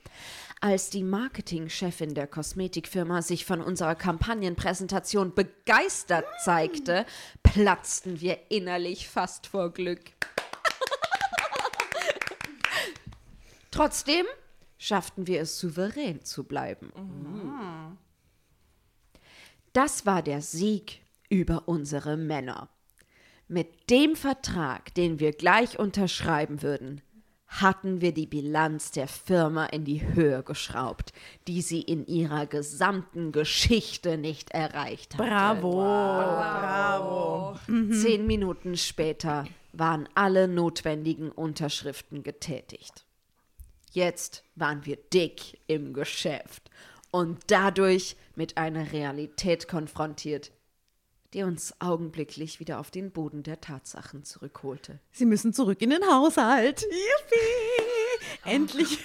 Als die Marketingchefin der Kosmetikfirma sich von unserer Kampagnenpräsentation begeistert zeigte, platzten wir innerlich fast vor Glück. [LAUGHS] Trotzdem schafften wir es souverän zu bleiben. Das war der Sieg über unsere Männer. Mit dem Vertrag, den wir gleich unterschreiben würden, hatten wir die Bilanz der Firma in die Höhe geschraubt, die sie in ihrer gesamten Geschichte nicht erreicht hatte. Bravo. Zehn Minuten später waren alle notwendigen Unterschriften getätigt. Jetzt waren wir dick im Geschäft und dadurch mit einer Realität konfrontiert, die uns augenblicklich wieder auf den Boden der Tatsachen zurückholte. Sie müssen zurück in den Haushalt. Yippie. [LAUGHS] Endlich.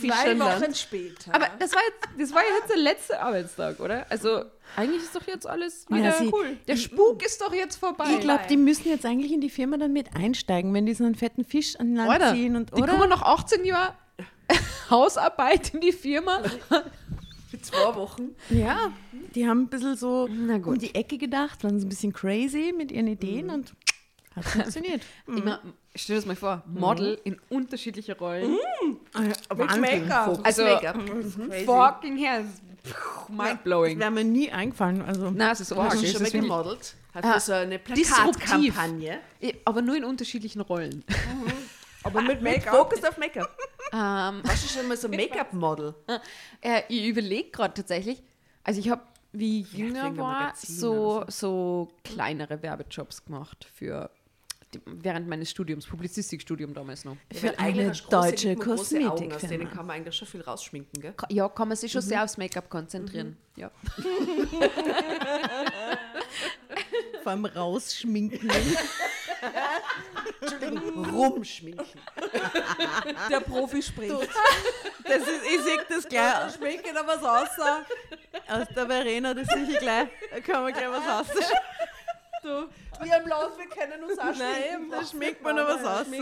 Zwei [LAUGHS] Wochen später. Aber das war jetzt, das war jetzt der letzte Arbeitstag, oder? Also eigentlich ist doch jetzt alles wieder Ja, sie- cool. Der Spuk ist doch jetzt vorbei. Ich glaube, die müssen jetzt eigentlich in die Firma dann mit einsteigen, wenn die so einen fetten Fisch an Land Oder? ziehen. Und, die oder? kommen noch 18 Jahre [LAUGHS] Hausarbeit in die Firma. Zwei Wochen. Ja, die haben ein bisschen so Na gut. um die Ecke gedacht, waren so ein bisschen crazy mit ihren Ideen und hat funktioniert. [LAUGHS] Immer, stell dir das mal vor, Model in unterschiedliche Rollen. Wahnsinn. Make-up. Also, Make-up. fucking hell. Mindblowing. Wäre mir nie eingefallen. Also, Na, es ist arg. Hast du Es schon mal gemodelt? Hast Ah, so eine. Plakatkampagne? aber nur in unterschiedlichen Rollen. Aber mit [LAUGHS] Make-up. Fokus auf Make-up. ähm, Warst du schon mal so [LAUGHS] Make-up-Model? äh, ich überlege gerade tatsächlich, also ich habe wie ich jünger war, so, so kleinere Werbejobs gemacht für die, während meines Studiums, Publizistikstudium damals noch. Für eigentlich eine deutsche Augen, Aus denen kann man eigentlich schon viel rausschminken, gell? Ja, kann man sich schon sehr aufs Make-up konzentrieren. Ja. [LAUGHS] Vor allem rausschminken. [LAUGHS] Rumschminken. Der Profi spricht. Das ist, ich sehe das gleich Schminken da was außer. aus der Verena, das sehe ich gleich. Da kann man gleich was aus. Wir im Land, wir kennen uns auch Nein, da schminkt man noch was aus. Nicht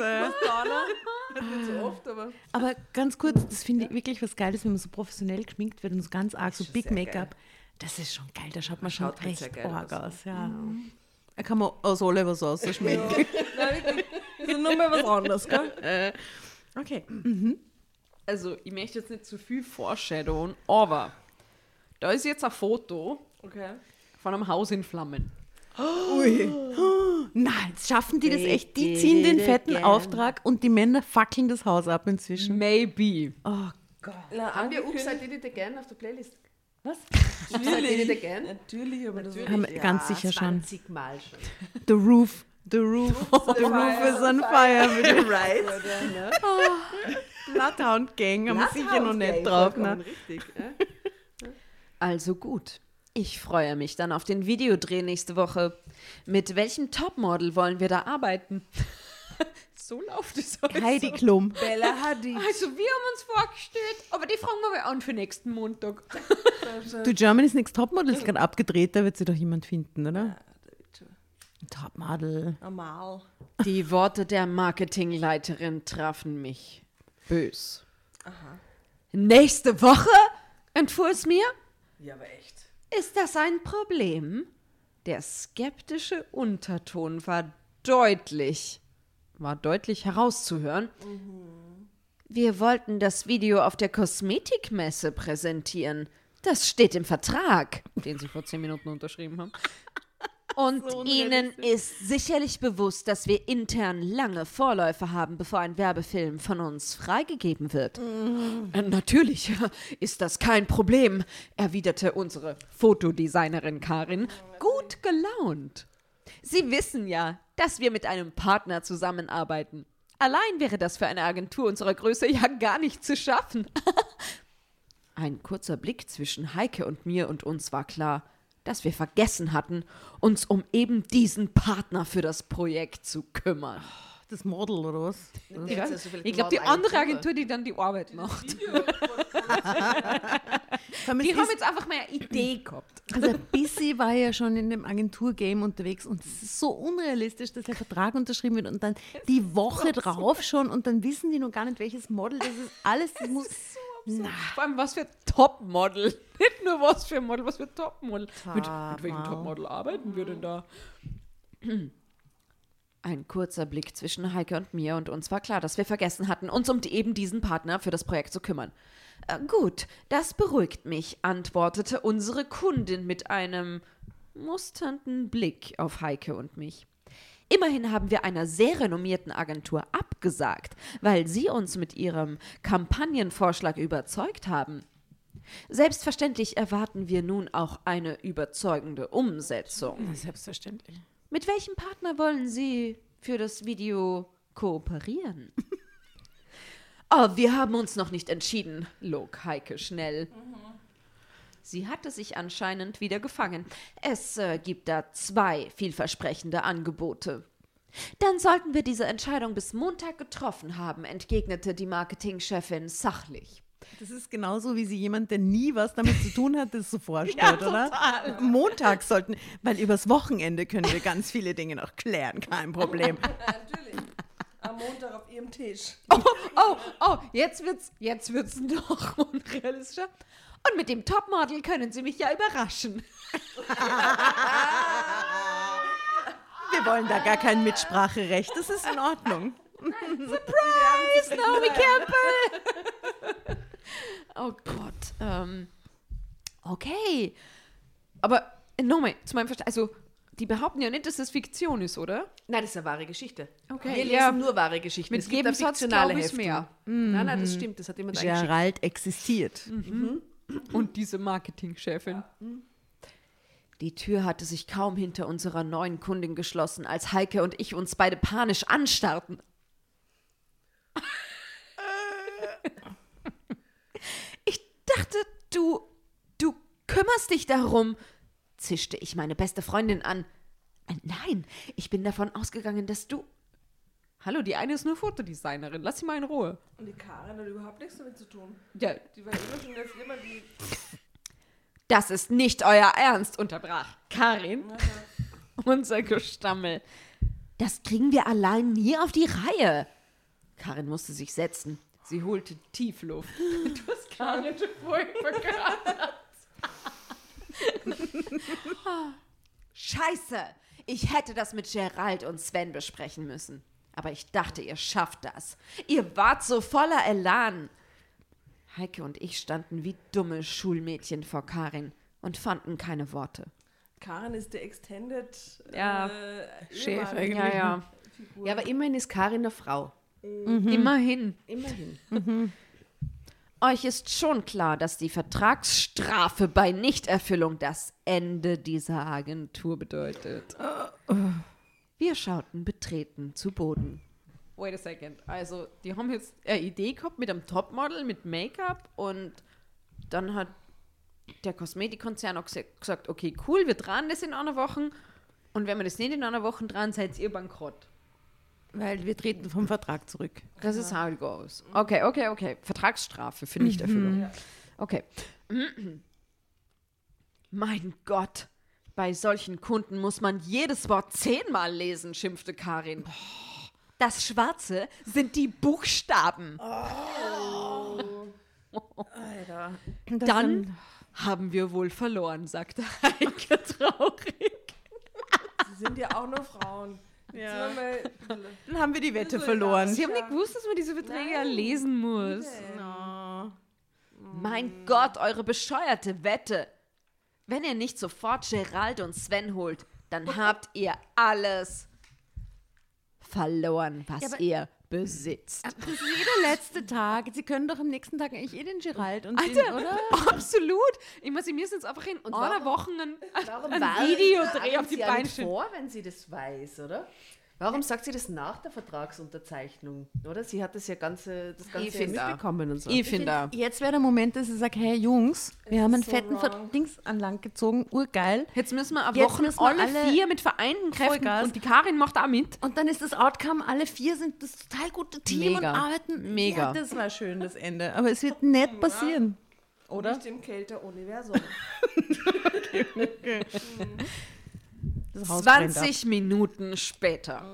so oft, aber. Aber ganz kurz, das finde ich wirklich was Geiles, wenn man so professionell geschminkt wird und so ganz arg so Big Make-up. Das ist schon geil, da schaut man schon schaut halt echt geil arg aus. aus. Ja. Da kann man aus alle was aus schminken. Nein. Das ist nur mal was anderes, gell? Okay. Also, ich möchte jetzt nicht zu viel foreshadowen, aber da ist jetzt ein Foto Okay. von einem Haus in Flammen. Ui. Nein, jetzt schaffen die das echt. Die ziehen den fetten. Auftrag und die Männer fackeln das Haus ab inzwischen. Maybe. Oh Gott. Na, Haben wir angekündigt- Upside Did It Again auf der Playlist? Was? [LAUGHS] Again? Natürlich, aber das Haben wir ganz sicher schon. 20 Mal schon. The roof. The roof. [LAUGHS] The roof is on fire. Dem [LAUGHS] right? Bloodhound Gang haben wir sicher noch nicht drauf. Ne? Richtig. ja. Also gut. Ich freue mich dann auf den Videodreh nächste Woche. Mit welchem Topmodel wollen wir da arbeiten? So läuft es heute. Heidi Klum. Bella Hadid. Also wir haben uns vorgestellt, aber die fragen wir mal an für nächsten Montag. Du, Germany's Next Topmodel ist gerade abgedreht, da wird sie doch jemand finden, oder? Topmodel. Normal. Die Worte der Marketingleiterin trafen mich bös. Nächste Woche? entfuhr es mir. Ja, aber echt. Ist das ein Problem? Der skeptische Unterton war deutlich, war deutlich herauszuhören. Wir wollten das Video auf der Kosmetikmesse präsentieren. Das steht im Vertrag, den Sie vor zehn Minuten unterschrieben haben. [LAUGHS] Und Ihnen ist sicherlich bewusst, dass wir intern lange Vorläufe haben, bevor ein Werbefilm von uns freigegeben wird. Äh, Natürlich [LAUGHS] ist das kein Problem, erwiderte unsere Fotodesignerin Karin, gut gelaunt. Sie wissen ja, dass wir mit einem Partner zusammenarbeiten. Allein wäre das für eine Agentur unserer Größe ja gar nicht zu schaffen. [LAUGHS] Ein kurzer Blick zwischen Heike und mir und uns war klar, dass wir vergessen hatten, uns um eben diesen Partner für das Projekt zu kümmern. Das Model oder was? Ich, Ja, so ich glaube, die andere Agentur. Die dann die Arbeit macht. Die haben jetzt einfach mal eine Idee gehabt. Also ein bisschen war ja schon in dem Agenturgame unterwegs und es ist so unrealistisch, dass der Vertrag unterschrieben wird und dann die Woche drauf schon und dann wissen die noch gar nicht, welches Model das ist. Alles, das muss. Na, Vor allem, was für Topmodel. [LAUGHS] Nicht nur was für ein Model, was für Topmodel. Mit, mit welchem. Topmodel arbeiten wir denn da? Ein kurzer Blick zwischen Heike und mir und uns war klar, dass wir vergessen hatten, uns um eben diesen Partner für das Projekt zu kümmern. Äh, gut, das beruhigt mich, antwortete unsere Kundin mit einem musternden Blick auf Heike und mich. Immerhin haben wir einer sehr renommierten Agentur abgesagt, weil sie uns mit ihrem Kampagnenvorschlag überzeugt haben. Selbstverständlich erwarten wir nun auch eine überzeugende Umsetzung. selbstverständlich. Mit welchem Partner wollen Sie für das Video kooperieren? [LAUGHS] oh, wir haben uns noch nicht entschieden, log Heike schnell. Sie hatte sich anscheinend wieder gefangen. Es äh, gibt da zwei vielversprechende Angebote. Dann sollten wir diese Entscheidung bis Montag getroffen haben, entgegnete die Marketingchefin sachlich. Das ist genauso, wie sie jemand, der nie was damit zu tun hat, das so vorstellt, [LAUGHS] oder? Montag sollten, weil übers Wochenende können wir ganz viele Dinge noch klären, kein Problem. [LAUGHS] Natürlich. Am Montag auf ihrem Tisch. Oh, oh, oh, jetzt wird's, jetzt wird's noch [LAUGHS] unrealistischer. Und mit dem Topmodel können Sie mich ja überraschen. Wir wollen da gar kein Mitspracherecht, das ist in Ordnung. Surprise, Naomi Campbell! Oh Gott. Ähm, okay. Aber äh, nochmal, zu meinem Verständnis, also die behaupten ja nicht, dass das Fiktion ist, oder? Nein, das ist eine wahre Geschichte. Okay, Wir lesen ja. nur wahre Geschichten. Mit es gibt Nebensatz fiktionale Hefte. mehr. Nein, nein, das stimmt. Das hat jemand eingeschickt. Gerald existiert. Und diese Marketingchefin. Die Tür hatte sich kaum hinter unserer neuen Kundin geschlossen, als Heike und ich uns beide panisch anstarrten. [LAUGHS] [LAUGHS] Ich dachte, du, du kümmerst dich darum, zischte ich meine beste Freundin an. Äh, Nein, ich bin davon ausgegangen, dass du. Hallo, die eine ist nur Fotodesignerin. Lass sie mal in Ruhe. Und die Karin hat überhaupt nichts damit zu tun. Ja, Die war immer schon in der Firma, die. Das ist nicht euer Ernst, unterbrach Karin. [LAUGHS] Unser Gestammel. Das kriegen wir allein nie auf die Reihe. Karin musste sich setzen. Sie holte tief Luft. Du hast Karin schon vorhin verkörpert. Scheiße! Ich hätte das mit Gerald und Sven besprechen müssen. Aber ich dachte, ihr schafft das. Ihr wart so voller Elan. Heike und ich standen wie dumme Schulmädchen vor Karin und fanden keine Worte. Karin ist der Extended Ja, äh, Chef eigentlich. Ja, ja. Ja, aber immerhin ist Karin eine Frau. Immerhin. Immerhin. Euch ist schon klar, dass die Vertragsstrafe bei Nichterfüllung das Ende dieser Agentur bedeutet. Wir schauten betreten zu Boden. Wait a second. Also, die haben jetzt eine Idee gehabt mit einem Topmodel, mit Make-up und dann hat der Kosmetikkonzern auch gesagt, okay, cool, wir dran das in einer Woche und wenn wir das nicht in einer Woche dran, seid ihr bankrott. Weil wir treten vom Vertrag zurück. Das ist how it goes. Okay, okay, okay. Vertragsstrafe für Nichterfüllung. Okay. [CLEARS THROAT] Mein Gott. Bei solchen Kunden muss man jedes Wort zehnmal lesen, schimpfte Karin. Das Schwarze sind die Buchstaben. Alter. Das Dann haben wir wohl verloren, sagte [LAUGHS] Heike traurig. Sie sind ja auch nur Frauen. Ja. Dann haben wir die Wette So, verloren. Sie haben nicht gewusst, dass man diese Verträge ja lesen muss. Oh. Mein Gott, eure bescheuerte Wette. Wenn ihr nicht sofort Gerald und Sven holt, dann habt ihr alles verloren, was Ja, ihr besitzt. Das ist jeder letzte Tag. Sie können doch am nächsten Tag eigentlich eh den Gerald und den, Alter, oder? absolut. Ich muss, wir müssen jetzt einfach in einer Woche ein, ein tragen auf die sie Beine vor, wenn sie das weiß, oder? Warum sagt sie das nach der Vertragsunterzeichnung? Oder? Sie hat das ja ganze, das ganze Ich find auch. mitbekommen und so. Ich finde, Jetzt wäre der Moment, dass ich sage, hey Jungs, wir haben einen so fetten wrong. Verdings an Land gezogen, urgeil. jetzt müssen wir eine Jetzt Woche müssen wir alle, alle vier mit vereinten Kräften Vollgas. und die Karin macht auch mit. Und dann ist das Outcome, alle vier sind das total gute Team Mega. und arbeiten. Mega. Ja, das war schön, das Ende. Aber es wird nicht passieren. Oder? Nicht im Kälter-Universum. Haus [LAUGHS] brennt ab. 20 Minuten später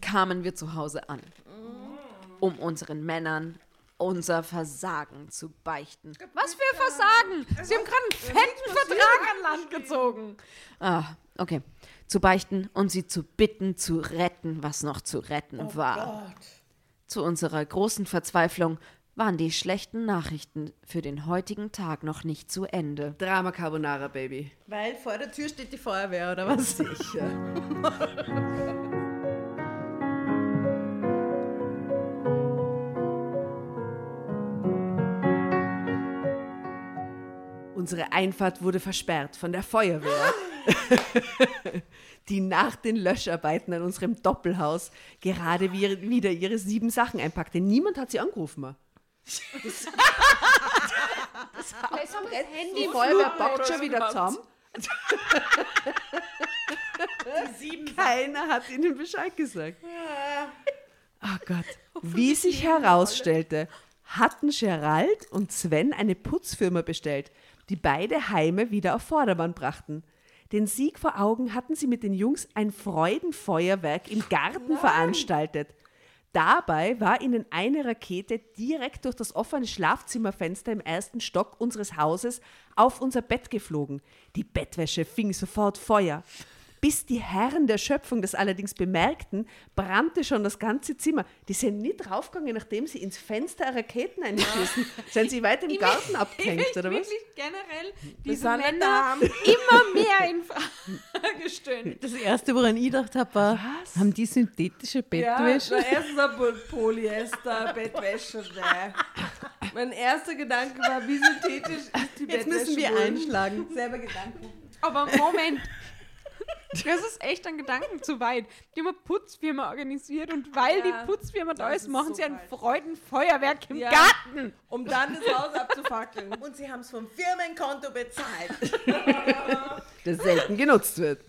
kamen wir zu Hause an, um unseren Männern unser Versagen zu beichten. Was für Versagen? Sie haben gerade einen fetten Vertrag an Land gezogen. Ah, okay. Zu beichten und sie zu bitten, zu retten, was noch zu retten war. Zu unserer großen Verzweiflung waren die schlechten Nachrichten für den heutigen Tag noch nicht zu Ende. Drama Carbonara, Baby. Weil vor der Tür steht die Feuerwehr, oder was? Sicher. Unsere Einfahrt wurde versperrt von der Feuerwehr, die nach den Löscharbeiten an unserem Doppelhaus gerade wie- wieder ihre sieben Sachen einpackte. Niemand hat sie angerufen. Das, das Haus brennt, die Feuerwehr packt schon wieder zusammen. Keiner hat ihnen Bescheid gesagt. Oh Gott. Wie sich herausstellte, hatten Gerald und Sven eine Putzfirma bestellt, die beide Heime wieder auf Vordermann brachten. Den Sieg vor Augen hatten sie mit den Jungs ein Freudenfeuerwerk im Garten veranstaltet. Dabei war ihnen eine Rakete direkt durch das offene Schlafzimmerfenster im ersten Stock unseres Hauses auf unser Bett geflogen. Die Bettwäsche fing sofort Feuer. Bis die Herren der Schöpfung das allerdings bemerkten, brannte schon das ganze Zimmer. Die sind nicht draufgegangen, nachdem sie ins Fenster Raketen eingeschossen [LAUGHS] Sind sie weiter im Garten abgehängt, oder was? Wirklich generell Wir diese Männer daheim. immer mehr in Frage [LAUGHS] stellen. Das erste, woran ich gedacht habe, war, haben die synthetische Ja, Bettwäsche? na, erstens ein Polyester, Bettwäsche, ne. Mein erster Gedanke war, wie synthetisch ist die Jetzt müssen wir Bettwäsche wohl? einschlagen. Selber Gedanken. Aber Moment. Das ist echt ein Gedanken zu weit. Die haben eine Putzfirma organisiert und weil Ja, die Putzfirma da ist, ist machen so sie ein falsch. Freudenfeuerwerk im Ja. Garten. Um dann das Haus abzufackeln. Und sie haben es vom Firmenkonto bezahlt. Das selten genutzt wird.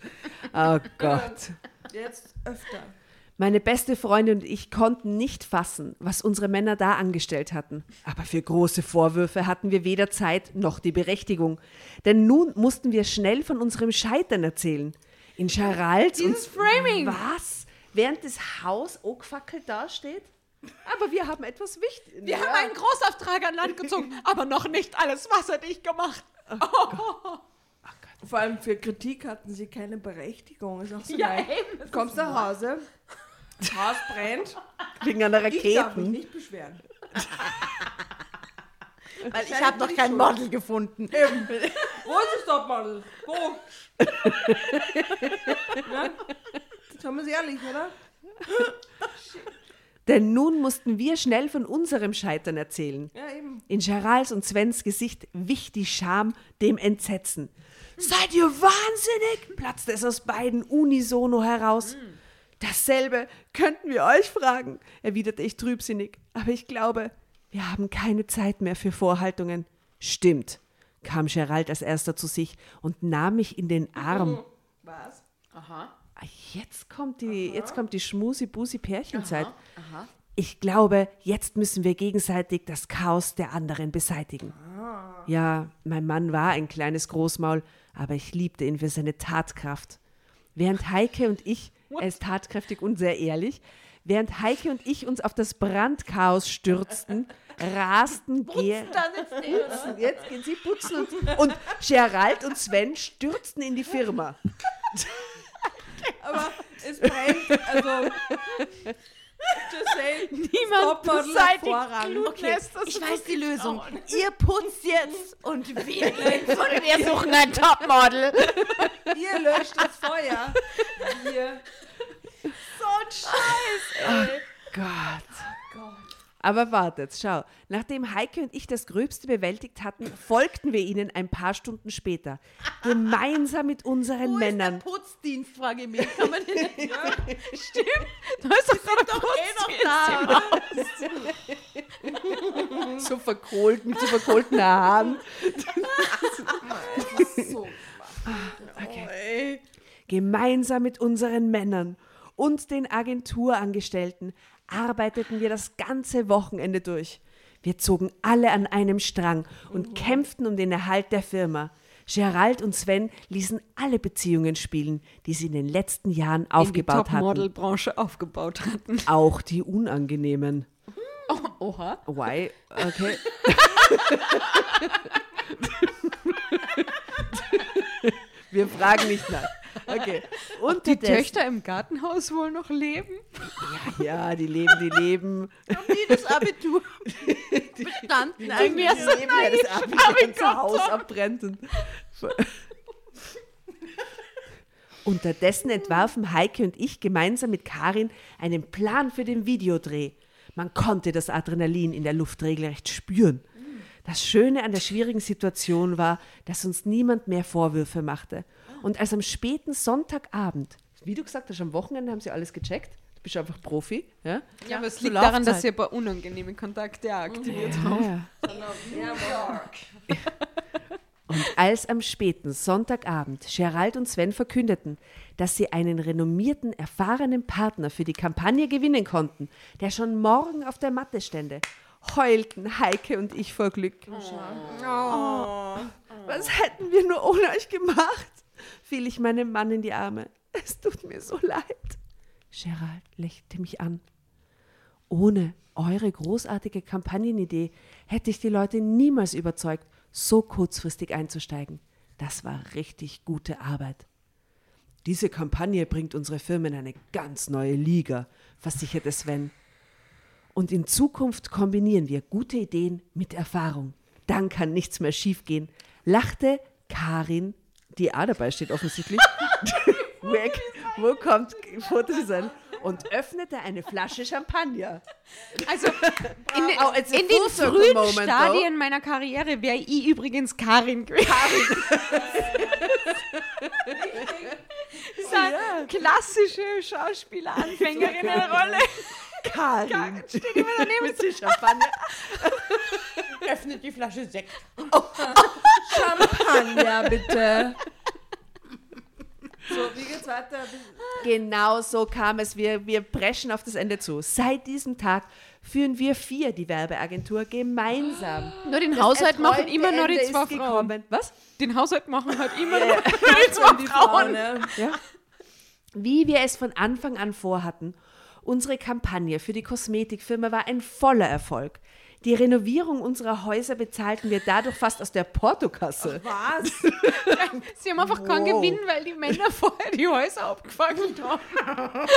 Oh Gott. Jetzt öfter. Meine beste Freundin und ich konnten nicht fassen, was unsere Männer da angestellt hatten. Aber für große Vorwürfe hatten wir weder Zeit noch die Berechtigung. Denn nun mussten wir schnell von unserem Scheitern erzählen. In Charals Dieses und Framing. Was? Während das Haus angefackelt dasteht? Aber wir haben etwas Wichtiges. Wir haben einen Großauftrag an Land gezogen, [LAUGHS] aber noch nicht alles wasserdicht gemacht. Vor allem für Kritik hatten sie keine Berechtigung. Ist auch so Ja, das Kommst nach Hause, das Haus brennt, wegen einer ich darf mich nicht beschweren. [LAUGHS] Weil ich habe noch kein Model gefunden. Wo ist das Topmodel? Wo? [LAUGHS] ja? Sagen wir es ehrlich, oder? [LAUGHS] Denn nun mussten wir schnell von unserem Scheitern erzählen. Ja, eben. In Charals und Svens Gesicht wich die Scham dem Entsetzen. Seid ihr wahnsinnig? platzte es aus beiden unisono heraus. Dasselbe könnten wir euch fragen, erwiderte ich trübsinnig. Aber ich glaube, wir haben keine Zeit mehr für Vorhaltungen. Stimmt, kam Gerald als erster zu sich und nahm mich in den Arm. [LAUGHS] Was? Aha. Ah, Jetzt kommt die, jetzt kommt die Schmusi-Busi-Pärchenzeit. Ich glaube, jetzt müssen wir gegenseitig das Chaos der anderen beseitigen. Ja, mein Mann war ein kleines Großmaul, aber ich liebte ihn für seine Tatkraft. Während Heike und ich, er ist tatkräftig und sehr ehrlich, während Heike und ich uns auf das Brandchaos stürzten, [LAUGHS] rasten Ger putzen, jetzt gehen sie putzen und, und Gerald und Sven stürzten in die Firma. [LAUGHS] Aber es brennt, also. Just say, [LAUGHS] Niemand beseitigt Vorrang. Glutnester. Ich weiß die Lösung. Ihr putzt jetzt und wir [LAUGHS] von wir suchen ein Topmodel. [LAUGHS] Ihr löscht das Feuer. Wir. So ein Scheiß, ey. Gott. Aber wartet, schau. Nachdem Heike und ich das Gröbste bewältigt hatten, folgten wir ihnen ein paar Stunden später. Gemeinsam mit unseren Wo Männern. ist der Putzdienst, frage ich mich. Kann man den [LAUGHS] Stimmt. Da ist doch gerade doch eh noch da, so verkohlt, mit so verkohlten Haaren. So. Gemeinsam mit unseren Männern und den Agenturangestellten arbeiteten wir das ganze Wochenende durch. Wir zogen alle an einem Strang und kämpften um den Erhalt der Firma. Gerald und Sven ließen alle Beziehungen spielen, die sie in den letzten Jahren aufgebaut die hatten. Topmodel-Branche aufgebaut hatten. Auch die unangenehmen. Oha. Why? Okay. [LAUGHS] Wir fragen nicht nach. Okay. Und Die Töchter im Gartenhaus wohl noch leben? Ja, die leben, die leben. Haben die das Abitur [LAUGHS] bestanden? Eigentlich Die leben ja das ab, wenn ganze Haus abbrennt. Und [LAUGHS] Unterdessen entwarfen Heike und ich gemeinsam mit Karin einen Plan für den Videodreh. Man konnte das Adrenalin in der Luft regelrecht spüren. Das Schöne an der schwierigen Situation war, dass uns niemand mehr Vorwürfe machte. Und als am späten Sonntagabend, wie du gesagt hast, am Wochenende haben sie alles gecheckt, du bist einfach Profi, ja? Ja, aber es zur liegt daran, dass sie ein paar unangenehme Kontakte aktiviert haben. Ja. Und als am späten Sonntagabend Gerald und Sven verkündeten, dass sie einen renommierten, erfahrenen Partner für die Kampagne gewinnen konnten, der schon morgen auf der Matte stände, heulten Heike und ich vor Glück. Oh. Was hätten wir nur ohne euch gemacht? Fiel ich meinem Mann in die Arme. Es tut mir so leid. Gerald lächelte mich an. Ohne eure großartige Kampagnenidee hätte ich die Leute niemals überzeugt, so kurzfristig einzusteigen. Das war richtig gute Arbeit. Diese Kampagne bringt unsere Firma in eine ganz neue Liga, versicherte Sven. Und in Zukunft kombinieren wir gute Ideen mit Erfahrung. Dann kann nichts mehr schiefgehen, lachte Karin, die A dabei steht offensichtlich. [LAUGHS] Weg. Wo kommt Fotodesign? und öffnete eine Flasche Champagner. Also in, den- Oh, in den frühen moment, though. Stadien meiner Karriere wäre ich übrigens Karin gewesen. Das [LAUGHS] ist eine klassische Schauspieler-Anfängerinnenrolle. Karin. Steht immer daneben. Mit Champagner. [LAUGHS] Öffnet die Flasche Sekt. [LAUGHS] Champagner, bitte. So, wie geht's weiter? Genau so kam es. Wir, wir preschen auf das Ende zu. Seit diesem Tag führen wir vier die Werbeagentur gemeinsam. Nur den Das Haushalt machen immer nur die Ende zwei Frauen. gekommen. Was? Den Haushalt machen halt immer Ja, nur [LAUGHS] die zwei Die Frauen. Frauen, ne? Wie wir es von Anfang an vorhatten. Unsere Kampagne für die Kosmetikfirma war ein voller Erfolg. Die Renovierung unserer Häuser bezahlten wir dadurch fast aus der Portokasse. Was? [LAUGHS] Sie haben einfach keinen Wow. Gewinn, weil die Männer [LAUGHS] vorher die Häuser abgefackelt haben. [LAUGHS]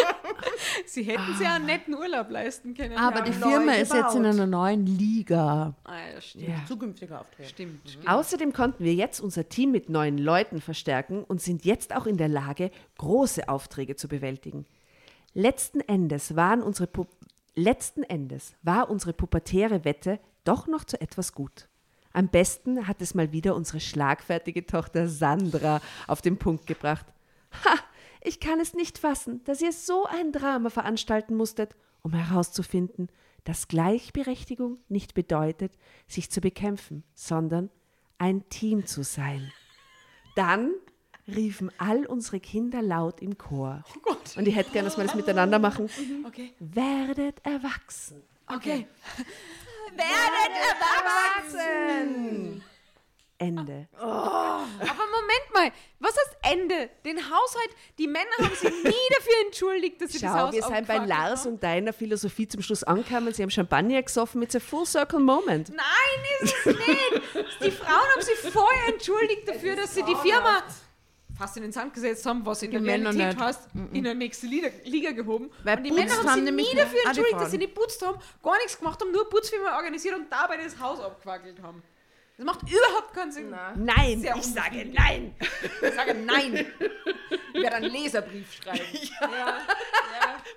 Sie hätten sich einen netten Urlaub leisten können. Aber Ja, die Firma ist jetzt in gebaut. einer neuen Liga. Ah, ja, stimmt. Zukünftiger Auftritt. Stimmt, stimmt. Außerdem konnten wir jetzt unser Team mit neuen Leuten verstärken und sind jetzt auch in der Lage, große Aufträge zu bewältigen. Letzten Endes, waren unsere Pu Letzten Endes war unsere pubertäre Wette doch noch zu etwas gut. Am besten hat es mal wieder unsere schlagfertige Tochter Sandra auf den Punkt gebracht. Ha, ich kann es nicht fassen, dass ihr so ein Drama veranstalten musstet, um herauszufinden, dass Gleichberechtigung nicht bedeutet, sich zu bekämpfen, sondern ein Team zu sein. Dann riefen all unsere Kinder laut im Chor. Und ich hätte gerne, dass wir das miteinander machen. Okay. Werdet erwachsen. Okay. [LAUGHS] Erwachsen! Ende. Aber Moment mal, was heißt Ende? Den Haushalt, die Männer haben sich nie [LAUGHS] dafür entschuldigt, dass sie das Schau, Haus wir sind bei Lars haben. und deiner Philosophie zum Schluss angekommen. Sie haben Champagner gesoffen. It's a full circle moment. Nein, ist es nicht. Die Frauen haben sich vorher entschuldigt dafür, dass sie die Firma fast in den Sand gesetzt haben, was in der Männer Realität nicht. heißt, in der nächste Liga, Liga gehoben. Weil und die Männer haben haben sich nie dafür die entschuldigt, dass sie nicht putzt haben, gar nichts gemacht haben, nur Putzfirma organisiert und dabei das Haus abgefackelt haben. Das macht überhaupt keinen Sinn. Nein, Sehr ich sage nein. Ich sage nein. Ich werde einen Leserbrief schreiben. [LAUGHS] Ja.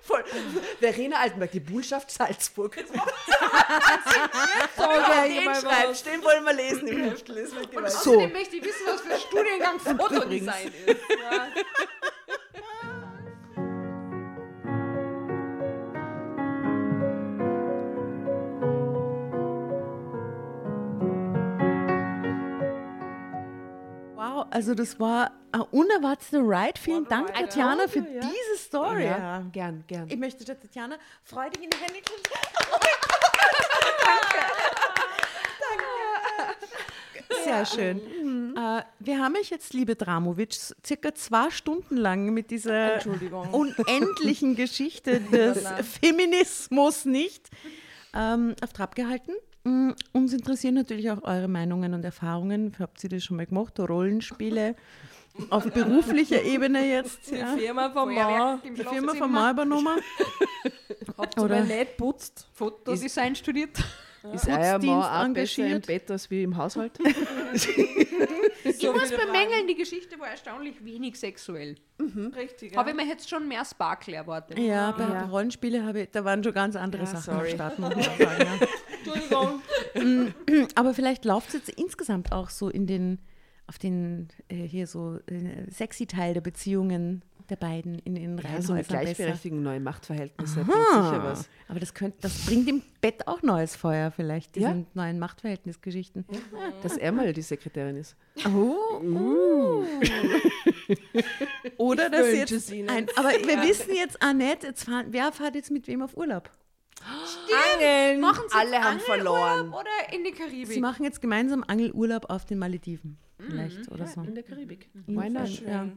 Voll. Verena Altenberg, die Bullschaft Salzburg. Okay, den mal was. schreibst, den wollen wir lesen im Heftel. Das wird gewalt. So. Außerdem möchte ich wissen, was für Studiengang Fotodesign ist. Ja. Also das war ein unerwarteter Ride. Vielen Dank, Ride, Tatjana, für ja. diese Story. Ja, gern, gern. Ich möchte der Tatjana freudig in die Hände klatschen. [LAUGHS] Danke. Sehr schön. Äh, wir haben euch jetzt, liebe Dramovic, circa zwei Stunden lang mit dieser unendlichen Geschichte [LAUGHS] des Feminismus nicht ähm, auf Trab gehalten. Mm, Uns interessieren natürlich auch eure Meinungen und Erfahrungen. Habt ihr das schon mal gemacht? Rollenspiele auf beruflicher Ebene jetzt? Die Ja? Firma von Feuerwerk Ma. im Die Firma von mal übernommen. [LAUGHS] Habt ihr Oder- mal nicht putzt? Fotodesign studiert. Ist euer Putzdienst Mann auch besser im. Bett als wie im Haushalt? [LAUGHS] Ich muss bemängeln, die Geschichte war erstaunlich wenig sexuell. Richtig, Habe ich mir jetzt schon mehr Sparkle erwartet. Ja, bei Ja. Rollenspiele habe ich, da waren schon ganz andere Ja, Sachen sorry. am Start. [LAUGHS] Entschuldigung. Ja. [CLEARS THROAT] Aber vielleicht läuft es jetzt insgesamt auch so in den, auf den, äh, hier so äh, sexy Teil der Beziehungen der beiden in den Ja, so eine besser. Gleichberechtigung, neue Machtverhältnisse, bringt sicher was. Aber das, könnte, das bringt im Bett auch neues Feuer vielleicht, diese Ja. neuen Machtverhältnisgeschichten. Dass er mal die Sekretärin ist. Oh. Oder dass jetzt ein, aber wir wissen jetzt auch nicht, jetzt fahren, wer fährt jetzt mit wem auf Urlaub? Angeln. Machen Sie Alle haben verloren. Oder in die Karibik? Sie machen jetzt gemeinsam Angelurlaub auf den Malediven. Vielleicht oder so. In der Karibik. Why not? Ja.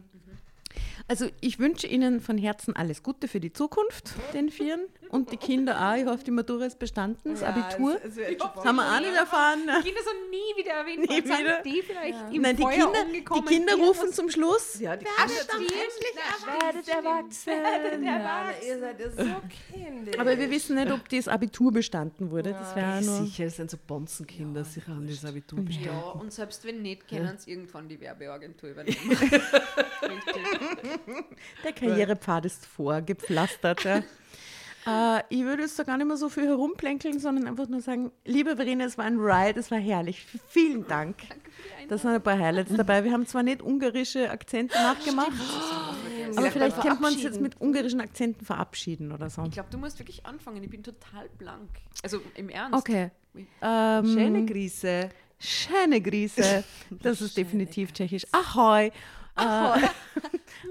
Also ich wünsche Ihnen von Herzen alles Gute für die Zukunft, den Vieren. Und die Kinder auch. Ich hoffe, die Matura ist bestanden, das Abitur. es- es Das haben wir auch nicht erfahren. Die Kinder sind nie wieder erwähnt Nie worden. Wieder. die vielleicht im Nein, die Feuer Kinder, die? Kinder rufen zum Schluss. Ja, die [LAUGHS] Werdet erwachsen. Ja, ihr seid ja so kindisch. Aber wir wissen nicht, ob das Abitur bestanden wurde. Das wäre nur. Sicher, das sind so Bonzenkinder, sicher haben das Abitur bestanden. Ja, und selbst wenn nicht, können sie irgendwann die Werbeagentur übernehmen. [LAUGHS] Richtig. [LAUGHS] Der Karrierepfad ist vorgepflastert. Ja. [LAUGHS] Äh, ich würde jetzt da gar nicht mehr so viel herumplänkeln, sondern einfach nur sagen, liebe Verena, es war ein Ride, es war herrlich. Vielen Dank. Da sind ein paar Highlights dabei. Wir haben zwar nicht ungarische Akzente nachgemacht, aber vielleicht könnte man uns jetzt mit ungarischen Akzenten verabschieden oder so. Ich glaube, du musst wirklich anfangen. Ich bin total blank. Also im Ernst. Okay. Ähm, Schöne Grüße. Schöne Grüße. [LAUGHS] Das ist definitiv tschechisch. Ahoi. Äh,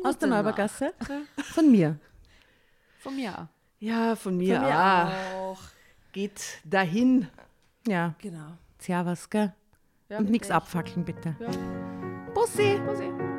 [LAUGHS] aus der Neubergasse. Von mir. Von mir auch. Ja, von mir, Von mir auch. Geht dahin. Ja. Genau. Servus, gell? Ja, Und nichts abfackeln, bitte. Ja. Bussi. Bussi.